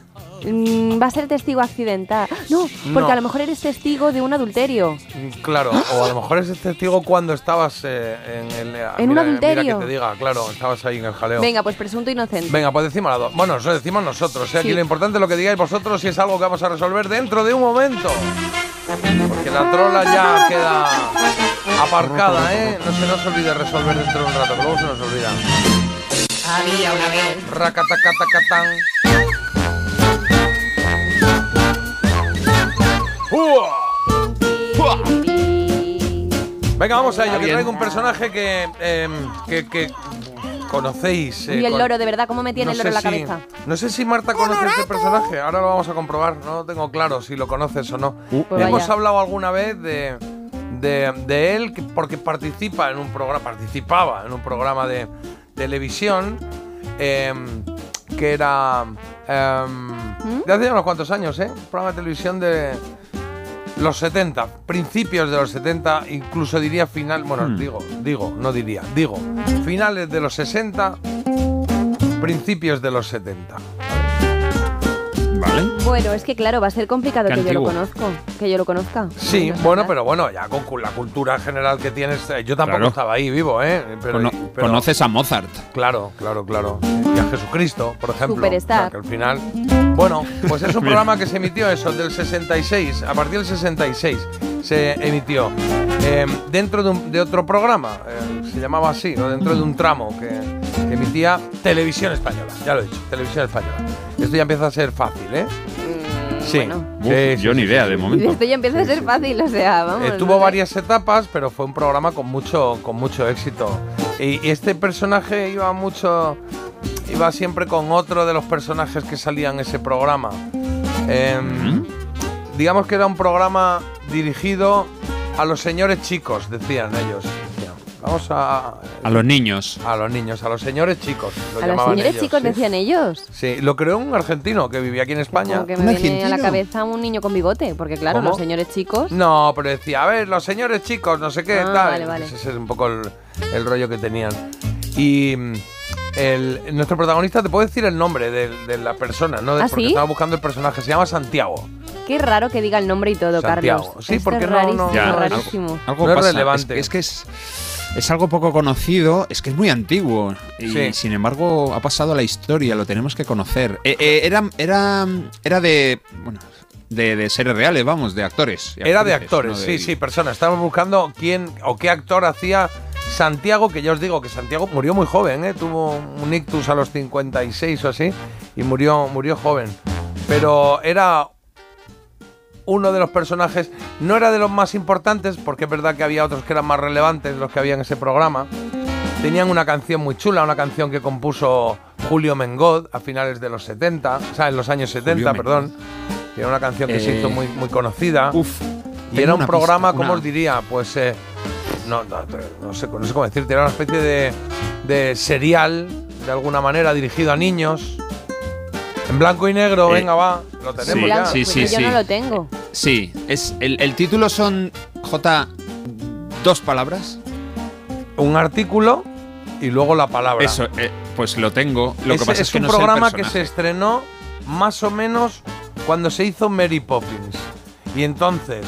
Mm, va a ser testigo accidental. No, porque No. a lo mejor eres testigo de un adulterio. Claro, o a lo mejor ese testigo cuando estabas eh, en el. eh, En un mira- adulterio. Mira que te diga, claro, estabas ahí en el jaleo. Venga, pues presunto inocente. Venga, pues decimos las dos. Bueno, eso decimos nosotros. ¿eh? Aquí Sí. lo importante es lo que digáis vosotros si es algo que vamos a resolver dentro de un momento. Porque la trola ya queda aparcada, ¿eh? No se nos olvide resolver dentro de un rato, que luego se nos olvida. Había una vez. Racatacatacatán. Venga, vamos a ello, que traigo un personaje que, eh, que, que conocéis. eh, Uy, el loro, de verdad, ¿cómo me tiene el loro en la si- cabeza? No sé si Marta conoce este personaje, ahora lo vamos a comprobar, no tengo claro si lo conoces o no. Pues Hemos vaya. hablado alguna vez de, de, de él que- porque participa en un programa, participaba en un programa de televisión em, que era em, ¿Mm? de hace unos cuantos años, ¿eh? Un programa de televisión de los 70, principios de los 70, incluso diría final, bueno, Hmm. digo, digo, no diría, digo, finales de los 60, principios de los 70. ¿Vale? Bueno, es que claro, va a ser complicado que yo lo conozco, que yo lo conozca. Sí, No bueno, pero bueno, ya con cu- la cultura general que tienes, eh, yo tampoco Claro. estaba ahí vivo, ¿eh? Pero, Cono- pero- Conoces a Mozart. Claro, claro, claro. Y a Jesucristo, por ejemplo. Superstar. O sea, que al final. Bueno, pues es un programa que se emitió eso, del 66, a partir del 66 se emitió. eh, dentro de, un- de otro programa, eh, se llamaba así, o dentro de un tramo que, que emitía Televisión Española. Ya lo he dicho, Televisión Española. Esto ya empieza a ser fácil, ¿eh? Sí. Bueno. Uf, yo ni idea de momento. esto ya empieza a ser fácil, o sea, vamos. Eh, no tuvo sé. varias etapas, pero fue un programa con mucho, con mucho éxito. Y, y este personaje iba mucho, iba siempre con otro de los personajes que salían en ese programa. Em, Digamos que era un programa dirigido a los señores chicos, decían ellos. Vamos a, A los niños. a los niños, a los señores chicos. Lo A los señores ellos, chicos sí. decían ellos. Sí, lo creó un argentino que vivía aquí en España. Como que me viene a la cabeza un niño con bigote, porque claro, ¿Cómo? los señores chicos. No, pero decía, a ver, los señores chicos, no sé qué, Ah, tal. vale, vale. Ese es un poco el, el rollo que tenían. Y el, nuestro protagonista, te puedo decir el nombre de, de la persona, ¿no? De- ¿Ah, porque sí? estaba buscando el personaje, se llama Santiago. Qué raro que diga el nombre y todo, Santiago. Carlos. Sí, Esto porque es no- rarísimo, no- Ya, algo- rarísimo. Algo No es pasa. relevante. Es, es que es, es algo poco conocido, es que es muy antiguo y Sí. sin embargo ha pasado a la historia, lo tenemos que conocer. Eh, eh, era, era, era de, bueno, de, de seres reales, vamos, de actores. Era de actores, no de- sí, sí, personas. Estábamos buscando quién o qué actor hacía Santiago, que ya os digo que Santiago murió muy joven, ¿eh? tuvo un ictus a los 56 o así y murió, murió joven. Pero era uno de los personajes, no era de los más importantes, porque es verdad que había otros que eran más relevantes, los que había en ese programa. Tenían una canción muy chula, una canción que compuso Julio Mengod a finales de los 70, o sea, en los años 70, Mengod. perdón. Que era una canción que se Eh, hizo muy, muy conocida. Uf. Y era un programa, pista, ¿cómo una- os diría? Pues eh, no, no, no sé, no sé cómo decirte, era una especie de, de serial, de alguna manera, dirigido a niños. En blanco y negro, Eh, venga, va, lo tenemos sí, ya. sí, Pues sí, yo sí. no lo tengo. Sí, es, el, el título son J. Dos palabras. Un artículo y luego la palabra. Eso, eh, pues lo tengo. Lo que Ese pasa es, es que un no programa que se estrenó más o menos cuando se hizo Mary Poppins. Y entonces,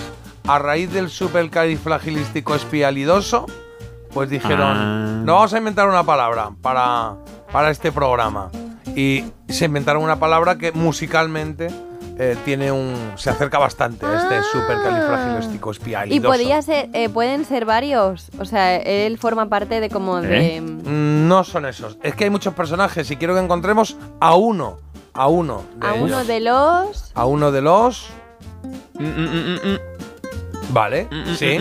a raíz del supercalifragilístico espialidoso, pues dijeron, Ah. no vamos a inventar una palabra para, para este programa. Y se inventaron una palabra que musicalmente eh, tiene un se acerca bastante a este supercalifragilístico Y podía ser, eh, pueden ser varios. O sea, él forma parte de como de. Mm, No son esos. Es que hay muchos personajes y quiero que encontremos a uno. A uno. De A uno de los. A uno de los. Mm, Vale, sí.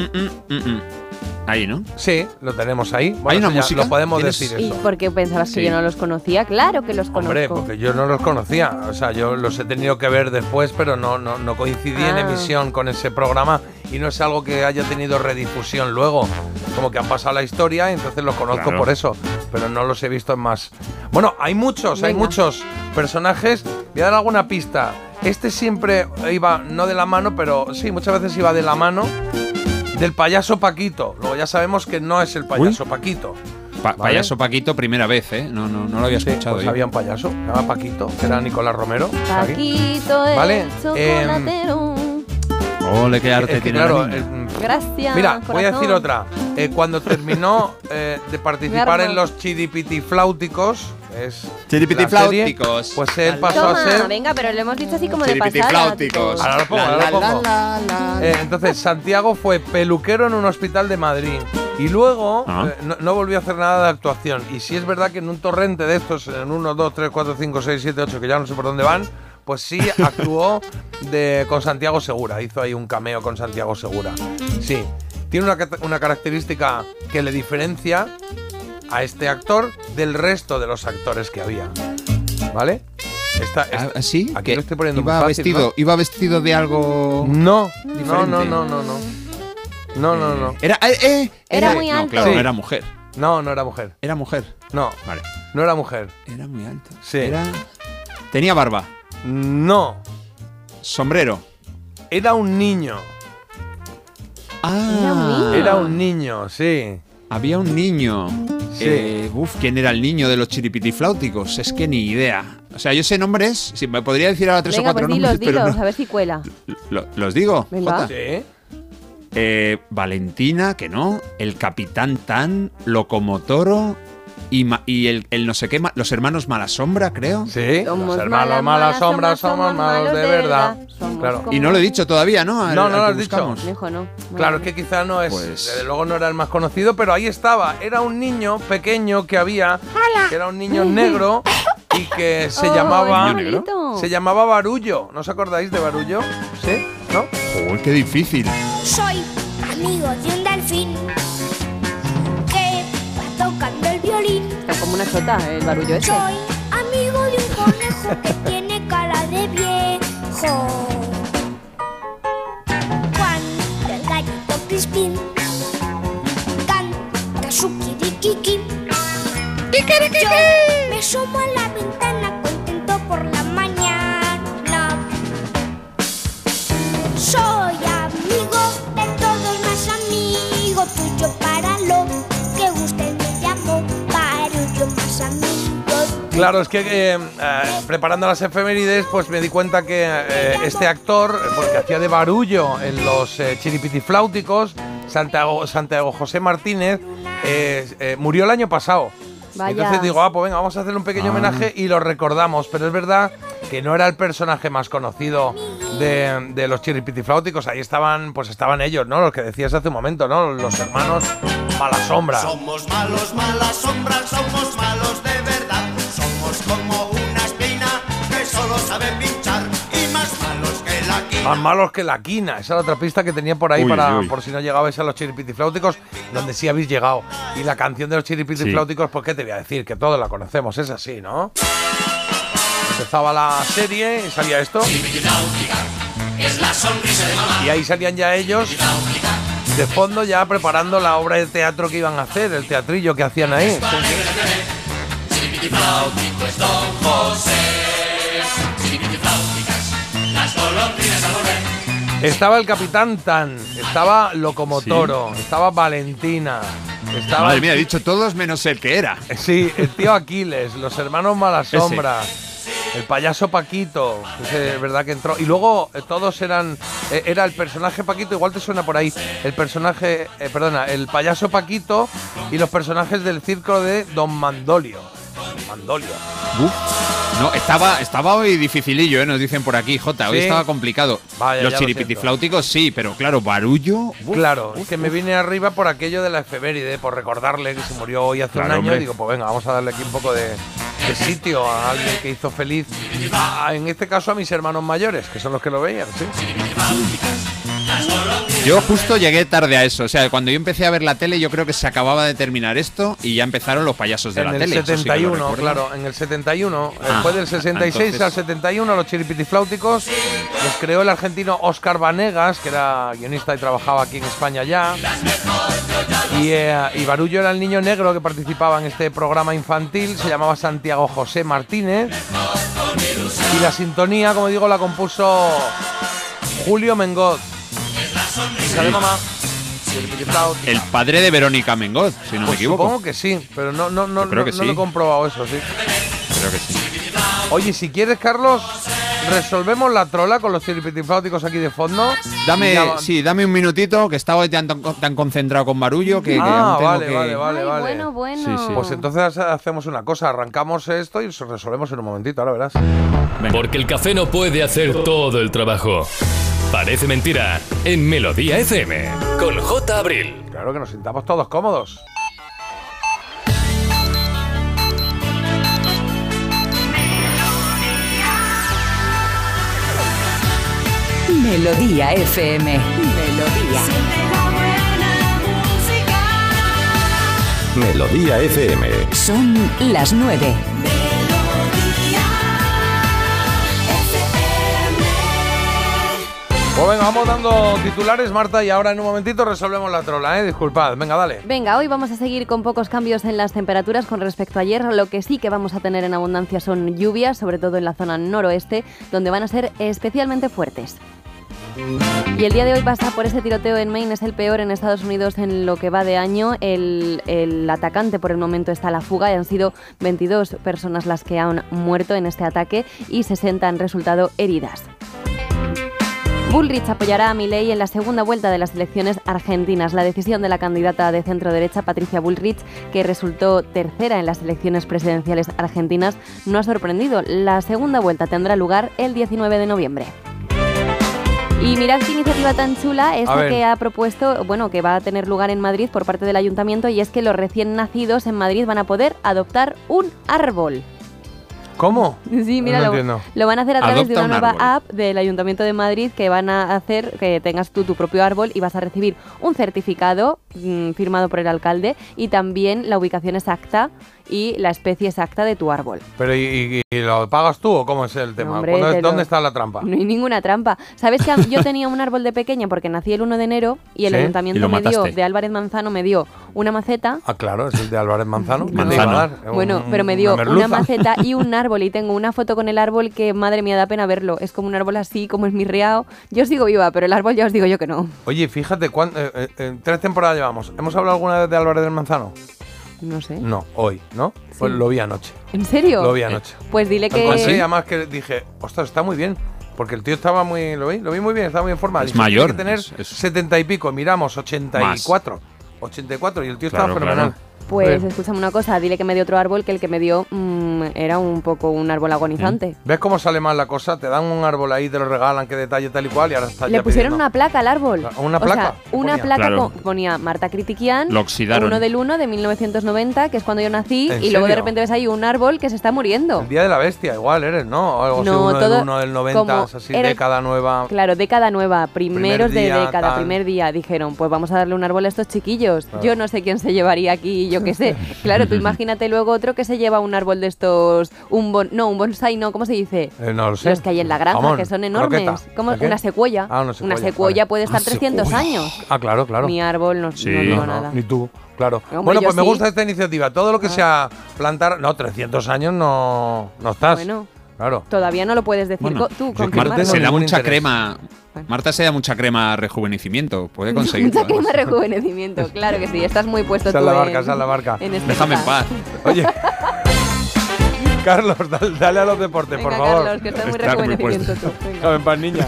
Ahí, ¿no? Sí, lo tenemos ahí. Bueno, ¿Hay una ya música? Lo podemos ¿Tienes- decir ¿Y eso. por qué pensabas que Sí. yo no los conocía? Claro que los conozco. Hombre, porque yo no los conocía. O sea, yo los he tenido que ver después, pero no, no, no coincidí en Ah. emisión con ese programa y no es algo que haya tenido redifusión luego. Como que han pasado la historia y entonces los conozco Claro. por eso, pero no los he visto en más. Bueno, hay muchos, hay Venga. muchos personajes. Voy a dar alguna pista. Este siempre iba, no de la mano, pero sí, muchas veces iba de la mano del payaso Paquito. Luego ya sabemos que no es el payaso Paquito. Pa- Vale. Payaso Paquito, primera vez, ¿eh? No, no, no lo había Sí, escuchado. pues yo. había un payaso, se llama Paquito, que era Nicolás Romero. Paquito el Vale, chocolatero. Ole, qué arte Es que, tiene claro, la niña. eh, Gracias. Mira, voy a corazón. decir otra. Eh, cuando terminó eh, de participar en los Chiripiti Flauticos, es Chiripiti Flauticos. pues él pasó Toma, a ser. venga, pero lo hemos dicho así como de Chiripiti pasada. flauticos. Ahora lo pongo, ahora lo pongo. la, la, la. Eh, entonces, Santiago fue peluquero en un hospital de Madrid. Y luego Ah. eh, no, no volvió a hacer nada de actuación. Y si es verdad que en un torrente de estos, en 1, 2, 3, 4, 5, 6, 7, 8, que ya no sé por dónde van, pues sí actuó de, con Santiago Segura. Hizo ahí un cameo con Santiago Segura. Sí. Tiene una, una característica que le diferencia a este actor del resto de los actores que había. ¿Vale? Esta, Ah, ¿Sí? aquí lo estoy poniendo muy iba fácil, vestido, ¿no? iba vestido de algo. No, no, Diferente. no, no, no, no. No, no, no. Era, eh, eh, Era muy no, alto. claro, Sí. no era mujer. No, no era mujer. Era mujer. No, Vale. no era mujer. Era muy alto. Sí. Era... Tenía barba. No, Sombrero. era un niño. Ah. Era un niño. Era un niño, sí. Había un niño. Sí. Eh, uf, ¿quién era el niño de los chiripitifláuticos? Es que ni idea. O sea, yo sé nombres. Si me podría decir ahora tres Venga, o cuatro pues dilos, nombres, pero dilos, no. a ver si cuela. Lo- ¿Los digo? Venga. Jota? Sí. Eh, Valentina, que no. El Capitán Tan, Locomotoro y, ma- y el, el no sé qué, ma- los hermanos Malasombra, creo. Sí. Somos los hermanos sombras sombras, somos malos de verdad. Claro. Y no lo he dicho todavía, ¿no? Al- No, no lo has dicho. buscamos. Mi hijo no. Claro, es que quizá no es, Pues- desde luego no era el más conocido, pero ahí estaba. Era un niño pequeño que había, que era un niño negro y que se Oh, llamaba se llamaba Barullo. ¿No os acordáis de Barullo? ¿Sí? ¿No? Uy, qué difícil. Soy amigo de un delfín como una chota el barullo ese. Soy amigo de un conejo que tiene cara de viejo. Cuando el gallito Crispín canta su kirikiki. Yo me asomo a la Claro, es que eh, eh, preparando las efemérides, pues me di cuenta que eh, este actor, porque hacía de barullo en los eh, chiripitifláuticos, Santiago, Santiago José Martínez, eh, eh, murió el año pasado. Vaya. Entonces digo, ah, pues venga, vamos a hacer un pequeño Ah. homenaje y lo recordamos. Pero es verdad que no era el personaje más conocido de, de los chiripitifláuticos. Ahí estaban, pues estaban ellos, ¿no? Los que decías hace un momento, ¿no? Los hermanos Mala Sombra. Somos malos, malas sombras, somos malos Más malos que la quina. Esa era otra pista que tenía por ahí Uy, para uy. por si no llegabais a los chiripitifláuticos, donde sí habéis llegado. Y la canción de los chiripitifláuticos, pues qué te voy a decir, que todos la conocemos, es así, ¿no? Empezaba la serie y salía esto. Es la sonrisa de mamá. Y ahí salían ya ellos de fondo ya preparando la obra de teatro que iban a hacer, el teatrillo que hacían ahí. Las golondrinas al volver. Estaba el Capitán Tan, estaba Locomotoro, estaba Valentina, estaba Madre mía, he dicho todos menos el que era. Sí, el tío Aquiles, los hermanos Malasombra, el payaso Paquito, ese es verdad que entró. Y luego eh, todos eran. eh, era el personaje Paquito, igual te suena por ahí. El personaje. eh, perdona, el payaso Paquito y los personajes del circo de Don Mandolio. Mandolio. Uf. No, estaba, estaba hoy dificilillo, ¿eh? nos dicen por aquí, Jota. Hoy Sí. estaba complicado. Vaya, Los ya lo chiripitifláuticos sí, pero claro, barullo. uf. Claro, es que me vine arriba por aquello de la efeméride, por recordarle que se murió hoy hace un año. hombre. Y digo, pues venga, vamos a darle aquí un poco de, de sitio a alguien que hizo feliz, a- en este caso a mis hermanos mayores, que son los que lo veían, ¿sí? Yo justo llegué tarde a eso. O sea, cuando yo empecé a ver la tele, yo creo que se acababa de terminar esto y ya empezaron los payasos de En la el tele. sí que lo 71, recuerdo. claro, en el 71. Ah, Después del 66 entonces- al 71, los chiripitifláuticos los creó el argentino Oscar Vanegas, que era guionista y trabajaba aquí en España ya. Y, eh, y Barullo era el niño negro que participaba en este programa infantil, se llamaba Santiago José Martínez. Y la sintonía, como digo, la compuso Julio Mengot. El padre de Verónica Mengot, si no me Pues equivoco. Supongo que sí, pero no, no, no, creo no- que no sí. lo he comprobado eso, sí. Creo que sí. Oye, si quieres, Carlos, resolvemos la trola con los chiripitifláuticos aquí de fondo. Dame, ya- sí, dame un minutito, que estaba tan, tan concentrado con barullo que, que Ah, aún tengo vale, que- vale, vale, vale. Bueno, bueno. Sí, sí. Pues entonces hacemos una cosa, arrancamos esto y resolvemos en un momentito, ahora verás. Porque el café no puede hacer todo el trabajo. Parece mentira en Melodía FM con J. Abril. Claro que nos sintamos todos cómodos. Melodía FM. Melodía. Melodía FM. Son las nueve. Pues venga, vamos dando titulares, Marta, y ahora en un momentito resolvemos la trola, ¿eh? Disculpad, venga, dale. Venga, hoy vamos a seguir con pocos cambios en las temperaturas con respecto a ayer. Lo que sí que vamos a tener en abundancia son lluvias, sobre todo en la zona noroeste, donde van a ser especialmente fuertes. Y el día de hoy pasa por ese tiroteo en Maine, es el peor en Estados Unidos en lo que va de año. El, el atacante por el momento está a la fuga y han sido 22 personas las que han muerto en este ataque y 60 han resultado heridas. Bullrich apoyará a Milei en la segunda vuelta de las elecciones argentinas. La decisión de la candidata de centro derecha, Patricia Bullrich, que resultó tercera en las elecciones presidenciales argentinas, no ha sorprendido. La segunda vuelta tendrá lugar el 19 de noviembre. Y mirad qué iniciativa tan chula A esta ver. que ha propuesto, bueno, que va a tener lugar en Madrid por parte del ayuntamiento y es que los recién nacidos en Madrid van a poder adoptar un árbol. ¿Cómo? Sí, mira, no lo, van a hacer a través de una un nueva app del Ayuntamiento de Madrid que van a hacer que tengas tú tu propio árbol y vas a recibir un certificado mm, firmado por el alcalde y también la ubicación exacta y la especie exacta de tu árbol. Pero ¿y, y- y lo pagas tú o cómo es el tema? hombre, ¿Cuándo- te lo- ¿Dónde está la trampa? No hay ninguna trampa. ¿Sabes que yo tenía un árbol de pequeña porque nací el 1 de enero y el Sí, ayuntamiento me dio, de Álvarez Manzano me dio una maceta Ah, claro, es el de Álvarez Manzano. Bueno, Un- pero me dio una maceta y un árbol y tengo una foto con el árbol que, madre mía, da pena verlo. Es como un árbol así, como es mi riao. Yo sigo viva, pero el árbol ya os digo yo que no. Oye, fíjate, ¿cuán- eh, eh, eh, tres temporadas llevamos. ¿Hemos hablado alguna vez de Álvarez del Manzano? No sé. No, hoy, ¿no? Pues lo vi anoche. ¿En serio? Lo vi anoche. Pues dile Lo encontré, que... además que dije, ostras, está muy bien. Porque el tío estaba muy, lo vi, lo vi muy bien, estaba muy en forma. Es Dije, tiene mayor, que tener es- es- 70 y pico, miramos 84. 84 y el tío Claro, estaba fenomenal. claro. Pues Bien. escúchame una cosa, dile que me dio otro árbol que el que me dio mm, era un poco un árbol agonizante. ¿Ves cómo sale mal la cosa? Te dan un árbol ahí, te lo regalan, qué detalle tal y cual, y ahora está Le ya pusieron pidiendo. una placa al árbol. ¿Una O placa? sea, ¿Qué una ponía? placa Claro. con- ponía Marta Critiquian, Lo oxidaron. 1 del 1 de 1990, que es cuando yo nací, ¿En y luego de repente ves ahí un árbol que se está muriendo. El día de la bestia, igual eres, ¿no? O algo así, No, uno todo del uno del 90, como así, era- década nueva. Claro, década nueva, primeros Primer día, de década, tal. primer día. Dijeron, pues vamos a darle un árbol a estos chiquillos. Claro. Yo no sé quién se llevaría aquí, yo qué sé. Claro, tú imagínate luego otro que se lleva un árbol de estos, un bon, no, un bonsai, no, ¿cómo se dice? Eh, no lo sé. Los que hay en la granja, Jamón, que son enormes. Como una secuoya. Ah, una secuoya, vale. puede estar Ah, 300 secuoya. años. Ah, claro, claro. Mi árbol no, Sí. no digo No, no, nada. ni tú, claro. Hombre, bueno, pues me sí. gusta esta iniciativa. Todo lo que sea plantar. No, 300 años no, no estás. Bueno, Claro. todavía no lo puedes decir Bueno, tú, confirmarlo. Marta se da mucha interés. crema. Marta se da mucha crema rejuvenecimiento. Puede conseguirlo. Mucha crema rejuvenecimiento, claro que sí. Estás muy puesto tú es la barca, es la barca. en este Déjame en paz. Oye. Carlos, dale, dale a los deportes, Venga, por favor. Carlos, que estás muy Está muy rejuvenecimiento tú. Venga. Déjame en paz, niña.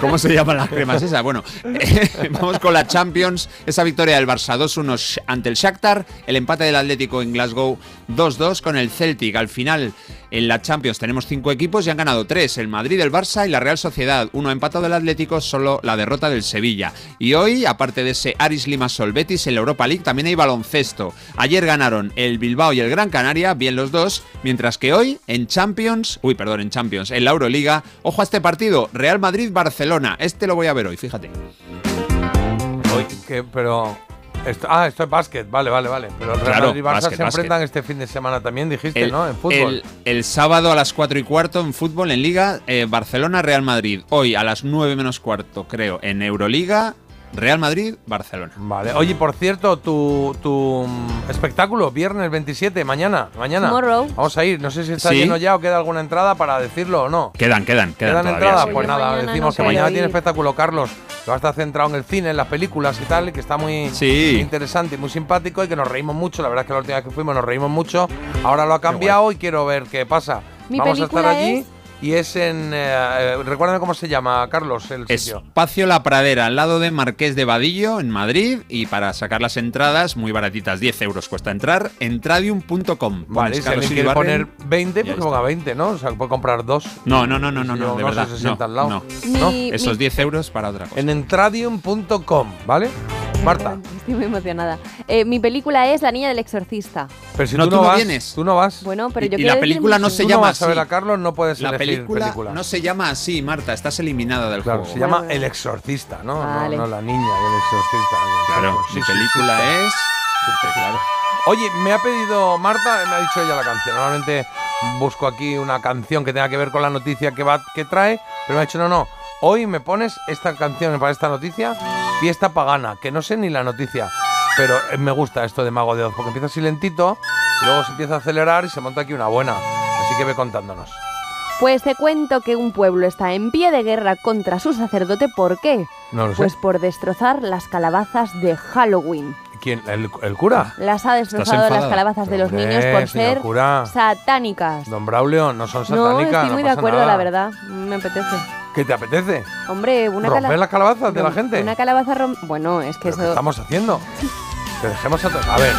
¿Cómo se llaman las cremas esas? Bueno, eh, vamos con la Champions. Esa victoria del Barça 2-1 sh- ante el Shakhtar. El empate del Atlético en Glasgow 2-2 con el Celtic. Al final, en la Champions tenemos cinco equipos y han ganado tres. El Madrid, el Barça y la Real Sociedad. Uno empatado el Atlético, solo la derrota del Sevilla. Y hoy, aparte de ese Aris Limassol Betis en la Europa League, también hay baloncesto. Ayer ganaron el Bilbao y el Gran Canaria, bien los dos. Mientras que hoy, en Champions, uy, perdón, en Champions, en la Euroliga, ojo a este partido, Real Madrid-Barcelona. Este lo voy a ver hoy, fíjate. Oye, que, pero. Esto, ah, esto es básquet, vale, vale, vale. Pero el Real Claro, Madrid y Barça básquet, se básquet. enfrentan este fin de semana también, dijiste, El, ¿no? En fútbol. el- el sábado a las 4 y cuarto en fútbol, en Liga, eh, Barcelona-Real Madrid. Hoy a las 9 menos cuarto, creo, en Euroliga, Real Madrid-Barcelona. Vale. Oye, por cierto, tu, tu mm, espectáculo, viernes 27, mañana, mañana. Tomorrow. Vamos a ir. No sé si está Sí. lleno ya o queda alguna entrada para decirlo o no. Quedan, quedan, quedan. ¿Quedan entradas? sí. Pues nada, mañana decimos no que mañana tiene espectáculo Carlos, que va a estar centrado en el cine, en las películas y tal, y que está muy Sí. interesante y muy simpático y que nos reímos mucho. La verdad es que la última vez que fuimos nos reímos mucho. Ahora lo ha cambiado y quiero ver qué pasa. Mi Vamos a estar allí es- y es en... eh, eh, recuérdame cómo se llama, Carlos, el sitio. Espacio La Pradera, al lado de Marqués de Vadillo, en Madrid. Y para sacar las entradas, muy baratitas, 10 euros cuesta entrar, entradium.com. Vale, si alguien quiere poner 20, Ya pues ponga 20, ¿no? O sea, puede comprar dos. No, no, no, no, no, Si no, de no sé, verdad. se sienta no, al lado. no. ¿No? Mi- Esos mi- 10 euros para otra cosa. En entradium.com, ¿vale? Marta, Estoy muy emocionada. Eh, mi película es La niña del exorcista. pero si No, tú tú no no vas, vienes. tú no vas. Bueno, pero Y- yo y quiero la película no se tú llama no vas a ver a Carlos, no puedes La elegir película película. no se llama así, Marta. Estás eliminada del Claro, juego. se llama Bueno, El Exorcista, ¿no? No- Vale. No, la niña del exorcista. Claro, Sí, mi película sí. es. Claro. Oye, me ha pedido Marta, me ha dicho ella la canción. Normalmente busco aquí una canción que tenga que ver con la noticia que va que trae, pero me ha dicho no, no. Hoy me pones esta canción para esta noticia, fiesta pagana, que no sé ni la noticia, pero eh, me gusta esto de Mago de Oz, porque empieza así lentito y luego se empieza a acelerar y se monta aquí una buena. Así que ve contándonos. Pues te cuento que un pueblo está en pie de guerra contra su sacerdote. ¿Por qué? No lo sé. Pues por destrozar las calabazas de Halloween. ¿Quién? ¿El, el cura? Las ha destrozado las calabazas de los Hombre, niños por ser cura. satánicas. Don Braulio, no son No, satánicas. estoy muy de acuerdo, nada. la verdad. Me apetece. ¿Qué te apetece? Hombre, una ¿Romper cala- las calabazas de la gente? Una calabaza rom- Bueno, es que ¿Pero qué eso... estamos haciendo? Que dejemos a. A ver,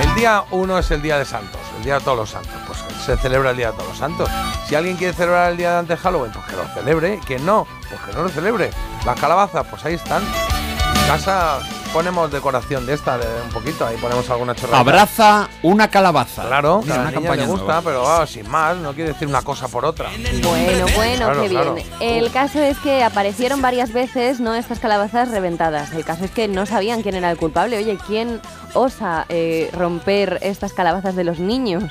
el día 1 es el día de Santos, el día de todos los santos. Pues se celebra el día de todos los santos. Si alguien quiere celebrar el día de antes Halloween, pues que lo celebre. Y quien no, pues que no lo celebre. Las calabazas, pues ahí están. Casa ponemos decoración de esta, de un poquito, ahí ponemos alguna chorrada. Abraza una calabaza. Claro, Mira, a la una niña le campaña gusta, nueva. pero ah, sin más, no quiere decir una cosa por otra. Bueno, bueno, Claro, qué claro. bien. El caso es que aparecieron varias veces, ¿no? Estas calabazas reventadas. El caso es que no sabían quién era el culpable. Oye, ¿quién osa eh, romper estas calabazas de los niños?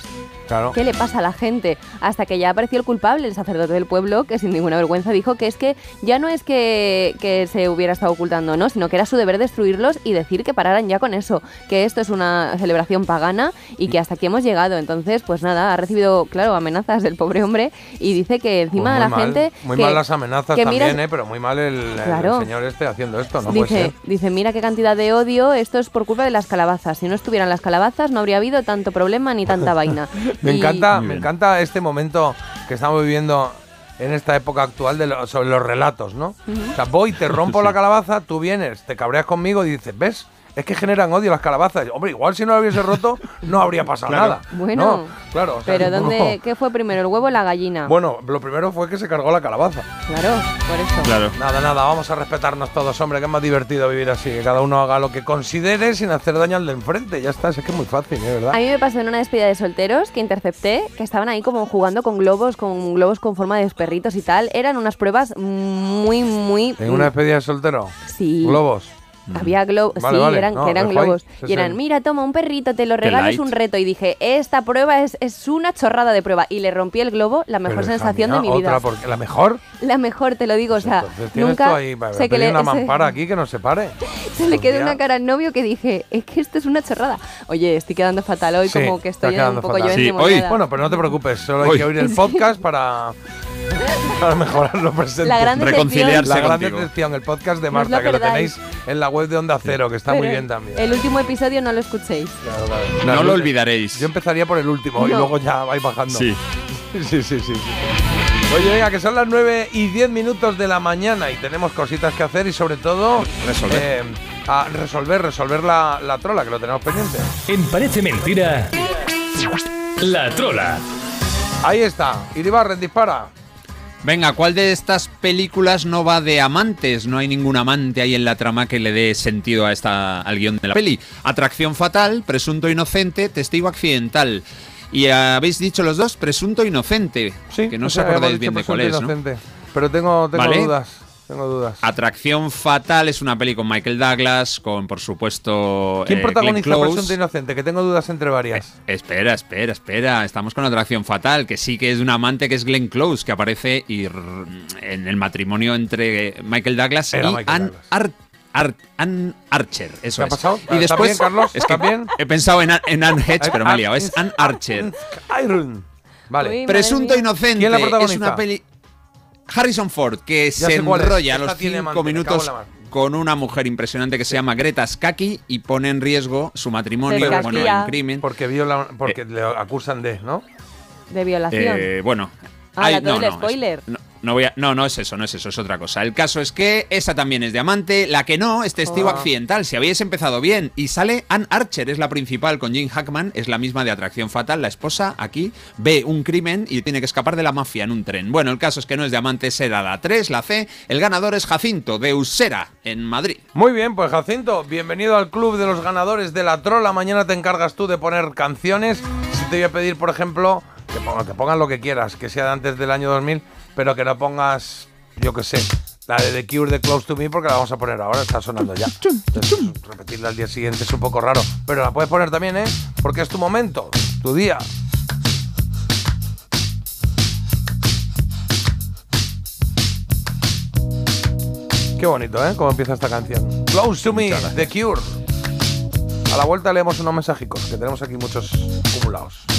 Claro. ¿Qué le pasa a la gente? Hasta que ya apareció el culpable, el sacerdote del pueblo, que sin ninguna vergüenza dijo que es que ya no es que, que se hubiera estado ocultando, ¿no? Sino que era su deber destruirlos y decir que pararan ya con eso, que esto es una celebración pagana y que hasta aquí hemos llegado. Entonces, pues nada, ha recibido, claro, amenazas del pobre hombre y dice que encima Pues la muy mal, gente... Muy que- mal las amenazas que también, mira- ¿eh? Pero muy mal el, señor este haciendo esto, no puede dice, ser. dice, mira qué cantidad de odio, esto es por culpa de las calabazas. Si no estuvieran las calabazas no habría habido tanto problema ni tanta vaina. Me Y- encanta, me encanta este momento que estamos viviendo en esta época actual de lo- sobre los relatos, ¿no? O sea, voy, te rompo la calabaza, tú vienes, te cabreas conmigo y dices, ¿ves? Es que generan odio las calabazas. Hombre, igual si no lo hubiese roto, no habría pasado Claro. nada. Bueno, No, claro. o sea, Pero. ¿dónde, ¿qué fue primero, el huevo o la gallina? Bueno, lo primero fue que se cargó la calabaza. Claro, por eso. Nada, nada, vamos a respetarnos todos, hombre, que es más divertido vivir así, que cada uno haga lo que considere sin hacer daño al de enfrente. Ya está, es que es muy fácil, ¿eh? ¿verdad? A mí me pasó en una despedida de solteros que intercepté, que estaban ahí como jugando con globos, con globos con forma de perritos y tal. Eran unas pruebas muy, muy... En una despedida de soltero. Sí. Globos. Había globos, Vale, sí, vale. eran, No, que eran globos. Sí, y eran, sí. mira, toma un perrito, te lo regalo, es un reto. Y dije, esta prueba es, es una chorrada de prueba. Y le rompí el globo, la mejor Pero, sensación mía, de mi vida. Porque la mejor. La mejor, te lo digo, o sea, Entonces tienes nunca tú ahí, sé que le, una se- mampara aquí que no se pare. se le quedó una cara al novio que dije, es que esto es una chorrada. Oye, estoy quedando fatal hoy, Sí, como que estoy un poco fatal. yo. Bueno, pero no te preocupes, solo hay Hoy. que oír el podcast para, para mejorar lo presente. La gran Reconciliarse La gran decepción, el podcast de Marta, lo que lo tenéis en la web de Onda Cero, que está muy bien también. El último episodio no lo escuchéis. Claro, claro. No lo olvidaréis. Yo empezaría por el último y luego ya vais bajando. Sí. sí, sí, sí, sí. Oye, venga, que son las 9 y 10 minutos de la mañana y tenemos cositas que hacer y sobre todo Resolver. eh, a resolver, resolver la, la trola, que lo tenemos pendiente. En Parece Mentira, La Trola. Ahí está, Iribarren, dispara. Venga, ¿cuál de estas películas no va de amantes? No hay ningún amante ahí en la trama que le dé sentido a esta, al guion de la peli. Atracción fatal, presunto inocente, testigo accidental. Y habéis dicho los dos, presunto inocente. Sí, que no o os sea, acordáis bien de cuál es, ¿no? Pero tengo, tengo ¿Vale? dudas. Tengo dudas. Atracción fatal es una peli con Michael Douglas, con por supuesto. ¿Quién eh, protagoniza Glenn Close. Presunto Inocente? Que tengo dudas entre varias. Espera, espera, espera. Estamos con Atracción Fatal, que sí que es un amante que es Glenn Close, que aparece y en el matrimonio entre Michael Douglas Era y Michael Ann, Douglas. Ar- Ar- Ann Archer. Eso ¿Qué ha es. pasado? Y ¿Está después, bien, Carlos? Es que ¿Está bien? he pensado en, Ann- en Ann Hedge, pero me he liado. Es Ann Archer. Iron. Vale. Uy, Presunto inocente. ¿Quién la es una peli. Harrison Ford, que Ya se enrolla a los cinco minutos con una mujer impresionante que se llama Greta Skaki y pone en riesgo su matrimonio, bueno, en crimen. Porque, viola, porque le acusan de, ¿no? De violación. Eh, bueno. Ah, ay, la todo no, el no, spoiler. es- no, no voy a- no, no es eso, no es eso, es otra cosa. El caso es que esa también es diamante, la que no es testigo Ah. accidental. Si habéis empezado bien y sale Ann Archer, es la principal con Jim Hackman, es la misma de Atracción Fatal. La esposa aquí ve un crimen y tiene que escapar de la mafia en un tren. Bueno, el caso es que no es diamante, será la 3, la C. El ganador es Jacinto de Usera en Madrid. Muy bien, pues Jacinto, bienvenido al club de los ganadores de la trola. Mañana te encargas tú de poner canciones. Si te voy a pedir, por ejemplo, que, ponga- que pongas lo que quieras, que sea de antes del año 2000, pero que no pongas, yo qué sé, la de The Cure de Close to Me, porque la vamos a poner ahora, está sonando ya. Entonces, repetirla al día siguiente es un poco raro, pero la puedes poner también, ¿eh? Porque es tu momento, tu día. Qué bonito, ¿eh? Cómo empieza esta canción. Close to Me, The Cure. A la vuelta leemos unos mensajicos, que tenemos aquí muchos acumulados.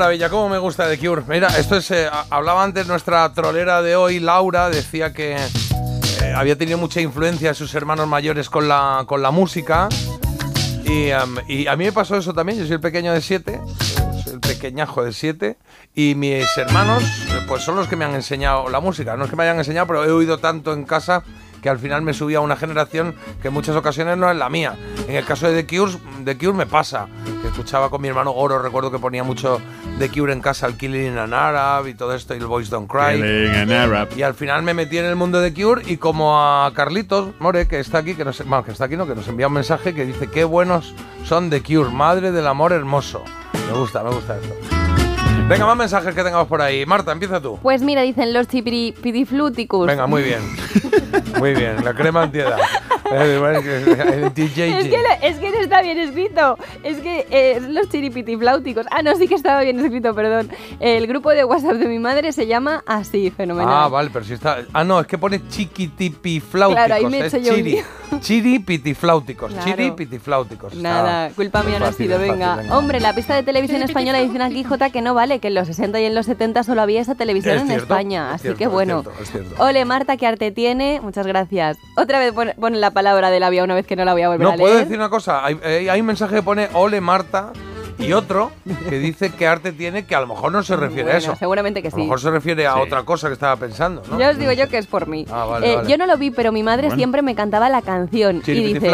Maravilla, cómo me gusta The Cure. Mira, esto es. eh, hablaba antes nuestra trolera de hoy, Laura, decía que eh, había tenido mucha influencia de sus hermanos mayores con la, con la música. Y, a mí me pasó eso también. Yo soy el pequeño de siete, el pequeñajo de siete. Y mis hermanos, pues son los que me han enseñado la música. No es que me hayan enseñado, pero he oído tanto en casa que al final me subí a una generación que en muchas ocasiones no es la mía. En el caso de The Cure, The Cure me pasa, que escuchaba con mi hermano Goro, recuerdo que ponía mucho The Cure en casa, el Killing in an Arab y todo esto, y el Boys Don't Cry. Killing an Arab. Y al final me metí en el mundo de Cure y como a Carlitos More, que está aquí, que nos, bueno, que está aquí, no, que nos envía un mensaje que dice qué buenos son The Cure, madre del amor hermoso. Me gusta, me gusta esto. Venga, más mensajes que tengamos por ahí. Marta, empieza tú. Pues mira, dicen los chipiripidifluticus. Venga, muy bien. Muy bien, la crema antiedad. Eh. Es que, lo- es que no está bien escrito. Es que eh, es los chiripitifláuticos. Ah, no, sí que estaba bien escrito, perdón. El grupo de WhatsApp de mi madre se llama así, fenomenal. Ah, vale, pero si está. Ah, no, es que pone chiquitipifláuticos. Claro, ahí me he es hecho yo chiri. Chiripitifláuticos. Claro. Chiripitifláuticos. Nada, Está culpa mía no ha sido, venga. Hombre, la pista de televisión española dicen aquí, J, que no vale, que en los 60 y en los 70 solo había esa televisión Es en cierto, España. es Así cierto, que es bueno. cierto, es cierto. Ole, Marta, que arte tiene. Muchas gracias. Otra vez pone, pone la palabra de la vía una vez que no la voy a volver No, a puedo leer. decir una cosa. Hay, eh, hay un mensaje que pone Ole Marta y otro que dice que arte tiene que a lo mejor no se refiere Bueno, a eso. seguramente que A lo sí. mejor se refiere a Sí. otra cosa que estaba pensando, ¿no? Ya os digo yo que es por mí. Ah, vale, Eh, vale. Yo no lo vi, pero mi madre Bueno. siempre me cantaba la canción. Y dice.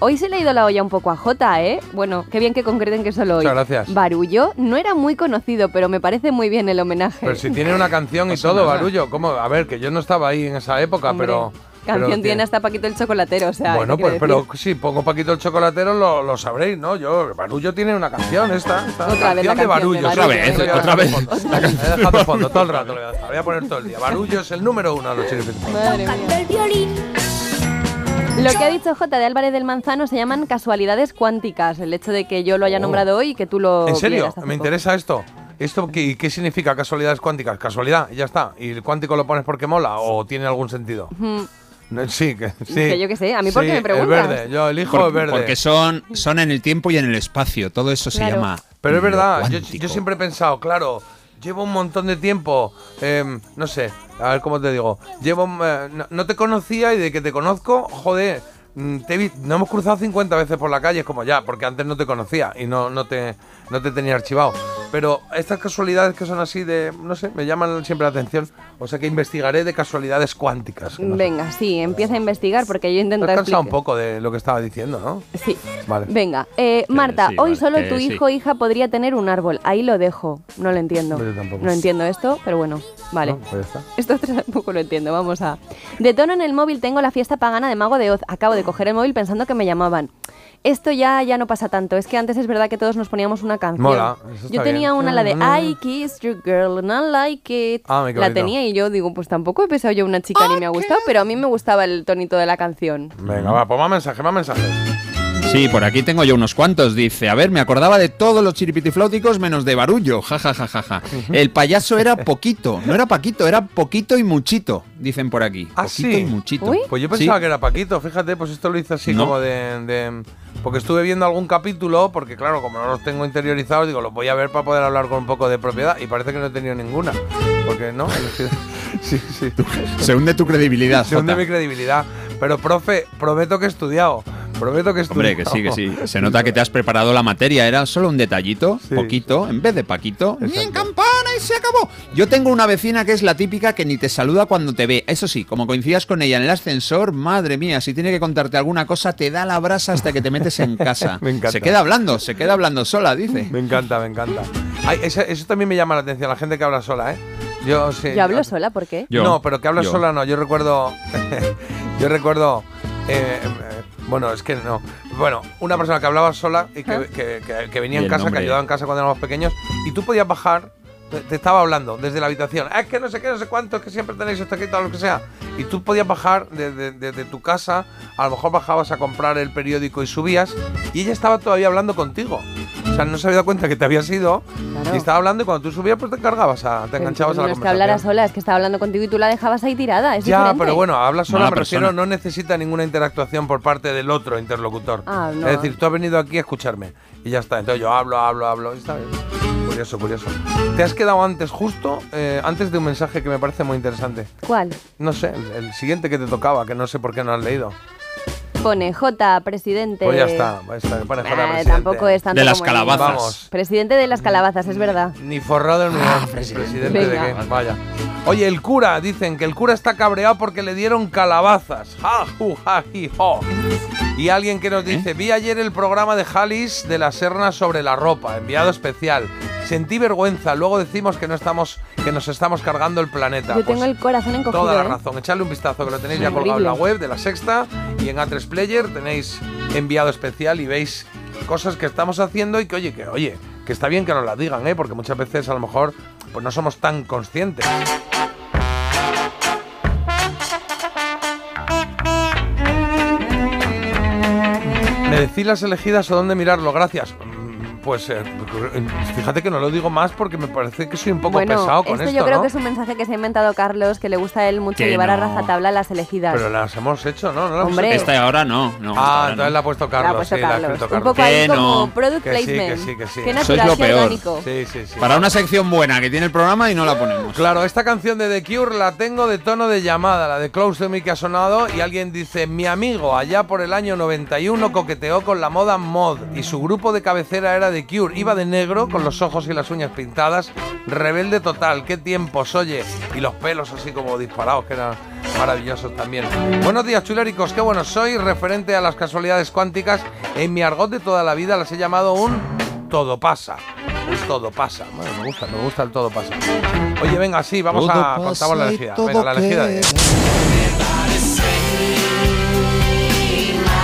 Hoy se le ha ido la olla un poco a Jota, ¿eh? Bueno, qué bien que concreten que solo hoy. Muchas gracias. Barullo no era muy conocido, pero me parece muy bien el homenaje. Pero si tiene una canción y todo, Barullo. ¿Cómo? A ver, que yo no estaba ahí en esa época, Hombre, pero. Canción tiene hasta Paquito el chocolatero, o sea. Bueno, ¿qué pues pero si pongo Paquito el chocolatero lo, lo sabréis, ¿no? Yo, Barullo tiene una canción esta. esta Otra vez canción la de canción Barullo. de Barullo. Otra vez, Voy a otra dejar vez. He dejado de fondo todo el rato. le voy a dejar. Voy a poner todo el día. Barullo es el número uno de los chiripitifláuticos. Madre mía. Lo que ha dicho J de Álvarez del Manzano se llaman casualidades cuánticas. El hecho de que yo lo haya Oh. nombrado hoy y que tú lo. ¿En serio? Me poco. interesa esto. ¿Esto qué, qué significa casualidades cuánticas? Casualidad, ya está. ¿Y el cuántico lo pones porque mola o tiene algún sentido? No, Sí, que sí. Que yo qué sé, ¿a mí por qué Sí, me preguntas? El verde, yo elijo Por- el verde. Porque son, son en el tiempo y en el espacio. Todo eso se llama. Pero es verdad, yo, yo siempre he pensado, claro, llevo un montón de tiempo, em, no sé, a ver cómo te digo, llevo, eh, no, no te conocía y de que te conozco, joder, mm, te vi- no hemos cruzado 50 veces por la calle, es como ya, porque antes no te conocía y no, no, te, no te tenía archivado. Pero estas casualidades que son así de, no sé, me llaman siempre la atención, o sea que investigaré de casualidades cuánticas. no sé. Venga, sí, empieza a investigar porque yo Te intento has cansado un poco de lo que estaba diciendo, ¿no? Sí. Vale. Venga, eh, Marta, sí, hoy vale, solo tu sí. hijo o hija podría tener un árbol. Ahí lo dejo. No lo entiendo. Yo tampoco. No entiendo esto, pero bueno, vale. No, pues ya está. Esto tampoco lo entiendo, vamos a... De tono en el móvil tengo la fiesta pagana de Mago de Oz. Acabo de coger el móvil pensando que me llamaban. Esto ya, ya no pasa tanto. Es que antes es verdad que todos nos poníamos una canción. Mola, eso está yo tenía bien. una, la de. I kissed your girl and I like it. Ah, la tenía y yo digo, pues tampoco he pensado yo una chica ni me ha gustado, pero a mí me gustaba el tonito de la canción. Venga, va, pues más mensajes, más mensajes. Sí, por aquí tengo yo unos cuantos. Dice, a ver, me acordaba de todos los chiripitifláuticos menos de barullo. Ja, ja, ja, ja, ja. El payaso era poquito. No era Paquito, era poquito y muchito. Dicen por aquí. Ah, poquito sí. y muchito. Pues yo Sí. pensaba que era Paquito, fíjate, pues esto lo hice así No. como de, de- Porque estuve viendo algún capítulo, porque claro, como no los tengo interiorizados, digo, los voy a ver para poder hablar con un poco de propiedad, y parece que no he tenido ninguna. Porque no, sí, sí. Se hunde tu credibilidad, Se hunde mi credibilidad. Pero, profe, prometo que he estudiado. Prometo que he estudiado. Hombre, que sí, que sí. Se nota que te has preparado la materia. Era solo un detallito, poquito, en vez de Paquito. Bien, campana y se acabó. Yo tengo una vecina que es la típica que ni te saluda cuando te ve. Eso sí, como coincidas con ella en el ascensor, madre mía, si tiene que contarte alguna cosa, te da la brasa hasta que te metes en casa. Me encanta. Se queda hablando, se queda hablando sola, dice. Me encanta, me encanta. Ay, eso, eso también me llama la atención, la gente que habla sola, ¿eh? Yo sí. Yo hablo sola, ¿por qué? Yo, no, pero que habla sola no. Yo recuerdo. Yo recuerdo. eh, eh, bueno, es que no. Bueno, una persona que hablaba sola y que, que- que- que venía Y en casa, que ayudaba en casa cuando éramos pequeños, y tú podías bajar. Te, estaba hablando desde la habitación. "Ah, Es que no sé qué, no sé cuánto, es que siempre tenéis esto aquí, tal, lo que sea. Y tú podías bajar desde de, de tu casa, a lo mejor bajabas a comprar el periódico y subías, y ella estaba todavía hablando contigo. O sea, no se había dado cuenta que te habías ido Claro. y estaba hablando, y cuando tú subías, pues te encargabas, a, te Pero enganchabas a la no es que hablara conversación. sola, es que estaba hablando contigo y tú la dejabas ahí tirada. Es Ya, diferente. pero bueno, habla sola, Mala me refiero, no necesita ninguna interactuación por parte del otro interlocutor. Ah, no. Es decir, tú has venido aquí a escucharme y ya está. Entonces yo hablo, hablo, hablo y está bien. Curioso, curioso. Te has quedado antes, justo eh, antes de un mensaje que me parece muy interesante. ¿Cuál? No sé, el, el siguiente que te tocaba, que no sé por qué no has leído. Pone J, presidente. Pues ya está, ya está, pone J, Ah, presidente. tampoco es tanto De las como el- calabazas. Vamos. Presidente de las calabazas, es verdad. Ni forrado ni presidente, de Venga. qué. Vaya. Oye, el cura, dicen que el cura está cabreado porque le dieron calabazas. Ja, ju, ja, ji, jo. Y alguien que nos dice, vi ayer el programa de Jalis de la Serna sobre la ropa, enviado especial. Sentí vergüenza, luego decimos que no estamos, que nos estamos cargando el planeta. Yo Pues tengo el corazón encogido. Toda la ¿eh? razón. Echadle un vistazo que lo tenéis ya colgado en la web de la Sexta y en A3 Player tenéis enviado especial y veis cosas que estamos haciendo y que oye, que oye, que está bien que nos las digan, ¿eh? porque muchas veces a lo mejor pues no somos tan conscientes. ¿Me decís las elegidas o dónde mirarlo? Gracias. Pues eh, fíjate que no lo digo más porque me parece que soy un poco bueno, pesado con esto esto, yo creo ¿no? que es un mensaje que se ha inventado Carlos, que le gusta a él mucho Que llevar a no. rajatabla las elegidas. Pero las hemos hecho, ¿no? ¿No Hombre. Esta ahora no. Ah, ahora entonces no. la ha puesto La Carlos. ha puesto sí, la ha Carlos. escrito Un Carlos. poco ahí Que como no. product Que sí, que placement. sí, que sí. Qué Sois natural, lo peor. orgánico. Sí, sí, sí. Para una sección buena que tiene el programa y no la ponemos. Claro, esta canción de The Cure la tengo de tono de llamada, la de Close to Me que ha sonado y alguien dice, mi amigo allá por el año 91 coqueteó con la moda mod y su grupo de cabecera era Cure, iba de negro con los ojos y las uñas pintadas, rebelde total, qué tiempos, oye, y los pelos así como disparados, que eran maravillosos también. Buenos días chuléricos, qué bueno soy, referente a las casualidades cuánticas, en mi argot de toda la vida las he llamado un todo pasa. Un todo pasa. Bueno, me gusta, me gusta el todo pasa. Oye, venga, sí, vamos Todo a contamos la elegida. Venga, la elegida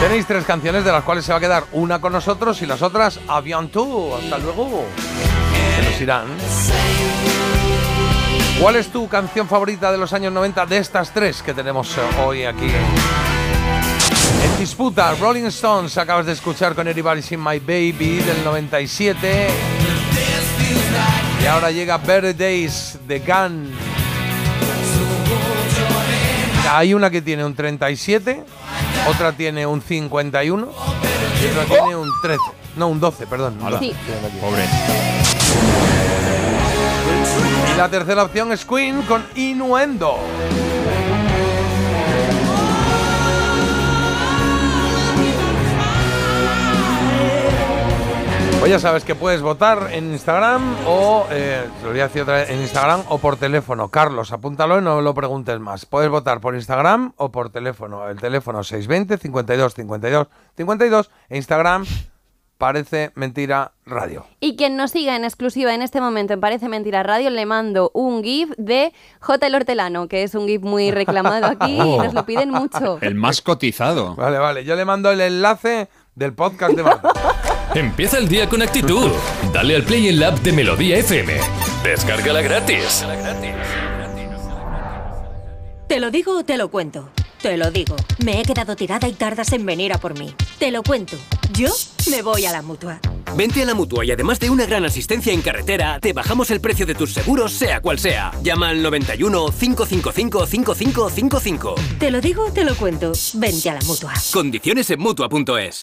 Tenéis tres canciones de las cuales se va a quedar una con nosotros y las otras a bientôt. Hasta luego. Se nos irán. ¿Cuál es tu canción favorita de los años 90 de estas tres que tenemos eh, hoy aquí? En disputa, Rolling Stones acabas de escuchar con Everybody's in My Baby del 97. Y ahora llega Better Days de Gun. Hay una que tiene un 37, otra tiene un 51 y otra tiene un 13. No, un 12, perdón. un 12. Sí. Pobre. Y la tercera opción es Queen con Innuendo. Pues ya sabes que puedes votar en Instagram o, eh, te lo voy a decir otra vez, en Instagram o por teléfono. Carlos, apúntalo y no lo preguntes más. Puedes votar por Instagram o por teléfono. El teléfono 620 52 52 52 e Instagram parece mentira radio. Y quien nos siga en exclusiva en este momento en Parece Mentira Radio, le mando un GIF de J. el Hortelano, que es un GIF muy reclamado aquí y nos lo piden mucho. El más cotizado. Vale, vale. Yo le mando el enlace del podcast de Marta. Empieza el día con actitud. Dale al Play en la app de Melodía FM. Descárgala gratis. Te lo digo o te lo cuento. Te lo digo. Me he quedado tirada y tardas en venir a por mí. Te lo cuento. Yo me voy a la mutua. Vente a la mutua y además de una gran asistencia en carretera, te bajamos el precio de tus seguros, sea cual sea. Llama al 91 555 5555. Te lo digo o te lo cuento. Vente a la mutua. Condiciones en mutua.es.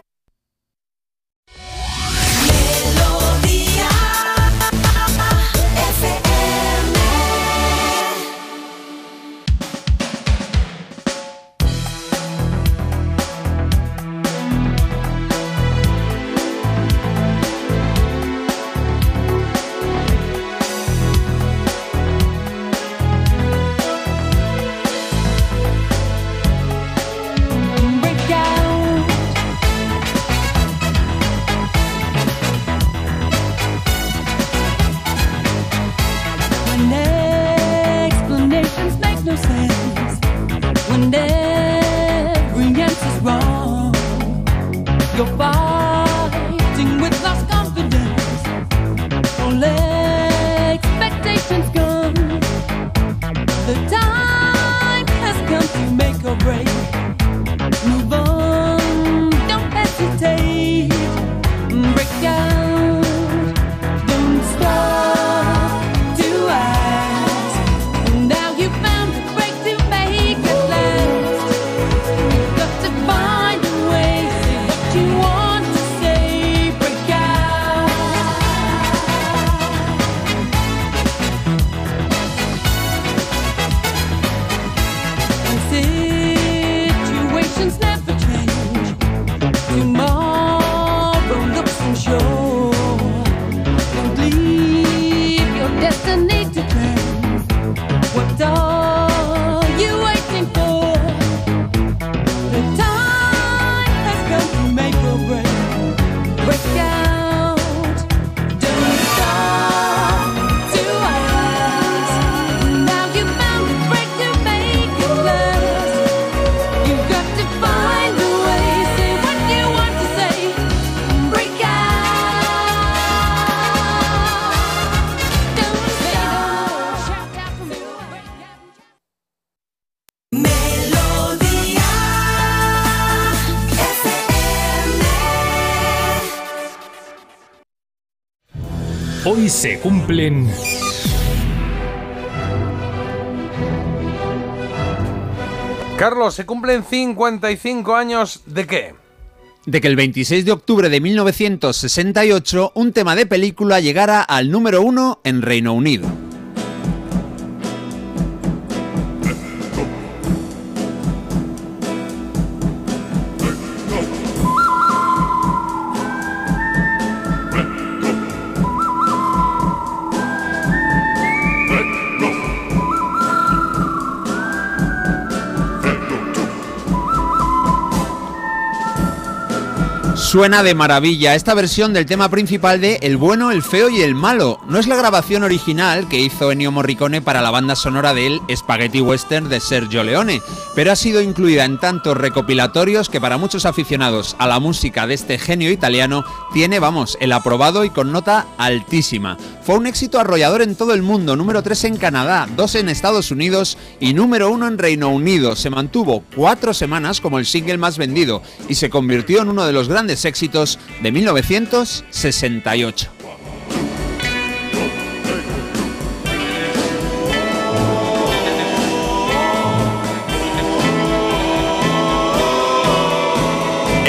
Se cumplen... Carlos, se cumplen 55 años de qué? De que el 26 de octubre de 1968 un tema de película llegara al número uno en Reino Unido. Suena de maravilla esta versión del tema principal de El bueno, el feo y el malo. No es la grabación original que hizo Ennio Morricone para la banda sonora del Spaghetti Western de Sergio Leone, pero ha sido incluida en tantos recopilatorios que para muchos aficionados a la música de este genio italiano tiene, vamos, el aprobado y con nota altísima. Fue un éxito arrollador en todo el mundo, número 3 en Canadá, 2 en Estados Unidos y número 1 en Reino Unido. Se mantuvo cuatro semanas como el single más vendido y se convirtió en uno de los grandes éxitos de 1968.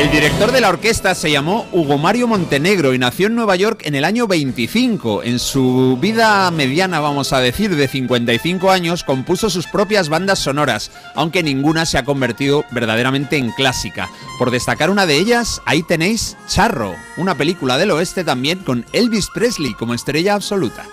El director de la orquesta se llamó Hugo Mario Montenegro y nació en Nueva York en el año 25. En su vida mediana, vamos a decir, de 55 años, compuso sus propias bandas sonoras, aunque ninguna se ha convertido verdaderamente en clásica. Por destacar una de ellas, ahí tenéis Charro, una película del oeste también con Elvis Presley como estrella absoluta.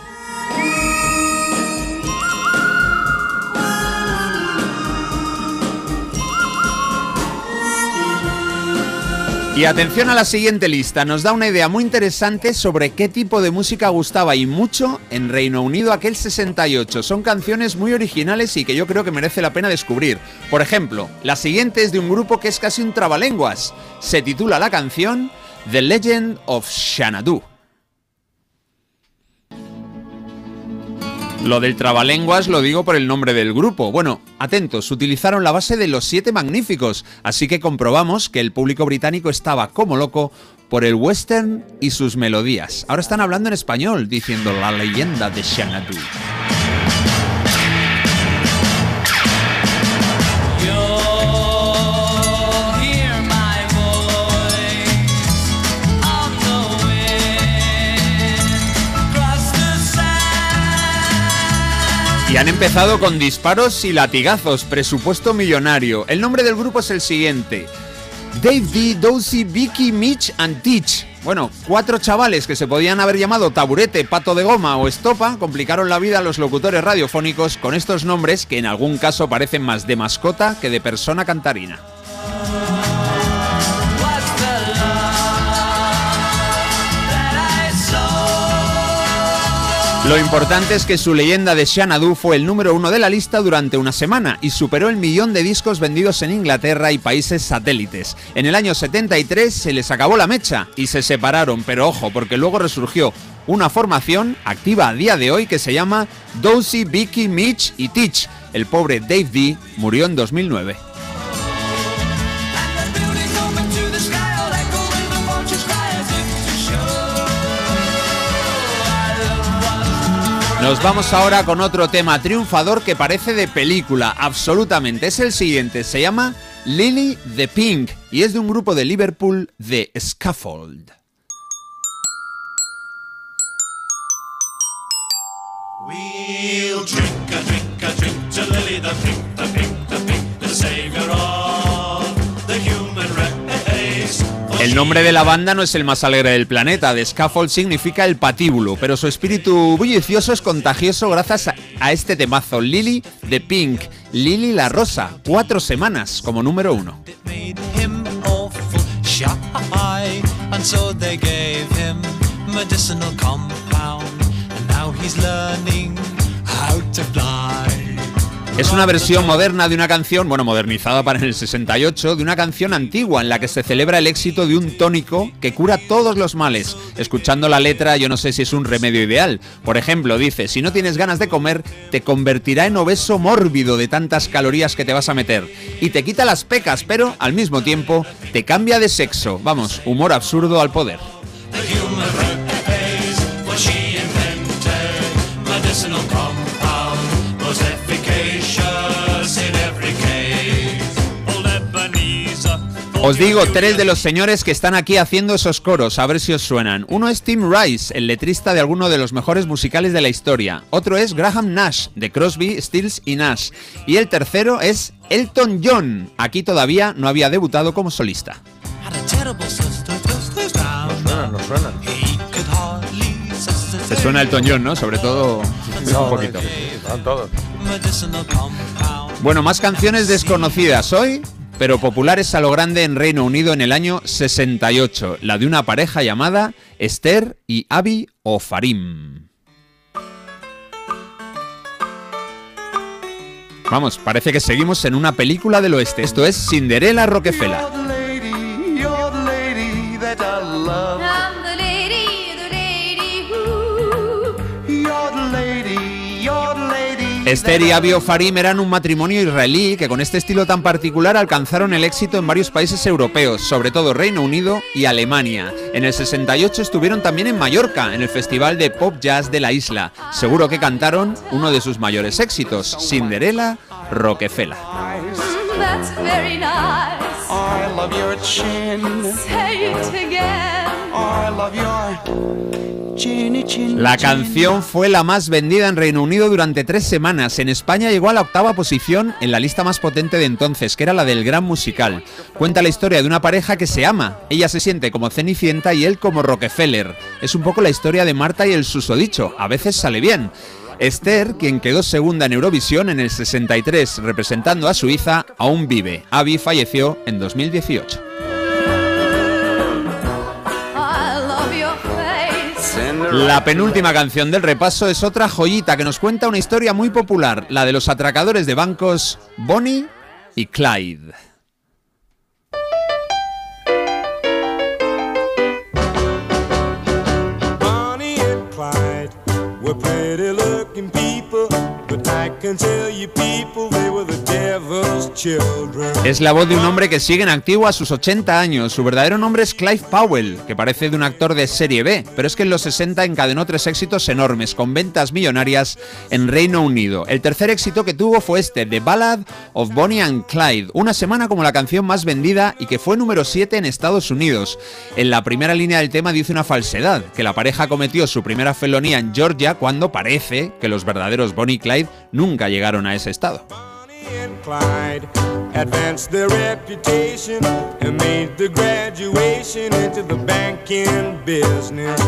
Y atención a la siguiente lista, nos da una idea muy interesante sobre qué tipo de música gustaba y mucho en Reino Unido aquel 68. Son canciones muy originales y que yo creo que merece la pena descubrir. Por ejemplo, la siguiente es de un grupo que es casi un trabalenguas. Se titula la canción The Legend of Xanadu. Lo del trabalenguas lo digo por el nombre del grupo. Bueno, atentos, utilizaron la base de los siete magníficos, así que comprobamos que el público británico estaba como loco por el western y sus melodías. Ahora están hablando en español, diciendo la leyenda de Xanadu. Y han empezado con disparos y latigazos, presupuesto millonario. El nombre del grupo es el siguiente. Dave D, Vicky, Mitch and Teach. Bueno, cuatro chavales que se podían haber llamado Taburete, Pato de Goma o Estopa complicaron la vida a los locutores radiofónicos con estos nombres que en algún caso parecen más de mascota que de persona cantarina. Lo importante es que su leyenda de Xanadu fue el número uno de la lista durante una semana y superó el millón de discos vendidos en Inglaterra y países satélites. En el año 73 se les acabó la mecha y se separaron, pero ojo, porque luego resurgió una formación activa a día de hoy que se llama Dozy, Vicky, Mitch y Teach. El pobre Dave D murió en 2009. Nos vamos ahora con otro tema triunfador que parece de película, absolutamente. Es el siguiente, se llama Lily the Pink y es de un grupo de Liverpool Scaffold. The of El nombre de la banda no es el más alegre del planeta. The Scaffold significa el patíbulo, pero su espíritu bullicioso es contagioso gracias a, este temazo. Lily de Pink, Lily la Rosa, cuatro semanas como número uno. Es una versión moderna de una canción, bueno, modernizada para el 68, de una canción antigua en la que se celebra el éxito de un tónico que cura todos los males. Escuchando la letra, yo no sé si es un remedio ideal. Por ejemplo, dice, si no tienes ganas de comer, te convertirá en obeso mórbido de tantas calorías que te vas a meter. Y te quita las pecas, pero al mismo tiempo te cambia de sexo. Vamos, humor absurdo al poder. Os digo tres de los señores que están aquí haciendo esos coros, a ver si os suenan. Uno es Tim Rice, el letrista de alguno de los mejores musicales de la historia. Otro es Graham Nash, de Crosby, Stills y Nash. Y el tercero es Elton John. Aquí todavía no había debutado como solista. down. Suenan, no suenan. Se suena Elton John, ¿no? Sobre todo un poquito. Todos. Bueno, más canciones desconocidas hoy, pero populares a lo grande en Reino Unido en el año 68. La de una pareja llamada Esther y Abi Ofarim. Vamos, parece que seguimos en una película del oeste. Esto es Cinderella Rockefeller. Esther y Abi Ofarim eran un matrimonio israelí que con este estilo tan particular alcanzaron el éxito en varios países europeos, sobre todo Reino Unido y Alemania. En el 68 estuvieron también en Mallorca, en el Festival de Pop Jazz de la isla. Seguro que cantaron uno de sus mayores éxitos, Cinderella Rockefeller. That's very nice. I love your chin. Say it again. I love your chinny chin. La canción fue la más vendida en Reino Unido durante tres semanas. En España llegó a la octava posición en la lista más potente de entonces, que era la del Gran Musical. Cuenta la historia de una pareja que se ama. Ella se siente como Cenicienta y él como Rockefeller. Es un poco la historia de Marta y el susodicho. A veces sale bien. Esther, quien quedó segunda en Eurovisión en el 63 representando a Suiza, aún vive. Abby falleció en 2018. La penúltima canción del repaso es otra joyita que nos cuenta una historia muy popular, la de los atracadores de bancos Bonnie y Clyde. Bonnie Clyde Es la voz de un hombre que sigue en activo a sus 80 años. Su verdadero nombre es Clive Powell, que parece de un actor de serie B, pero es que en los 60 encadenó tres éxitos enormes, con ventas millonarias en Reino Unido. El tercer éxito que tuvo fue este, The Ballad of Bonnie and Clyde, una semana como la canción más vendida y que fue número 7 en Estados Unidos. En la primera línea del tema dice una falsedad, que la pareja cometió su primera felonía en Georgia cuando parece que los verdaderos Bonnie y Clyde nunca llegaron a ese estado. And Clyde advanced their reputation and made the graduation into the banking business.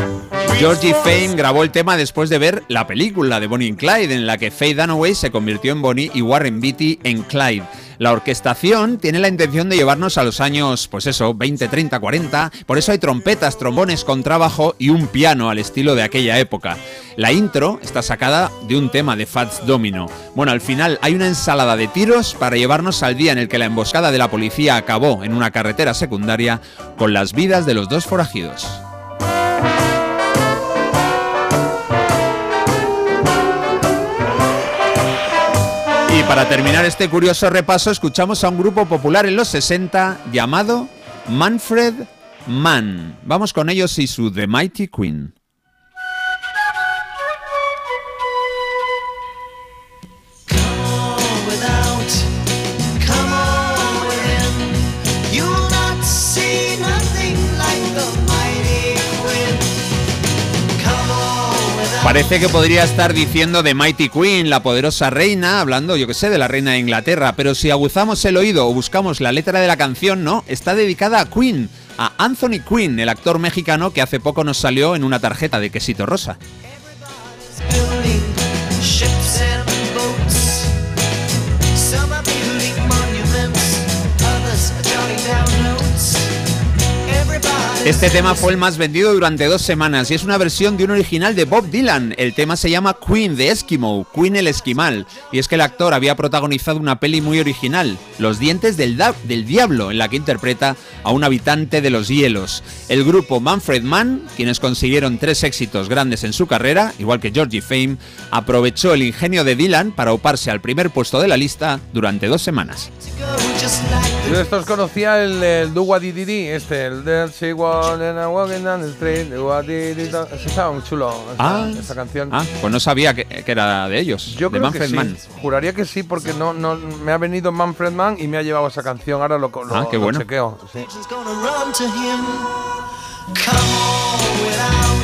Georgie Fame grabó el tema después de ver la película de Bonnie y Clyde, en la que Faye Dunaway se convirtió en Bonnie y Warren Beatty en Clyde. La orquestación tiene la intención de llevarnos a los años, pues eso, 20, 30, 40. Por eso hay trompetas, trombones con trabajo y un piano al estilo de aquella época. La intro está sacada de un tema de Fats Domino. Bueno, al final hay una ensalada de tiros para llevarnos al día en el que la emboscada de la policía acabó en una carretera secundaria con las vidas de los dos forajidos. Para terminar este curioso repaso, escuchamos a un grupo popular en los 60 llamado Manfred Mann. Vamos con ellos y su The Mighty Queen. Parece que podría estar diciendo The Mighty Queen, la poderosa reina, hablando, yo que sé, de la reina de Inglaterra, pero si aguzamos el oído o buscamos la letra de la canción, no, está dedicada a Queen, a Anthony Quinn, el actor mexicano que hace poco nos salió en una tarjeta de quesito rosa. Este tema fue el más vendido durante dos semanas y es una versión de un original de Bob Dylan. El tema se llama Queen de Eskimo, Queen el Esquimal. Y es que el actor había protagonizado una peli muy original, Los dientes del, da- del diablo, en la que interpreta a un habitante de los hielos. El grupo Manfred Mann, quienes consiguieron tres éxitos grandes en su carrera, igual que Georgie Fame, aprovechó el ingenio de Dylan para uparse al primer puesto de la lista durante dos semanas. Just like Yo de estos conocía el, el Do What Did este, el Del She and Walking Down the Street, Do What Did estaba muy chulo, esa, Ah. esa canción. Ah, pues no sabía que, que era de ellos, Yo de creo Manfred que sí. Mann. Juraría que sí, porque no, no, me ha venido Manfred Mann y me ha llevado esa canción. Ahora lo, lo, Ah, qué lo bueno. chequeo. sí.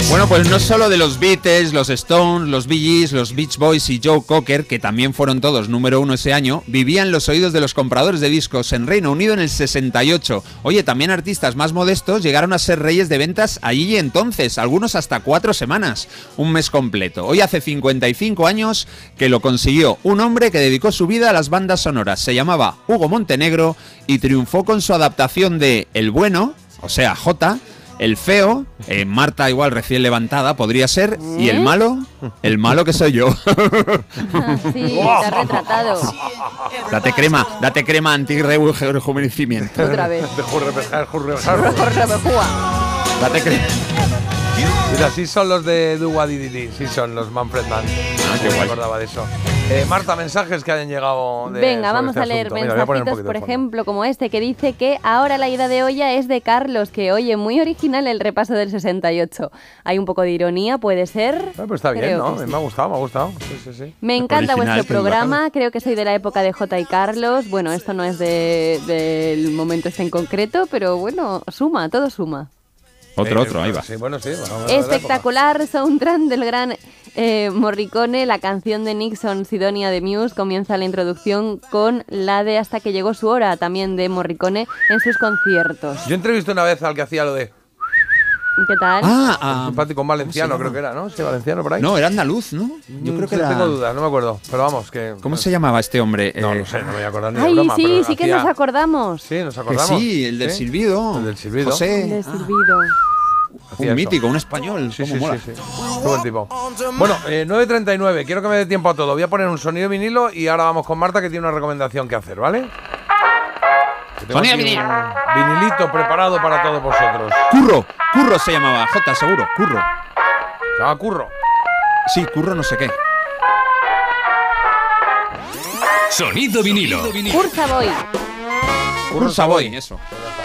Bueno, pues no solo de los Beatles, los Stones, los Bee Gees, los Beach Boys y Joe Cocker, que también fueron todos número uno ese año, vivían los oídos de los compradores de discos en Reino Unido en el 68. Oye, también artistas más modestos llegaron a ser reyes de ventas allí entonces, algunos hasta cuatro semanas, un mes completo. Hoy hace 55 años que lo consiguió un hombre que dedicó su vida a las bandas sonoras. Se llamaba Hugo Montenegro y triunfó con su adaptación de El Bueno, o sea, J, el feo, eh, Marta igual recién levantada, podría ser. Y el malo, el malo que soy yo. Sí, te retratado. date crema, date crema anti-rejuvenecimiento. Otra vez. Date crema. Mira, sí son los de Did, sí son los Manfred Mann. Ah, qué No me guay. acordaba de eso. Eh, Marta, mensajes que hayan llegado de Venga, vamos este a leer. Mira, a mensajitos, por de ejemplo, como este, que dice que ahora la ida de olla es de Carlos, que oye, muy original el repaso del 68. Hay un poco de ironía, puede ser. Pues está bien, ¿no? sí. Me ha gustado, me ha gustado. Sí, sí, sí. Me encanta Original, vuestro programa, creo que soy de la época de J y Carlos. Bueno, esto no es de- del momento este en concreto, pero bueno, suma, todo suma. Otro, Eh, otro, ahí va. Sí, bueno, sí. bueno, de. Espectacular soundtrack del gran eh, Morricone, la canción de Nixon Sidonia de Muse comienza la introducción con la de Hasta que llegó su hora, también de Morricone en sus conciertos. Yo entrevisté una vez al que hacía lo de. ¿Qué tal? Ah, ah, simpático, un valenciano, ¿cómo se creo que era, ¿no? Sí, valenciano por ahí. no, era andaluz, ¿no? Yo Mm, creo que sí, era... Tengo dudas, no me acuerdo. Pero vamos, que. ¿Cómo se llamaba este hombre? No, Eh, no sé, no me voy a acordar ni de Ay, broma. sí, pero sí que nos acordamos. Sí, nos Que acordamos. sí, el del Sí, silbido. El del silbido. José. De Ah, silbido. Un eso. mítico, un español. Sí, cómo sí, mola. sí, buen tipo. Bueno, eh, 9.39. Quiero que me dé tiempo a todo. Voy a poner un sonido vinilo y ahora vamos con Marta que tiene una recomendación que hacer, ¿vale? Sonido vinilo. Vinilito preparado para todos vosotros. Curro, Curro se llamaba, J, seguro, Curro. Se llama Curro. Sí, Curro no sé qué. Sonido vinilo. Cursa voy. Curro Savoy, eso.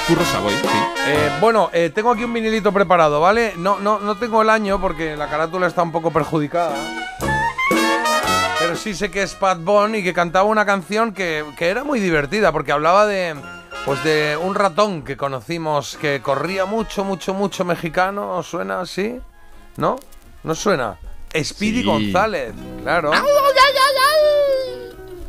Curro Savoy, sí. Eh, bueno, eh, tengo aquí un vinilito preparado, ¿vale? No, no, no tengo el año porque la carátula está un poco perjudicada. Pero sí sé que es Pat Bone y que cantaba una canción que, que era muy divertida porque hablaba de, pues de un ratón que conocimos que corría mucho, mucho, mucho mexicano. ¿Os suena así? ¿No? ¿No suena? Speedy Sí. González, claro.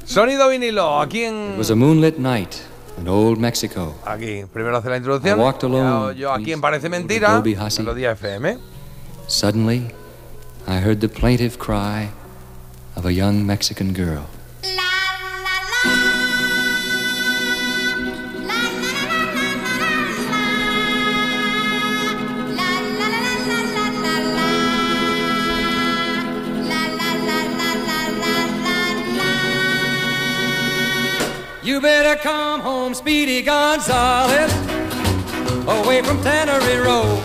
Sonido vinilo, aquí It en... was a moonlit night in old Mexico. Aquí, primero hace la introducción. I walked Yo, alone, yo aquí en please. Parece Mentira, Melodía FM. Suddenly, I heard the plaintive cry of a young Mexican girl. You better come home, Speedy Gonzales, away from Tannery Road.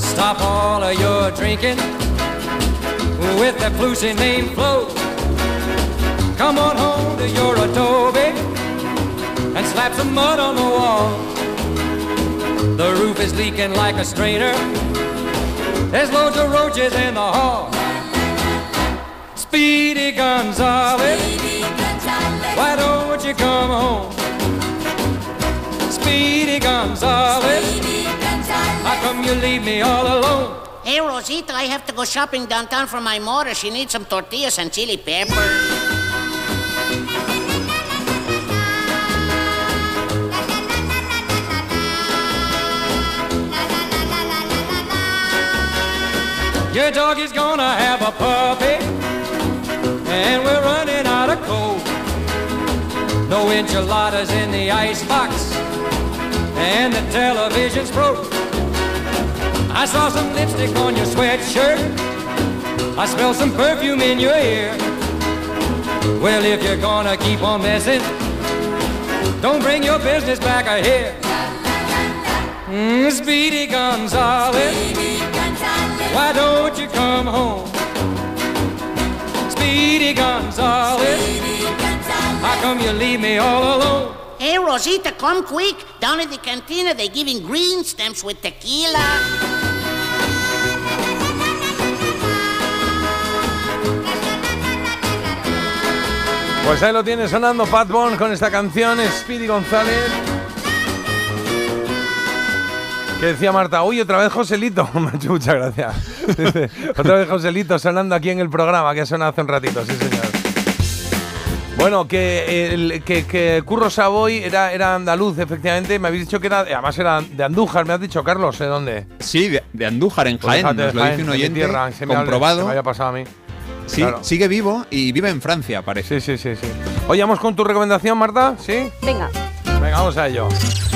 Stop all of your drinking with that flusy name Flo. Come on home to your adobe and slap some mud on the wall. The roof is leaking like a strainer. There's loads of roaches in the hall. Speedy Gonzales. Why don't you come home? Speedy Gonzales. How come you leave me all alone? Hey, Rosita, I have to go shopping downtown for my mother. She needs some tortillas and chili pepper. Your dog is gonna have a puppy, and we're running no enchiladas in the icebox, and the television's broke. I saw some lipstick on your sweatshirt. I smell some perfume in your ear. Well, if you're gonna keep on messing, don't bring your business back here. Mm, Speedy Gonzales, why don't you come home? Speedy Gonzales, how come you leave me all alone? Hey, Rosita, come quick. Down at the cantina, they're giving green stamps with tequila. Pues ahí lo tiene sonando Pat Bond con esta canción, Speedy González. Que decía Marta, uy, otra vez Joselito. Muchas gracias. Otra vez Joselito sonando aquí en el programa, que ha sonado hace un ratito, sí señor. Bueno, que, el, que, que Curro Savoy era, era andaluz, efectivamente. Me habéis dicho que era, además era de Andújar, me has dicho, Carlos, ¿de dónde? Sí, de, de Andújar, en Pues Jaén, nos lo Jaén, dice un oyente, tierra, se me ha- comprobado. se me había pasado a mí. Sí, Claro. sigue vivo y vive en Francia, parece. Sí, sí, sí, sí. Oye, vamos con tu recomendación, Marta, ¿sí? Venga. Venga, vamos a ello.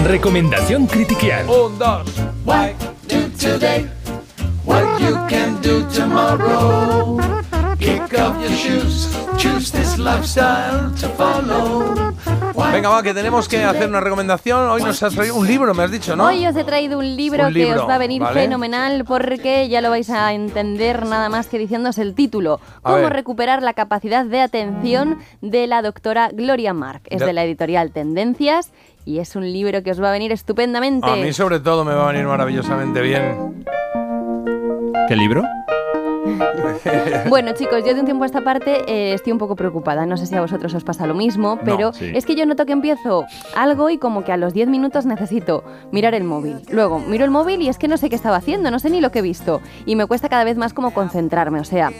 Recomendación critiquial. Un, dos. Why do today what you can do tomorrow? Kick off your shoes, choose follow. Venga, va, que tenemos que hacer una recomendación. Hoy nos has traído un libro, me has dicho, ¿no? Hoy os he traído un libro, Un libro, que os va a venir ¿vale? fenomenal porque ya lo vais a entender nada más que diciéndose el título. Cómo recuperar la capacidad de atención de la doctora Gloria Mark. Es de la editorial Tendencias y es un libro que os va a venir estupendamente. A mí sobre todo me va a venir maravillosamente bien. ¿Qué libro? Bueno, chicos, yo de un tiempo a esta parte eh, estoy un poco preocupada. No sé si a vosotros os pasa lo mismo, pero sí. es que yo noto que empiezo algo y como que a los 10 minutos necesito mirar el móvil. Luego miro el móvil y es que no sé qué estaba haciendo, no sé ni lo que he visto. Y me cuesta cada vez más como concentrarme. O sea,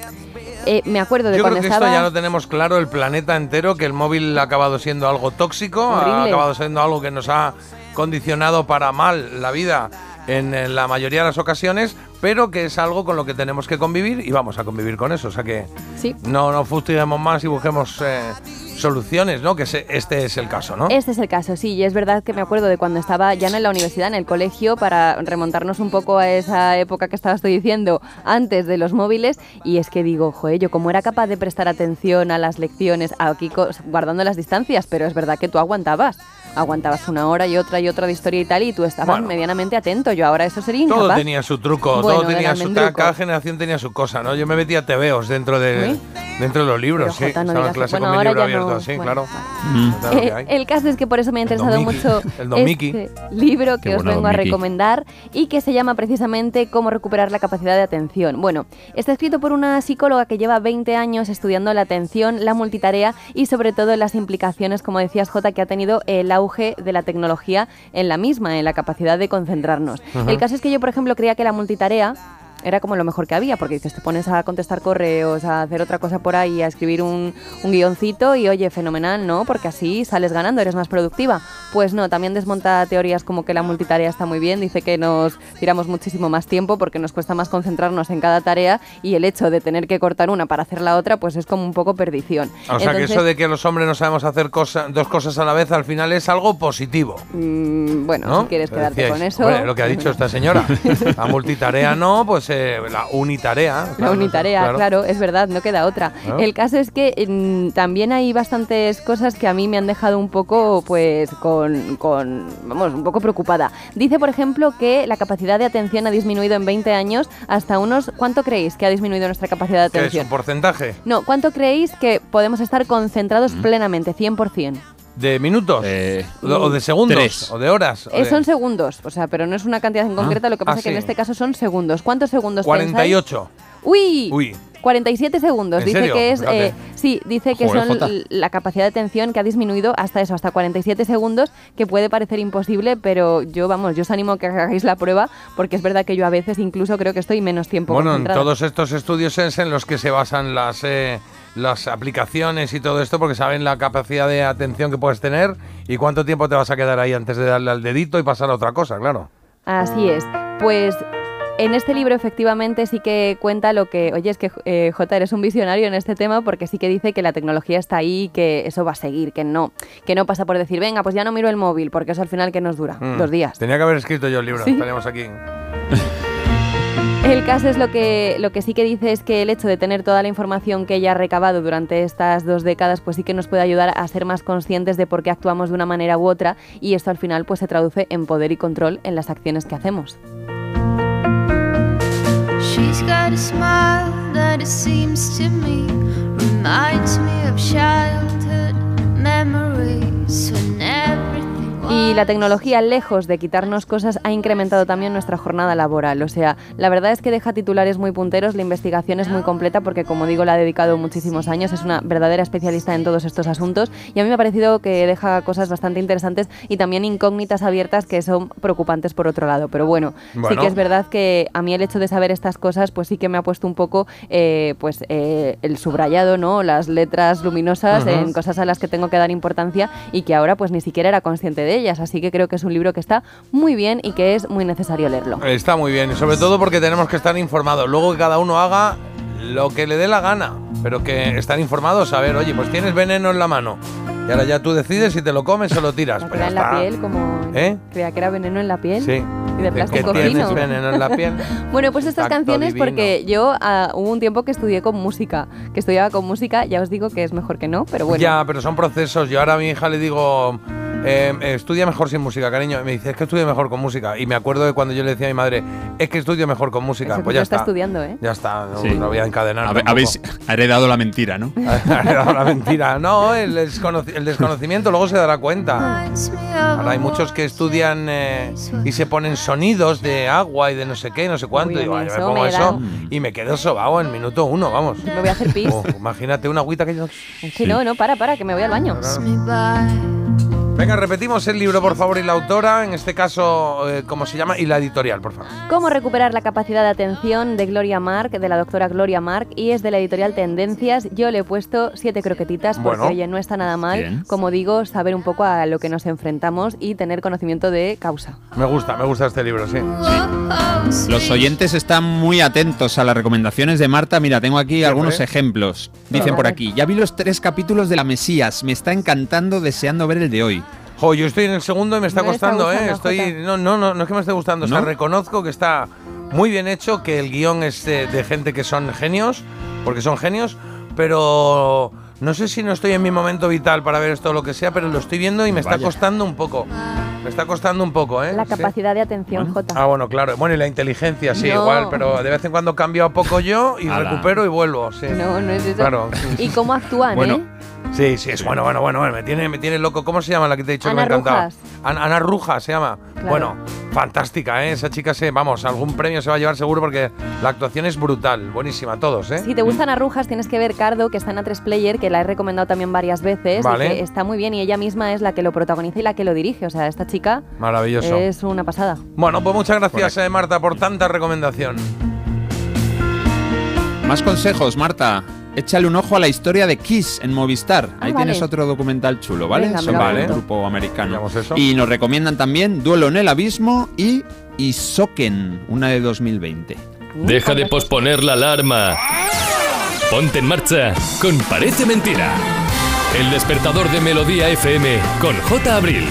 eh, me acuerdo de Yo creo que estaba... esto ya lo tenemos claro el planeta entero, que el móvil ha acabado siendo algo tóxico, ha acabado siendo algo que nos ha condicionado para mal la vida en la mayoría de las ocasiones, pero que es algo con lo que tenemos que convivir y vamos a convivir con eso. O sea que Sí. no nos fustiguemos más y busquemos eh, soluciones, ¿no? Que se- este es el caso, ¿no? Este es el caso, sí, y es verdad que me acuerdo de cuando estaba ya no en la universidad, en el colegio, para remontarnos un poco a esa época que estabas tú diciendo, antes de los móviles, y es que digo, joder, yo como era capaz de prestar atención a las lecciones, aquí guardando las distancias, pero es verdad que tú aguantabas, aguantabas una hora y otra y otra de historia y tal, y tú estabas Bueno. medianamente atento, yo ahora eso sería incapaz. Todo tenía su truco, Bueno, todo tenía su almendruco. cada generación tenía su cosa, ¿no? Yo me metía tebeos dentro de ¿Sí? dentro de los libros, Pero, sí. Jota, no clase bueno, con mi libro bueno, claro. Mm. Eh, el caso es que por eso me ha interesado mucho este libro que Qué os bueno, vengo a recomendar y que se llama precisamente Cómo recuperar la capacidad de atención. Bueno, está escrito por una psicóloga que lleva 20 años estudiando la atención, la multitarea y sobre todo las implicaciones, como decías Jota, que ha tenido el auge de la tecnología en la misma, en la capacidad de concentrarnos. El caso es que yo, por ejemplo, creía que la multitarea era como lo mejor que había, porque dices, te pones a contestar correos, a hacer otra cosa por ahí, a escribir un, un guioncito y oye, fenomenal, ¿no? Porque así sales ganando, eres más productiva. Pues no, también desmonta teorías como que la multitarea está muy bien, dice que nos tiramos muchísimo más tiempo porque nos cuesta más concentrarnos en cada tarea y el hecho de tener que cortar una para hacer la otra, pues es como un poco perdición. O sea que eso de que los hombres no sabemos hacer cosa- dos cosas a la vez al final es algo positivo. mm, bueno, ¿no? si quieres Que quedarte decíais, con eso... hombre, lo que ha dicho esta señora. La multitarea no, pues eh, la unitarea. La claro, unitarea, claro. es verdad, no queda otra. Claro. El caso es que mm, también hay bastantes cosas que a mí me han dejado un poco, pues, con, con, vamos, un poco preocupada. Dice, por ejemplo, que la capacidad de atención ha disminuido en 20 años hasta unos, ¿cuánto creéis que ha disminuido nuestra capacidad de ¿Qué es atención? un porcentaje? No, ¿cuánto creéis que podemos estar concentrados Mm. plenamente, 100%? ¿De minutos? o, de, o de segundos? tres. ¿O de horas? o Eh, de- son segundos, o sea, pero no es una cantidad en concreta, lo que pasa Ah, es que en este caso son segundos. ¿Cuántos segundos pensáis? 48. ¡Uy! Uy. 47 segundos. ¿En Dice serio? que es. Eh, sí, dice que Joder, son Jota. la capacidad de atención que ha disminuido hasta eso, hasta 47 segundos, que puede parecer imposible, pero yo, vamos, yo os animo a que hagáis la prueba, porque es verdad que yo a veces incluso creo que estoy menos tiempo Bueno, en todos estos estudios es en los que se basan las, eh, las aplicaciones y todo esto, porque saben la capacidad de atención que puedes tener y cuánto tiempo te vas a quedar ahí antes de darle al dedito y pasar a otra cosa, claro. Así es. Pues En este libro efectivamente sí que cuenta lo que, oye, es que eh, J eres un visionario en este tema porque sí que dice que la tecnología está ahí, que eso va a seguir, que no, que no pasa por decir, venga, pues ya no miro el móvil, porque eso al final que nos dura, Mm. dos días. Tenía que haber escrito yo el libro, Sí. estaríamos aquí. El caso es lo que, lo que sí que dice es que el hecho de tener toda la información que ella ha recabado durante estas dos décadas, pues sí que nos puede ayudar a ser más conscientes de por qué actuamos de una manera u otra y esto al final pues se traduce en poder y control en las acciones que hacemos. Y la tecnología, lejos de quitarnos cosas, ha incrementado también nuestra jornada laboral. O sea, la verdad es que deja titulares muy punteros, la investigación es muy completa porque, como digo, la ha dedicado muchísimos años, es una verdadera especialista en todos estos asuntos y a mí me ha parecido que deja cosas bastante interesantes y también incógnitas abiertas que son preocupantes por otro lado. Pero bueno, sí que es verdad que a mí el hecho de saber estas cosas, pues sí que me ha puesto un poco eh, pues eh, el subrayado, ¿no? Las letras luminosas en cosas a las que tengo que dar importancia y que ahora pues ni siquiera era consciente de ellas. Así que creo que es un libro que está muy bien y que es muy necesario leerlo. Está muy bien, y sobre todo porque tenemos que estar informados. Luego que cada uno haga lo que le dé la gana, pero que estar informados, a ver, oye, pues tienes veneno en la mano. Y ahora ya tú decides si te lo comes o lo tiras. La Pues era en la está. piel, como ¿Eh? creía que era veneno en la piel. Sí. Y de ¿De plástico qué tienes fino. veneno en la piel? Bueno, pues estas canciones divino. porque yo ah, hubo un tiempo que estudié con música, que estudiaba con música, ya os digo que es mejor que no, pero bueno. Ya, pero son procesos. Yo ahora a mi hija le digo, eh, eh, estudia mejor sin música, cariño. Y me dice, es que estudio mejor con música. Y me acuerdo de cuando yo le decía a mi madre, es que estudio mejor con música. Eso pues ya estás está. estudiando, ¿eh? Ya está, no, Sí. no voy a encadenar. Habéis heredado la mentira, ¿no? Era la mentira. No, el, desconoci- el desconocimiento luego se dará cuenta. Ahora hay muchos que estudian eh, y se ponen sonidos de agua y de no sé qué, no sé cuánto. Uy, y digo, mí "Ay, yo me eso pongo me eso da- y me quedo sobao en minuto uno, vamos. Me voy a hacer pis. Oh, imagínate una agüita que yo... Es que no, no, para, para, que me voy al baño. Venga, repetimos el libro, por favor, y la autora, en este caso, eh, ¿cómo se llama? Y la editorial, por favor. Cómo recuperar la capacidad de atención de Gloria Mark, de la doctora Gloria Mark, y es de la editorial Tendencias. Yo le he puesto siete croquetitas porque, Bueno. oye, no está nada mal, Bien. como digo, saber un poco a lo que nos enfrentamos y tener conocimiento de causa. Me gusta, me gusta este libro, sí. Los oyentes están muy atentos a las recomendaciones de Marta. Mira, tengo aquí algunos hombre. ejemplos. Dicen Claro. por aquí, ya vi los tres capítulos de La Mesías, me está encantando, deseando ver el de hoy. Jo, yo estoy en el segundo y me está No le está costando, ¿eh? gustando, Estoy, Jota. no, no, no, no es que me esté gustando, o sea, ¿No? reconozco que está muy bien hecho, que el guion es de, de gente que son genios, porque son genios, pero no sé si no estoy en mi momento vital para ver esto o lo que sea, pero lo estoy viendo y me está Vaya. costando un poco. Me está costando un poco, ¿eh? La Sí. capacidad de atención, Jota. Ah, bueno, claro. Bueno, y la inteligencia, sí, No. igual, pero de vez en cuando cambio a poco yo y Ala. recupero y vuelvo, sí. No, no es eso. Claro. ¿Y cómo actúan, Bueno, eh? Sí, sí, es bueno, bueno, bueno, bueno, me tiene, me tiene loco. ¿Cómo se llama la que te he dicho Ana que me ha encantado? Rujas. Ana, Ana Rujas se llama. Claro. Bueno, fantástica, ¿eh? Esa chica se, vamos, algún premio se va a llevar seguro porque la actuación es brutal, buenísima, todos, ¿eh? Si te gustan arrujas, tienes que ver Cardo, que está en A3 Player, que la he recomendado también varias veces. y Vale. que está muy bien y ella misma es la que lo protagoniza y la que lo dirige. O sea, esta chica Maravilloso. es una pasada. Bueno, pues muchas gracias, eh, Marta, por tanta recomendación. Más consejos, Marta. Échale un ojo a la historia de Kiss en Movistar. Ah, Ahí vale. tienes otro documental chulo, ¿vale? Venga, Sobre lo el grupo americano. Y nos recomiendan también Duelo en el Abismo y Isoken, una de 2020. Deja de posponer la alarma. Ponte en marcha con Parece Mentira. El despertador de Melodía FM con J. Abril.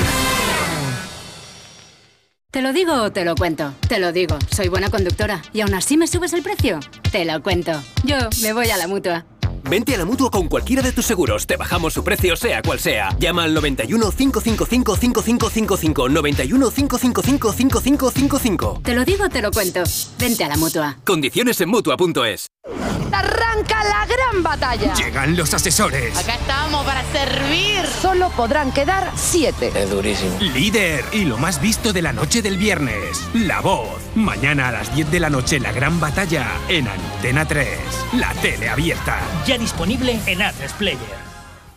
¿Te lo digo o te lo cuento? Te lo digo, soy buena conductora. ¿Y aún así me subes el precio? Te lo cuento. Yo me voy a la mutua. Vente a la mutua con cualquiera de tus seguros. Te bajamos su precio, sea cual sea. Llama al 91 555 5555. 91 555 5555. Te lo digo o te lo cuento. Vente a la mutua. Condiciones en mutua.es. Arranca la gran batalla. Llegan los asesores. Acá estamos para servir. Solo podrán quedar siete. Es durísimo. Líder y lo más visto de la noche del viernes. La voz. Mañana a las 10 de la noche la gran batalla en Antena 3. La tele abierta. Ya disponible en A3 Player.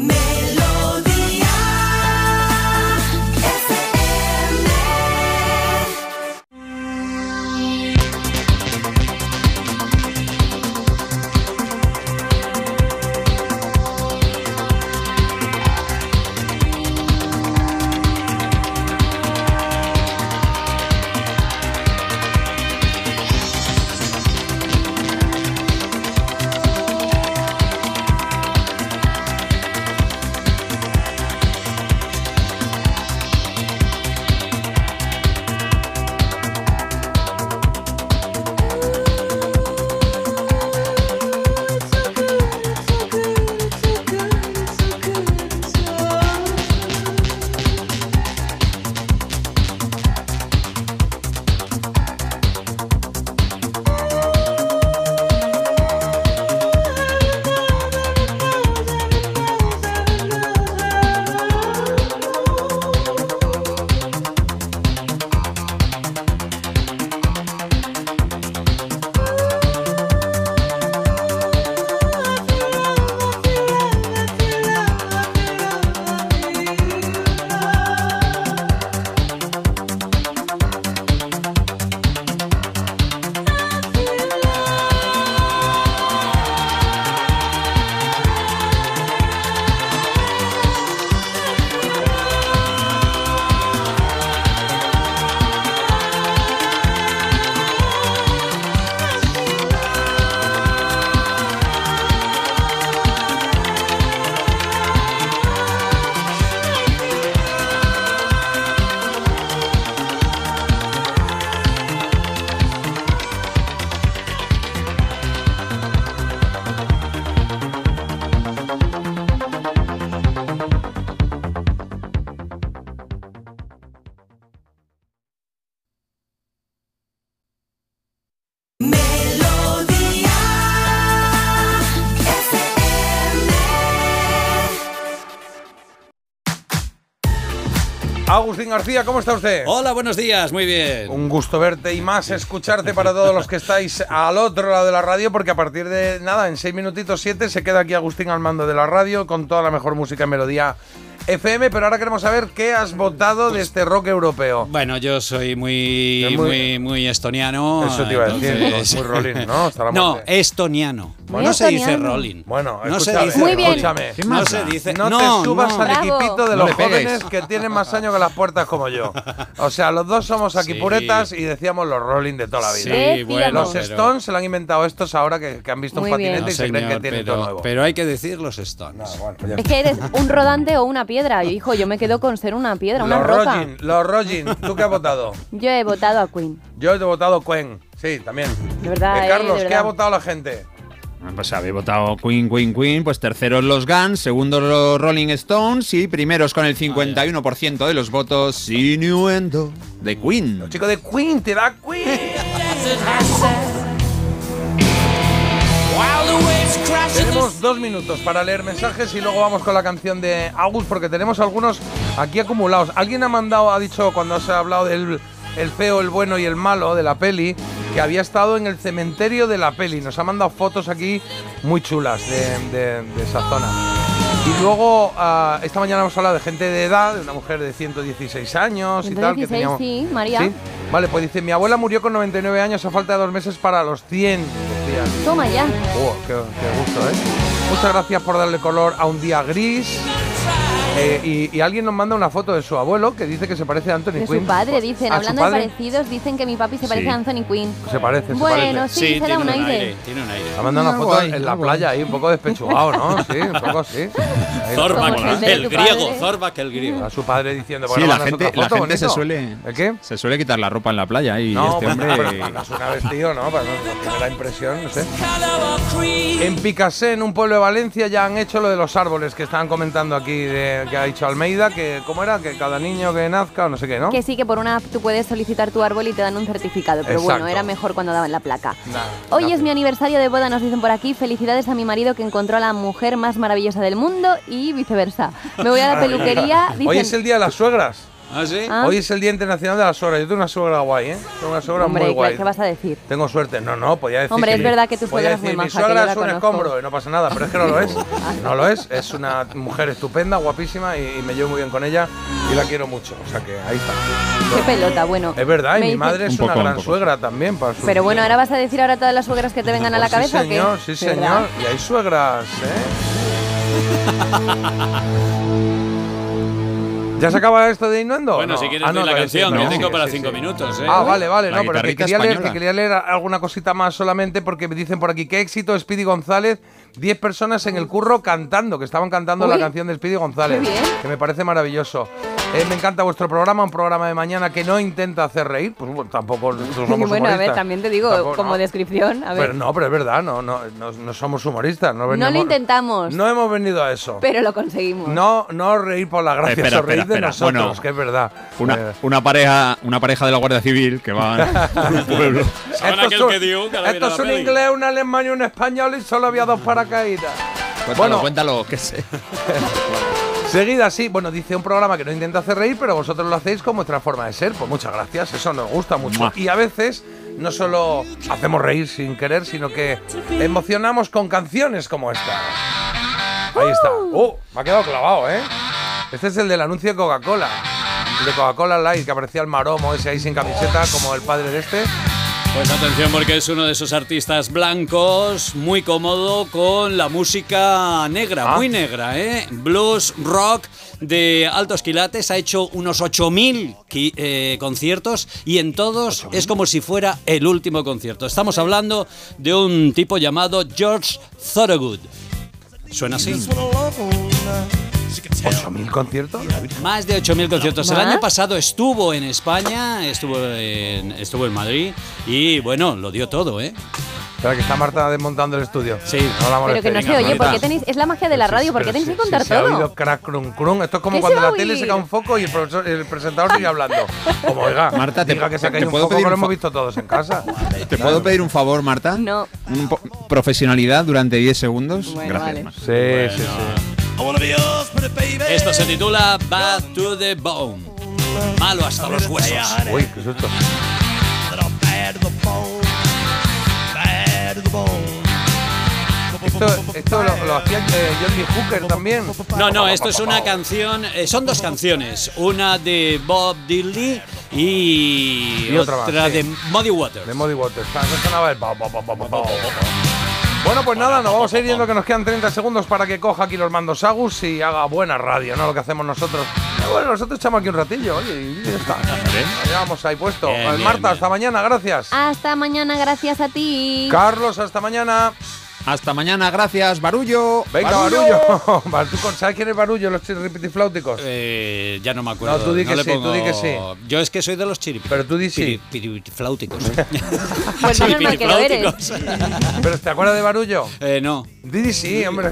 Agustín García, ¿cómo está usted? Hola, buenos días, muy bien. Un gusto verte y más escucharte para todos los que estáis al otro lado de la radio, porque a partir de nada, en seis minutitos siete, se queda aquí Agustín al mando de la radio con toda la mejor música en melodía FM. Pero ahora queremos saber qué has votado de este rock europeo. Bueno, yo soy muy, muy- muy, muy, estoniano. Eso te iba a decir, entonces- muy rolling, ¿no? Hasta la no, estoniano. Muy no se dice rolling. Bueno, no se escúchame, dice Muy bien. escúchame. ¿Qué No se dice. No, no, te subas no. al equipito de No los jóvenes que tienen más años que las puertas como yo. O sea, los dos somos aquí Sí. puretas y decíamos los rolling de toda la vida. Sí, bueno, los pero- Stones se lo han inventado estos ahora que, que han visto Muy un bien. patinete No, y se creen que tienen pero, todo nuevo. pero hay que decir los Stones. Es que eres un rodante o una piedra. Yo, hijo, yo me quedo con ser una piedra, una los roca. Rogin, los Rogin, ¿tú qué has votado? Yo he votado a Queen. Yo he votado Quen, sí, también. De verdad, Eh, eh, Carlos, de ¿qué ha votado la gente? Pues habéis votado Queen, Queen, Queen, pues terceros los Guns, segundos los Rolling Stones y primeros con el 51% de los votos Innuendo de Queen. Chico de Queen, te da Queen. Tenemos dos minutos para leer mensajes y luego vamos con la canción de August porque tenemos algunos aquí acumulados. Alguien ha mandado, ha dicho cuando se ha hablado del el feo, el bueno y el malo de la peli, que había estado en el cementerio de la peli. Nos ha mandado fotos aquí muy chulas de, de- de esa zona. Y luego, ah, esta mañana hemos hablado de gente de edad, de una mujer de 116 años y tal. que 116, teníamos- sí, María. ¿Sí? Vale, pues dice, mi abuela murió con 99 años a falta de dos meses para los 100, decían. Toma ya. Oh, qué, qué gusto, ¿eh? Muchas gracias por darle color a un día gris. Eh, y, y alguien nos manda una foto de su abuelo que dice que se parece a Anthony De Quinn. su padre, dicen. ¿A su Hablando de padre? parecidos, dicen que mi papi se parece Sí. a Anthony Quinn. Se parece, se Bueno, parece. sí, se da un aire. Tiene un aire. Ha mandado una Ah, foto guay, en la ah, guay. playa ahí, un poco despechugado, ¿no? Sí, un poco así. Zorba, está. el, el griego, Zorba que el griego. A su padre diciendo, Sí, bueno, la mandas gente, la foto, gente se suele. ¿El qué? Se suele quitar la ropa en la playa y No, este hombre. pero mandas una vestido, ¿no? Para no no tener la impresión, no sé. En Picassé, en un pueblo Valencia, ya han hecho lo de los árboles que estaban comentando aquí, de, que ha dicho Almeida, que ¿cómo era? Que cada niño que nazca o no sé qué, ¿no? Que sí, que por una app tú puedes solicitar tu árbol y te dan un certificado. Pero bueno, era mejor cuando daban la placa. Nah, Hoy es mi aniversario de boda, nos dicen por aquí. Felicidades a mi marido que encontró a la mujer más maravillosa del mundo y viceversa. Me voy a la peluquería. Dicen, Hoy es el día de las suegras. ¿Ah, sí? Ah. Hoy es el Día Internacional de las Suegras. Yo tengo una suegra guay, ¿eh? Tengo una suegra Hombre, muy guay. ¿qué vas a decir? Tengo suerte. No, no, podía decir. Hombre, que es mi- verdad que tu suegra es muy Mi maja, que yo suegra es un conozco". escombro y no pasa nada, pero es que no lo es. No lo es. Es una mujer estupenda, guapísima y, y me llevo muy bien con ella y la quiero mucho. O sea que ahí está. Qué pelota, bueno. Es verdad, y mi madre es Un una poco, gran suegra también. Para su- Pero bueno, ahora vas a decir ahora todas las suegras que te vengan a la Pues cabeza. Sí, ¿o qué? señor, sí, ¿Verdad? señor. Y hay suegras, ¿eh? ¿Ya se acaba esto de Innuendo? Bueno, No. si quieres Ah, no, la canción, no, tengo sí, para sí, cinco sí. minutos, ¿eh? Ah, vale, vale, La no, pero que quería, leer, que quería leer alguna cosita más solamente porque me dicen por aquí, qué éxito Speedy González, 10 personas en el curro cantando, que estaban cantando la canción de Speedy González, qué bien. que me parece maravilloso. Eh, me encanta vuestro programa, un programa de mañana que no intenta hacer reír, pues bueno, tampoco somos bueno, a ver, también te digo, Tampoco, como no. descripción, a ver. Pero no, pero es verdad, no, no, no, no somos humoristas. No, no venimos- lo intentamos, No hemos venido a eso. pero lo conseguimos. No, no reír por la gracia, Espera, o reír espera, de espera. nosotros, Bueno, que es verdad. Una, Eh, una pareja una pareja de la Guardia Civil que va por un pueblo. ¿Saben esto es un, que dio que ahora esto es un inglés, un alemán y un español y solo había dos paracaídas. Cuéntalo, Bueno. cuéntalo, que sé. Seguida así, bueno, dice un programa que no intenta hacer reír, pero vosotros lo hacéis con vuestra forma de ser. Pues muchas gracias, eso nos gusta mucho. Mua. Y a veces no solo hacemos reír sin querer, sino que emocionamos con canciones como esta. Ahí está. ¡Oh! Me ha quedado clavado, ¿eh? Este es el del anuncio de Coca-Cola. El de Coca-Cola Light, que aparecía el maromo ese ahí sin camiseta, como el padre de este. Pues atención porque es uno de esos artistas blancos muy cómodo con la música negra, Ah. muy negra, ¿eh? Blues, rock de altos quilates, ha hecho unos 8.000 qui- eh, conciertos y en todos es como si fuera el último concierto. Estamos hablando de un tipo llamado George Thorogood. ¿Suena así? 8.000 conciertos. Más de 8.000 conciertos. El ¿Más? año pasado estuvo en España, estuvo en, estuvo en Madrid y bueno, lo dio todo, ¿eh? Espera, que está Marta desmontando el estudio. Sí. No la Pero molestéis. que no se oye, ¿por Marta. qué tenéis.? Es la magia de la radio, ¿por qué Pero tenéis que contar si Se ha todo? oído crack crun crun. Esto es como ¿Qué cuando la tele se cae un foco y el, profesor- el presentador sigue hablando. Como oiga, Marta, te- diga que se ha te caído un foco pedir que lo hemos visto todos en casa. ¿Te puedo pedir un favor, Marta? No. Un po- profesionalidad durante 10 segundos. Bueno, Gracias, vale. Marta. Sí, sí, sí. Esto se titula Bad to the Bone. Malo hasta los huesos. Uy, qué susto. Esto, esto lo, lo hacía eh, John Lee Hooker también. No, no, esto es una canción, eh, son dos canciones, una de Bob Dylan y, Y otra más, sí. de Muddy Waters. De Muddy Waters. Ah, no sonaba el Bueno, pues nada, nos vamos a ir yendo que nos quedan 30 segundos para que coja aquí los mandos Agus y haga buena radio, ¿no? Lo que hacemos nosotros. Eh, Bueno, nosotros echamos aquí un ratillo, oye, y ya está. Ya vamos ahí puesto. Bien, Eh, bien, Marta, bien. hasta mañana, gracias. Hasta mañana, gracias a ti. Carlos, hasta mañana. Hasta mañana, gracias, Barullo. Venga, Barullo. Va, ¿Tú con- ¿Sabes quién es Barullo, los chiripitifláuticos? Eh, ya no me acuerdo. No, tú di que sí, tú di que sí. Yo es que soy de los chiripi. Pero tú di sí. Pues que lo eres. ¿Pero te acuerdas de Barullo? Eh, no. Didi sí, hombre.